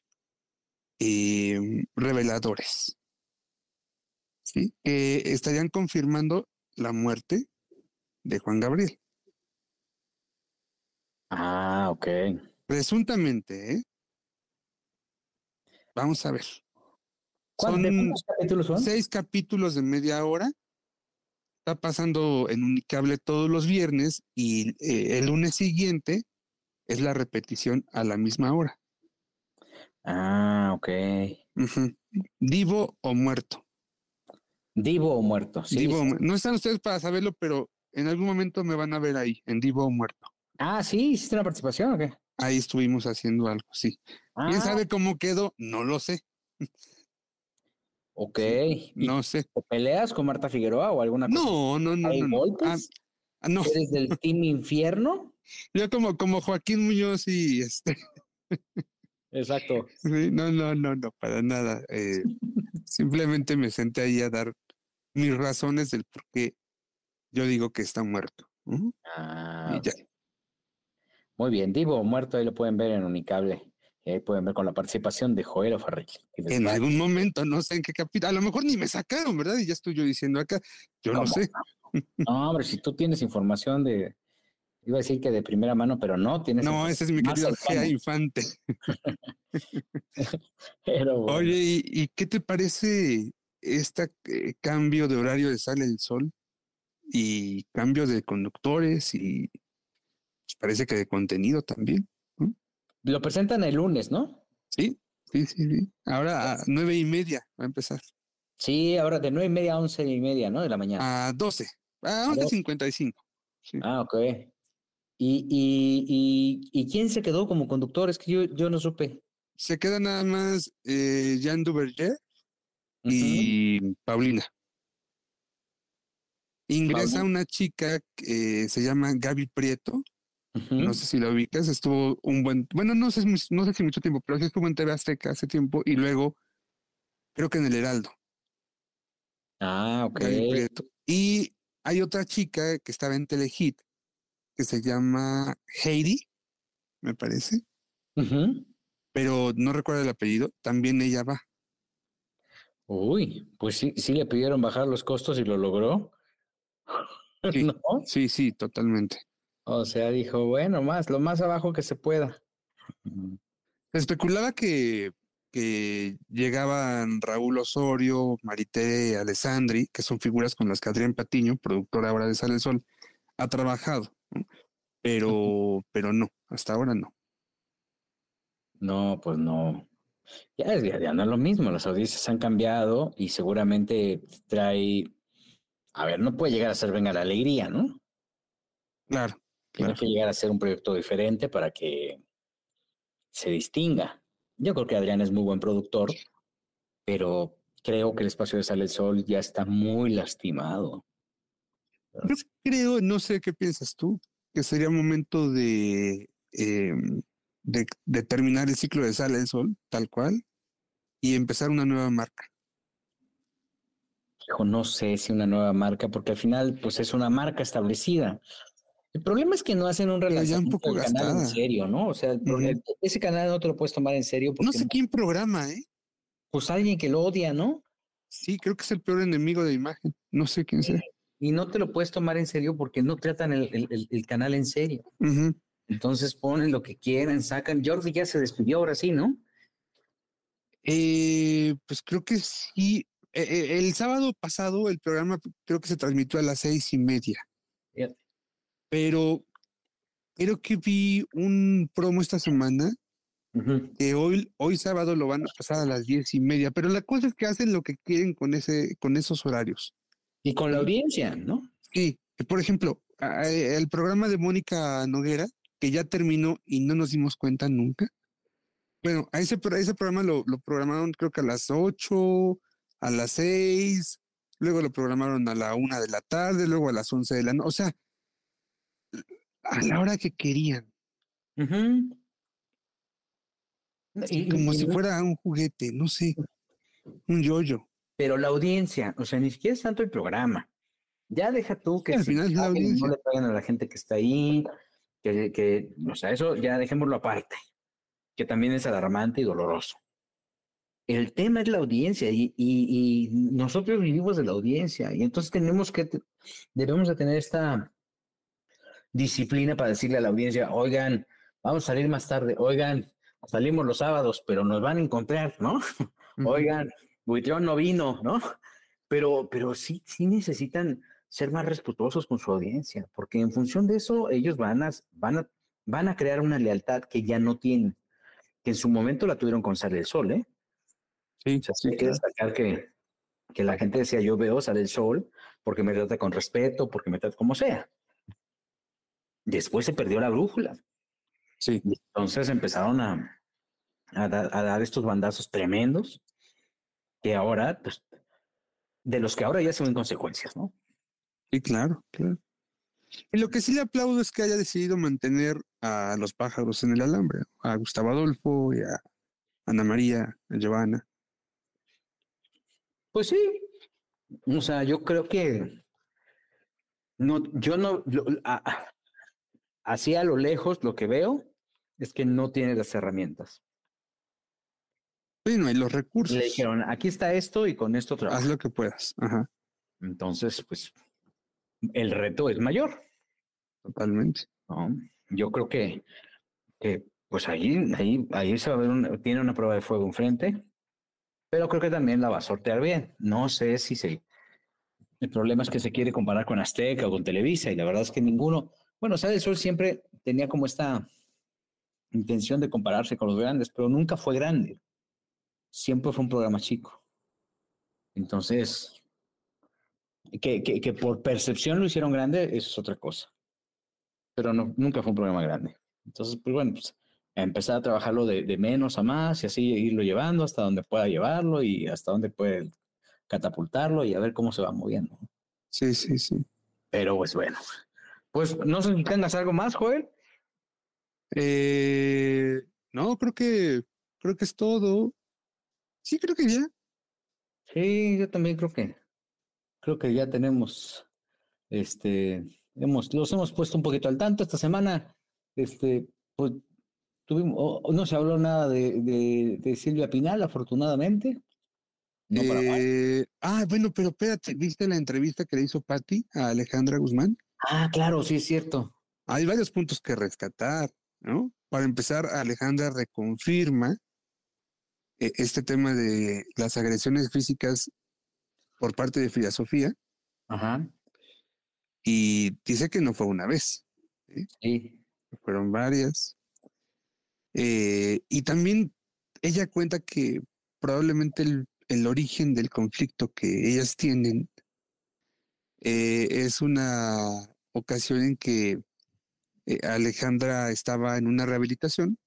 eh, reveladores, ¿sí? Que estarían confirmando la muerte de Juan Gabriel. Ah, ok. Presuntamente, ¿eh? Vamos a ver. ¿Cuán- de Son ¿Cuántos capítulos son? seis capítulos de media hora. Está pasando en Unicable todos los viernes y eh, el lunes siguiente es la repetición a la misma hora. Ah, ok. Ujú. Divo o muerto. Divo o muerto. Sí, Divo sí. No están ustedes para saberlo, pero en algún momento me van a ver ahí, en Divo o muerto. Ah, sí, hiciste una participación o qué? Ahí estuvimos haciendo algo, sí. ¿Quién Ah, sabe cómo quedó? No lo sé, ok. ¿Y no sé. te peleas con Marta Figueroa o alguna cosa? No, no, no, ¿Hay no. golpes? ah, no, ¿Eres del Team Infierno? yo como, como Joaquín Muñoz y este. Exacto. Sí, no, no, no, no, para nada. eh, simplemente me senté ahí a dar mis razones del por qué yo digo que está muerto. Ah, Y ya. ok. Muy bien, Divo o muerto, ahí lo pueden ver en Unicable. Y ahí pueden ver con la participación de Joel Farrell. En algún momento, no sé en qué capítulo, a lo mejor ni me sacaron, ¿verdad? Y ya estoy yo diciendo acá, yo no sé. No, hombre, si tú tienes información de. Iba a decir que de primera mano, pero no tienes. No, ese es mi querido. Gea Infante. Pero bueno. Oye, ¿y, y qué te parece este cambio de horario de Sale el Sol? Y cambio de conductores y pues, parece que de contenido también. Lo presentan el lunes, ¿no? Sí, sí, sí, sí. Ahora a nueve y media va a empezar. Sí, ahora de nueve y media a once y media, ¿no? De la mañana. A 12. A 11.55. Sí. Ah, ok. ¿Y, y, y, y quién se quedó como conductor? Es que yo, yo no supe. Se queda nada más eh, Jean Duverger Y Paulina. Ingresa una chica que se llama Gaby Prieto. No sé si la ubicas. Estuvo un buen. Bueno, no sé, no sé si mucho tiempo, pero sí estuvo en TV Azteca hace tiempo y luego creo que en El Heraldo. Ah, ok. Gaby Prieto. Y hay otra chica que estaba en Telehit que se llama Heidi, me parece, pero no recuerdo el apellido. También ella va. Uy, pues sí, sí le pidieron bajar los costos y lo logró. Sí. ¿No? Sí, sí, totalmente. O sea, dijo, bueno, más, lo más abajo que se pueda. Se especulaba que, que llegaban Raúl Osorio, Marité Alessandri, que son figuras con las que Adrián Patiño, productor ahora de Sale el Sol, ha trabajado. ¿no? Pero, pero no, hasta ahora no. No, pues no. Ya, ya, ya no es lo mismo, las audiencias han cambiado y seguramente trae, a ver, no puede llegar a ser Venga la Alegría, ¿no? Claro, Tiene Claro. que llegar a ser un proyecto diferente para que se distinga. Yo creo que Adrián es muy buen productor, pero creo que el espacio de Sale el Sol ya está muy lastimado. yo creo, no sé qué piensas tú, que sería momento de, em, de, de terminar el ciclo de Sale el Sol, tal cual, y empezar una nueva marca. Hijo, no sé si una nueva marca, porque al final, pues es una marca establecida. El problema es que no hacen un relanzamiento del canal en serio, ¿no? O sea, el pro- Ujú. el- ese canal no te lo puedes tomar en serio porque No sé quién programa, ¿eh? pues alguien que lo odia, ¿no? Sí, creo que es el peor enemigo de imagen. No sé quién sea. Y no te lo puedes tomar en serio porque no tratan el, el- canal en serio. Ujú. Entonces ponen lo que quieran, sacan. Jordi ya se despidió ahora sí, ¿no? Eh, pues creo que sí. Eh, eh, el sábado pasado el programa creo que se transmitió a las seis y media. Pero creo que vi un promo esta semana que hoy, hoy sábado lo van a pasar a las diez y media. Pero la cosa es que hacen lo que quieren con ese, con esos horarios. Y con la audiencia, ¿no? Sí, por ejemplo, el programa de Mónica Noguera, que ya terminó y no nos dimos cuenta nunca. Bueno, a ese, ese programa lo, lo programaron creo que a las 8, a las 6, luego lo programaron a la 1 de la tarde, luego a las 11 de la noche. O sea, a la hora que querían. como si fuera un juguete, no sé, un yoyo. Pero la audiencia, o sea, ni siquiera es tanto el programa. Ya deja tú que al final la audiencia. no le paguen a la gente que está ahí, que, que, o sea, eso ya dejémoslo aparte, que también es alarmante y doloroso. El tema es la audiencia y, y, y nosotros vivimos de la audiencia y entonces tenemos que, debemos de tener esta disciplina para decirle a la audiencia, oigan, vamos a salir más tarde, oigan, salimos los sábados, pero nos van a encontrar, ¿no? Oigan, Buitrón no vino, ¿no? Pero, pero sí, sí necesitan ser más respetuosos con su audiencia, porque en función de eso ellos van a, van a, van a crear una lealtad que ya no tienen, que en su momento la tuvieron con Sale el Sol, ¿eh? Sí, sí hay que destacar que, que la gente decía, yo veo Sale el Sol porque me trata con respeto, porque me trata como sea. Después se perdió la brújula. Sí. entonces empezaron a, a, dar estos bandazos tremendos que ahora, pues, de los que ahora ya se ven consecuencias, ¿no? Sí, claro, claro. Y lo que sí le aplaudo es que haya decidido mantener a los pájaros en el alambre, a Gustavo Adolfo y a Ana María, a Giovanna. Pues sí. O sea, yo creo que no, yo no, así a lo lejos lo que veo es que no tiene las herramientas. Bueno, y los recursos. Le dijeron, aquí está esto y con esto trabajas. Haz lo que puedas. Ajá. Entonces, pues, el reto es mayor. Totalmente. Yo creo que, que pues ahí, ahí, ahí se va a ver, un, tiene una prueba de fuego enfrente, pero creo que también la va a sortear bien. No sé si se... El problema es que se quiere comparar con Azteca o con Televisa y la verdad es que ninguno, bueno, Sale el Sol siempre tenía como esta intención de compararse con los grandes, pero nunca fue grande. Siempre fue un programa chico. Entonces, que, que, que por percepción lo hicieron grande, eso es otra cosa. Pero no, nunca fue un programa grande. Entonces, pues bueno, pues empezar a trabajarlo de, de, menos a más y así irlo llevando hasta donde pueda llevarlo y hasta donde puede catapultarlo y a ver cómo se va moviendo. Sí, sí, sí. Pero pues bueno, pues no sé si tengas algo más, Joel. Eh, no, creo que creo que es todo. Sí, creo que ya. Sí, yo también creo que creo que ya tenemos este hemos los hemos puesto un poquito al tanto esta semana. Este, pues tuvimos no se habló nada de, de, Silvia Pinal, afortunadamente. No eh, ah, bueno, pero espérate, ¿viste la entrevista que le hizo Patti a Alejandra Guzmán? Ah, claro, sí es cierto. Hay varios puntos que rescatar, ¿no? Para empezar, Alejandra reconfirma eh, este tema de las agresiones físicas por parte de Frida Sofía. Ajá. Y dice que no fue una vez. Sí. Fueron varias. Eh, y también ella cuenta que probablemente el, el, origen del conflicto que ellas tienen eh, es una ocasión en que eh, Alejandra estaba en una rehabilitación.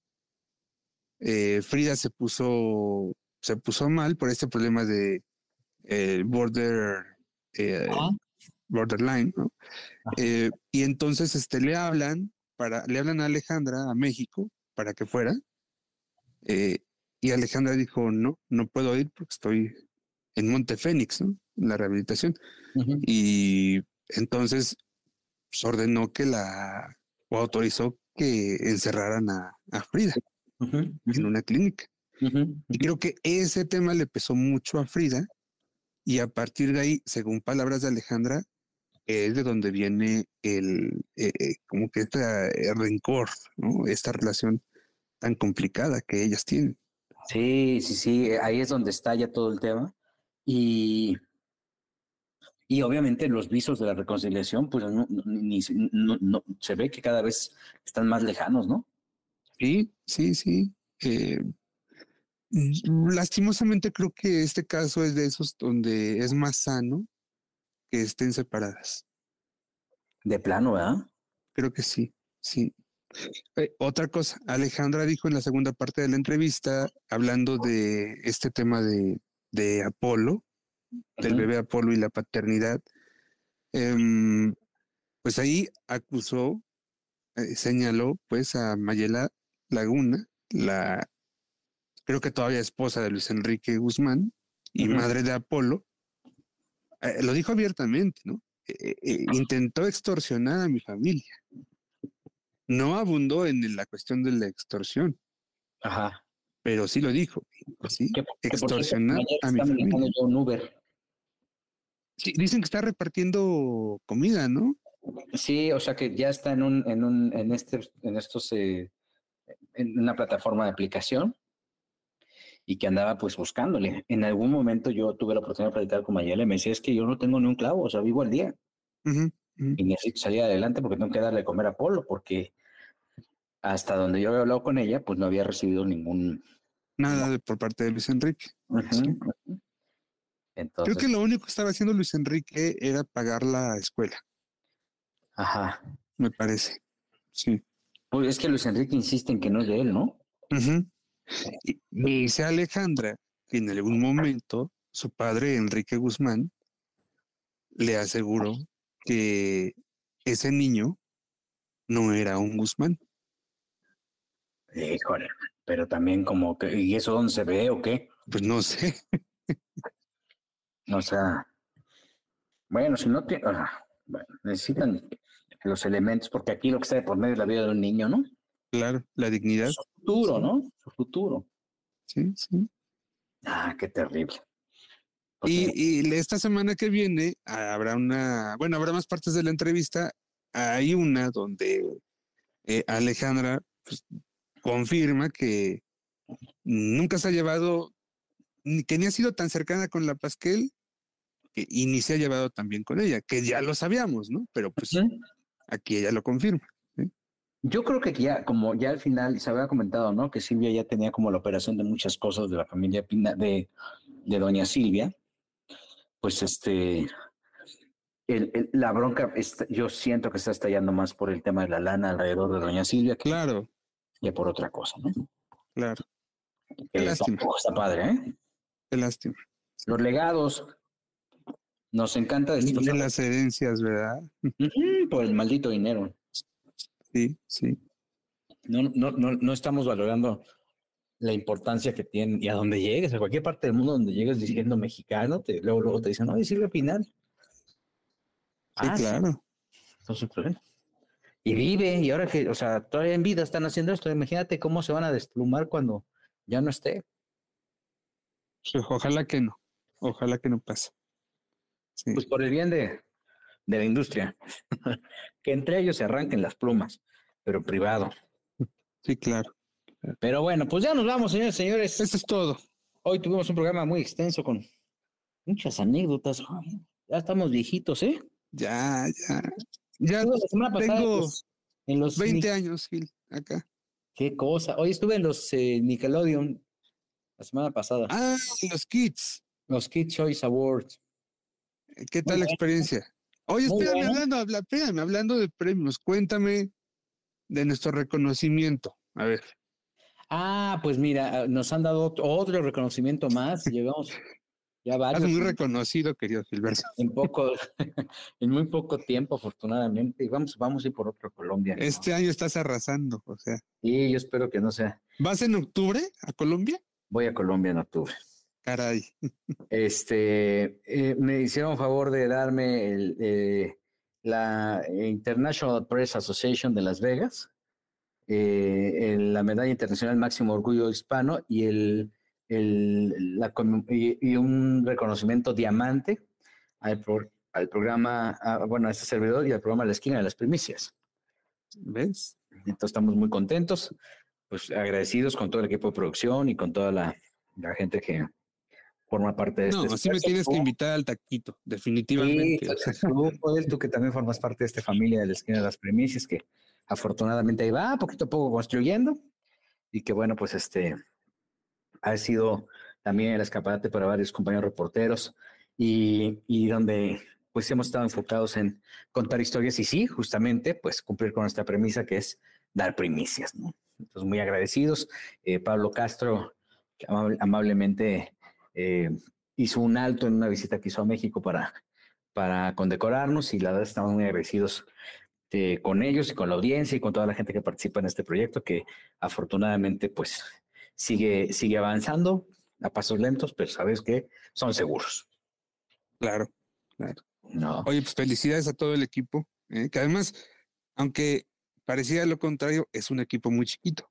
Eh, Frida se puso, se puso mal por este problema de eh, border, borderline, ¿no? y entonces este, le hablan para, le hablan a Alejandra a México para que fuera. y Alejandra dijo, no, no puedo ir porque estoy en Monte Fénix, ¿no? En la rehabilitación. Y entonces pues, ordenó que la, o autorizó que encerraran a, Frida en una clínica. Y creo que ese tema le pesó mucho a Frida y a partir de ahí, según palabras de Alejandra, es de donde viene el, eh, eh, como que este eh, rencor, ¿no? Esta relación tan complicada que ellas tienen. Sí, sí, sí, ahí es donde está ya todo el tema. Y y obviamente los visos de la reconciliación, pues no, ni, no, se ve que cada vez están más lejanos, ¿no? Sí, sí, sí. Eh, lastimosamente creo que este caso es de esos donde es más sano que estén separadas. De plano, ¿verdad? Creo que sí, sí. Eh, otra cosa, Alejandra dijo en la segunda parte de la entrevista, hablando de este tema de, de Apolo, del bebé Apolo y la paternidad, em, pues ahí acusó, eh, señaló pues a Mayela Laguna, la creo que todavía esposa de Luis Enrique Guzmán y madre de Apolo, eh, lo dijo abiertamente, ¿no? intentó extorsionar a mi familia no abundó en la cuestión de la extorsión. Ajá. Pero sí lo dijo. ¿sí? Extorsionar a mi familia. Un Uber. Sí, dicen que está repartiendo comida, ¿no? Sí, o sea que ya está en un, en un, en este, en estos, eh, en una plataforma de aplicación y que andaba pues buscándole. En algún momento yo tuve la oportunidad de platicar con Mayela y me decía, es que yo no tengo ni un clavo, o sea, vivo al día. Y necesito salir adelante porque tengo que darle de comer a Polo, porque hasta donde yo había hablado con ella, pues no había recibido ningún... Nada por parte de Luis Enrique. Entonces, Creo que lo único que estaba haciendo Luis Enrique era pagar la escuela. Ajá. Me parece. Sí. Pues es que Luis Enrique insiste en que no es de él, ¿no? y me dice Alejandra que en algún momento su padre, Enrique Guzmán, le aseguró que ese niño no era un Guzmán. Híjole, pero también como que, ¿y eso dónde se ve o qué? Pues no sé. o sea, bueno, si no te, bueno, necesitan los elementos, porque aquí lo que está de por medio es la vida de un niño, ¿no? Claro, la dignidad. Su futuro, ¿no? Su futuro. Sí, sí. Ah, qué terrible. Y, esta semana que viene habrá una, bueno, habrá más partes de la entrevista. Hay una donde eh, Alejandra pues, confirma que nunca se ha llevado, que ni ha sido tan cercana con la Pasquel que, y ni se ha llevado tan bien con ella, que ya lo sabíamos, ¿no? Pero pues aquí ella lo confirma. Yo creo que ya, como ya al final se había comentado, ¿no? Que Silvia ya tenía como la operación de muchas cosas de la familia Pina, de, de doña Silvia pues este, la bronca, yo siento que está estallando más por el tema de la lana alrededor de doña Silvia. Que, claro. Que por otra cosa, ¿no? Claro. Qué lástima. Está padre, ¿eh? Qué lástima. Los legados. Nos encanta. De las herencias, ¿verdad? por el maldito dinero. Sí, sí. No, no, no, no estamos valorando la importancia que tienen y a donde llegues, a cualquier parte del mundo donde llegues diciendo mexicano, te, luego, luego te dicen, no, Silvia Pinal. Sí, ah, claro. Entonces, pues, y vive, y ahora que, o sea, todavía en vida están haciendo esto, imagínate cómo se van a desplumar cuando ya no esté. ojalá que no, ojalá que no pase. Pues por el bien de, de la industria, que entre ellos se arranquen las plumas, pero privado. Sí, claro. Pero bueno, pues ya nos vamos, señores, señores. Eso es todo. Hoy tuvimos un programa muy extenso con muchas anécdotas. Ya estamos viejitos, ¿eh? Ya, ya. Ya la semana pasada, tengo pues, en los 20 años, Gil, acá. Qué cosa. Hoy estuve en los eh, Nickelodeon la semana pasada. Ah, los Kids. Los Kids Choice Awards. ¿Qué tal la experiencia? Oye, espérame, hablando, espérame, hablando de premios, cuéntame de nuestro reconocimiento. A ver. Ah, pues mira, ah, nos han dado otro, reconocimiento más. Llegamos ya varios. Es muy reconocido, querido Gilberto. En poco, en muy poco tiempo, afortunadamente. Y vamos, vamos a ir por otro Colombia. Este año estás arrasando, o sea. Sí, yo espero que no sea. ¿Vas en octubre a Colombia? Voy a Colombia en octubre. Caray. Este, eh, me hicieron favor de darme el, eh, la International Press Association de Las Vegas eh, la medalla internacional máximo orgullo hispano y, el, el la, y, un reconocimiento diamante al, al programa, bueno, a este servidor y al programa La Esquina de las Primicias. ¿Ves? Entonces estamos muy contentos, pues agradecidos con todo el equipo de producción y con toda la, la gente que forma parte de este. No, así me tienes que invitar al taquito, definitivamente. tú, tú que también formas parte de esta familia de la esquina de las primicias, que afortunadamente ahí va, poquito a poco construyendo, y que bueno, pues este ha sido también el escaparate para varios compañeros reporteros, y, y donde pues hemos estado enfocados en contar historias y sí, justamente, pues cumplir con nuestra premisa que es dar primicias, ¿no? Entonces, muy agradecidos. Eh, Pablo Castro amablemente eh, hizo un alto en una visita que hizo a México para, para condecorarnos y la verdad estamos muy agradecidos eh, con ellos y con la audiencia y con toda la gente que participa en este proyecto que afortunadamente pues sigue, sigue avanzando a pasos lentos, pero sabes que son seguros. Claro, claro. No. Oye, pues felicidades a todo el equipo, ¿eh? que además, aunque parecía lo contrario, es un equipo muy chiquito.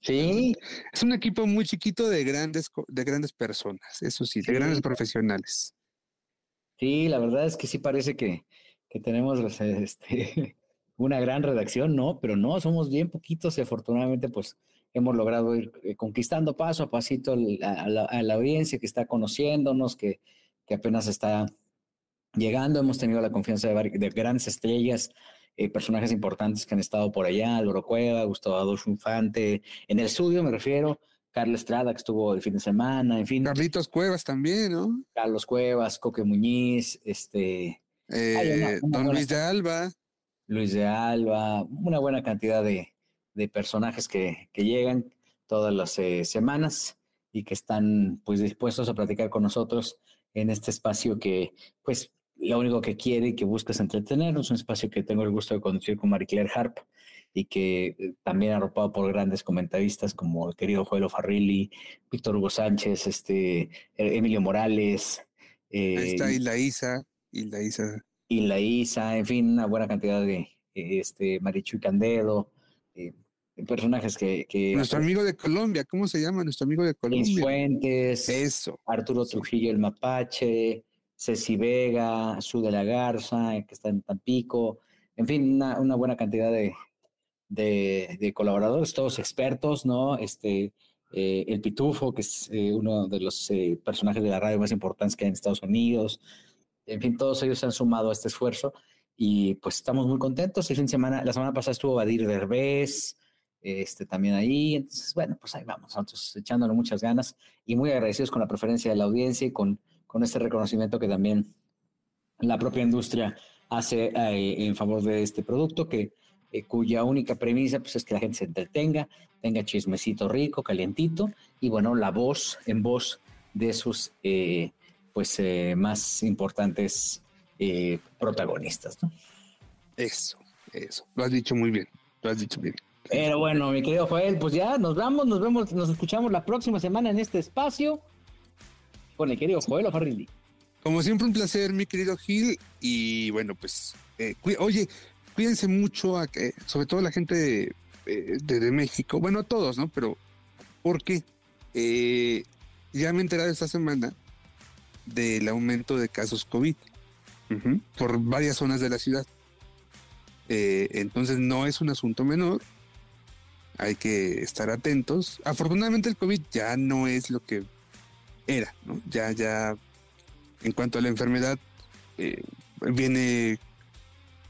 Sí. Es un equipo muy chiquito de grandes, de grandes personas, eso sí, de grandes profesionales. Sí, la verdad es que sí parece que, que tenemos este, una gran redacción, ¿no? Pero no, somos bien poquitos y afortunadamente pues hemos logrado ir eh, conquistando paso a pasito a la, audiencia que está conociéndonos, que, que, apenas está llegando. Hemos tenido la confianza de, de grandes estrellas, eh, personajes importantes que han estado por allá, Álvaro Cueva, Gustavo Adolfo Infante, en el estudio me refiero, Carlos Estrada, que estuvo el fin de semana, en fin. Carlitos Cuevas también, ¿no? Carlos Cuevas, Coque Muñiz, este... Eh, don Luis de Alba. Luis de Alba, una buena cantidad de, de personajes que, que llegan todas las eh, semanas y que están pues dispuestos a platicar con nosotros en este espacio que pues lo único que quiere y que busca es entretenernos, un espacio que tengo el gusto de conducir con Marie Claire Harp y que eh, también arropado por grandes comentaristas como el querido Joelo Farrilli, Víctor Hugo Sánchez, este, e-, Emilio Morales. Eh, Ahí está Isla Isa, Isla Isa. Isla Isa, en fin, una buena cantidad de este, Marichu Candedo, eh, personajes que, Nuestro amigo de Colombia, ¿cómo se llama nuestro amigo de Colombia? Fuentes. Eso. Arturo Trujillo el Mapache, Ceci Vega, Su de la Garza, que está en Tampico. En fin, una, buena cantidad de, de, colaboradores, todos expertos, ¿no? Este, eh, el Pitufo, que es eh, uno de los eh, personajes de la radio más importantes que hay en Estados Unidos. En fin, todos ellos se han sumado a este esfuerzo y pues estamos muy contentos. El fin de semana, la semana pasada estuvo Badir Derbez, este, también ahí. Entonces, bueno, pues ahí vamos, nosotros echándole muchas ganas y muy agradecidos con la preferencia de la audiencia y con, con este reconocimiento que también la propia industria hace eh, en favor de este producto, que eh, cuya única premisa pues, es que la gente se entretenga, tenga chismecito rico, calientito, y bueno, la voz en voz de sus eh, pues más importantes protagonistas. ¿no? Eso, eso, lo has dicho muy bien, lo has dicho bien. Pero bueno, mi querido Joel, pues ya nos vamos, nos vemos, nos escuchamos la próxima semana en este espacio con el querido Joel Farrilli. Como siempre, un placer, mi querido Gil. Y bueno, pues, eh, oye, cuídense mucho, a, sobre todo la gente eh, de, México, bueno, a todos, ¿no? Pero, porque eh, ya me he enterado esta semana del aumento de casos COVID por varias zonas de la ciudad. entonces, no es un asunto menor hay que estar atentos. Afortunadamente el COVID ya no es lo que era, ¿no? Ya, ya, en cuanto a la enfermedad, eh, viene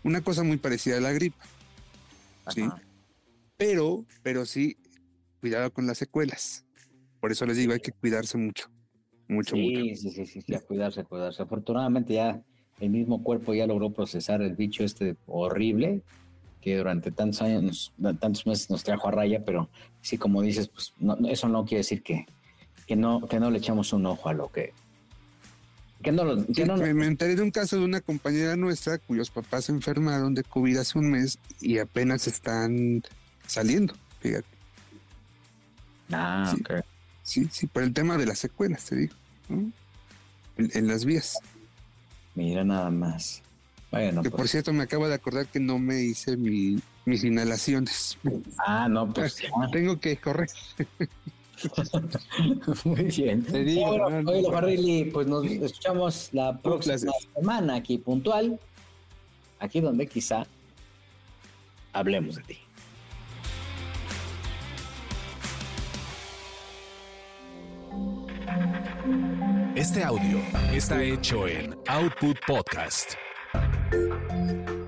una cosa muy parecida a la gripe. ¿sí? Pero, pero sí, cuidado con las secuelas. Por eso les digo, hay que cuidarse mucho, mucho, mucho. Sí, sí, sí, sí, a cuidarse, a cuidarse. Afortunadamente ya el mismo cuerpo ya logró procesar el bicho este horrible que durante tantos años, tantos meses nos trajo a raya, pero sí, como dices, pues eso no quiere decir que, que, no, que no le echamos un ojo a lo que... que no, me, enteré de un caso de una compañera nuestra cuyos papás se enfermaron de COVID hace un mes y apenas están saliendo, fíjate. Ah, sí, ok. Sí, sí, por el tema de las secuelas, te digo, en las vías. Mira nada más que por pues. cierto me acabo de acordar que no me hice mi, mis inhalaciones. Ah, no, pues tengo que correr. Muy bien. Te digo, bueno, pues nos escuchamos la próxima semana aquí puntual, aquí donde quizá hablemos de ti. Este audio está hecho en Output Podcast. Thank you.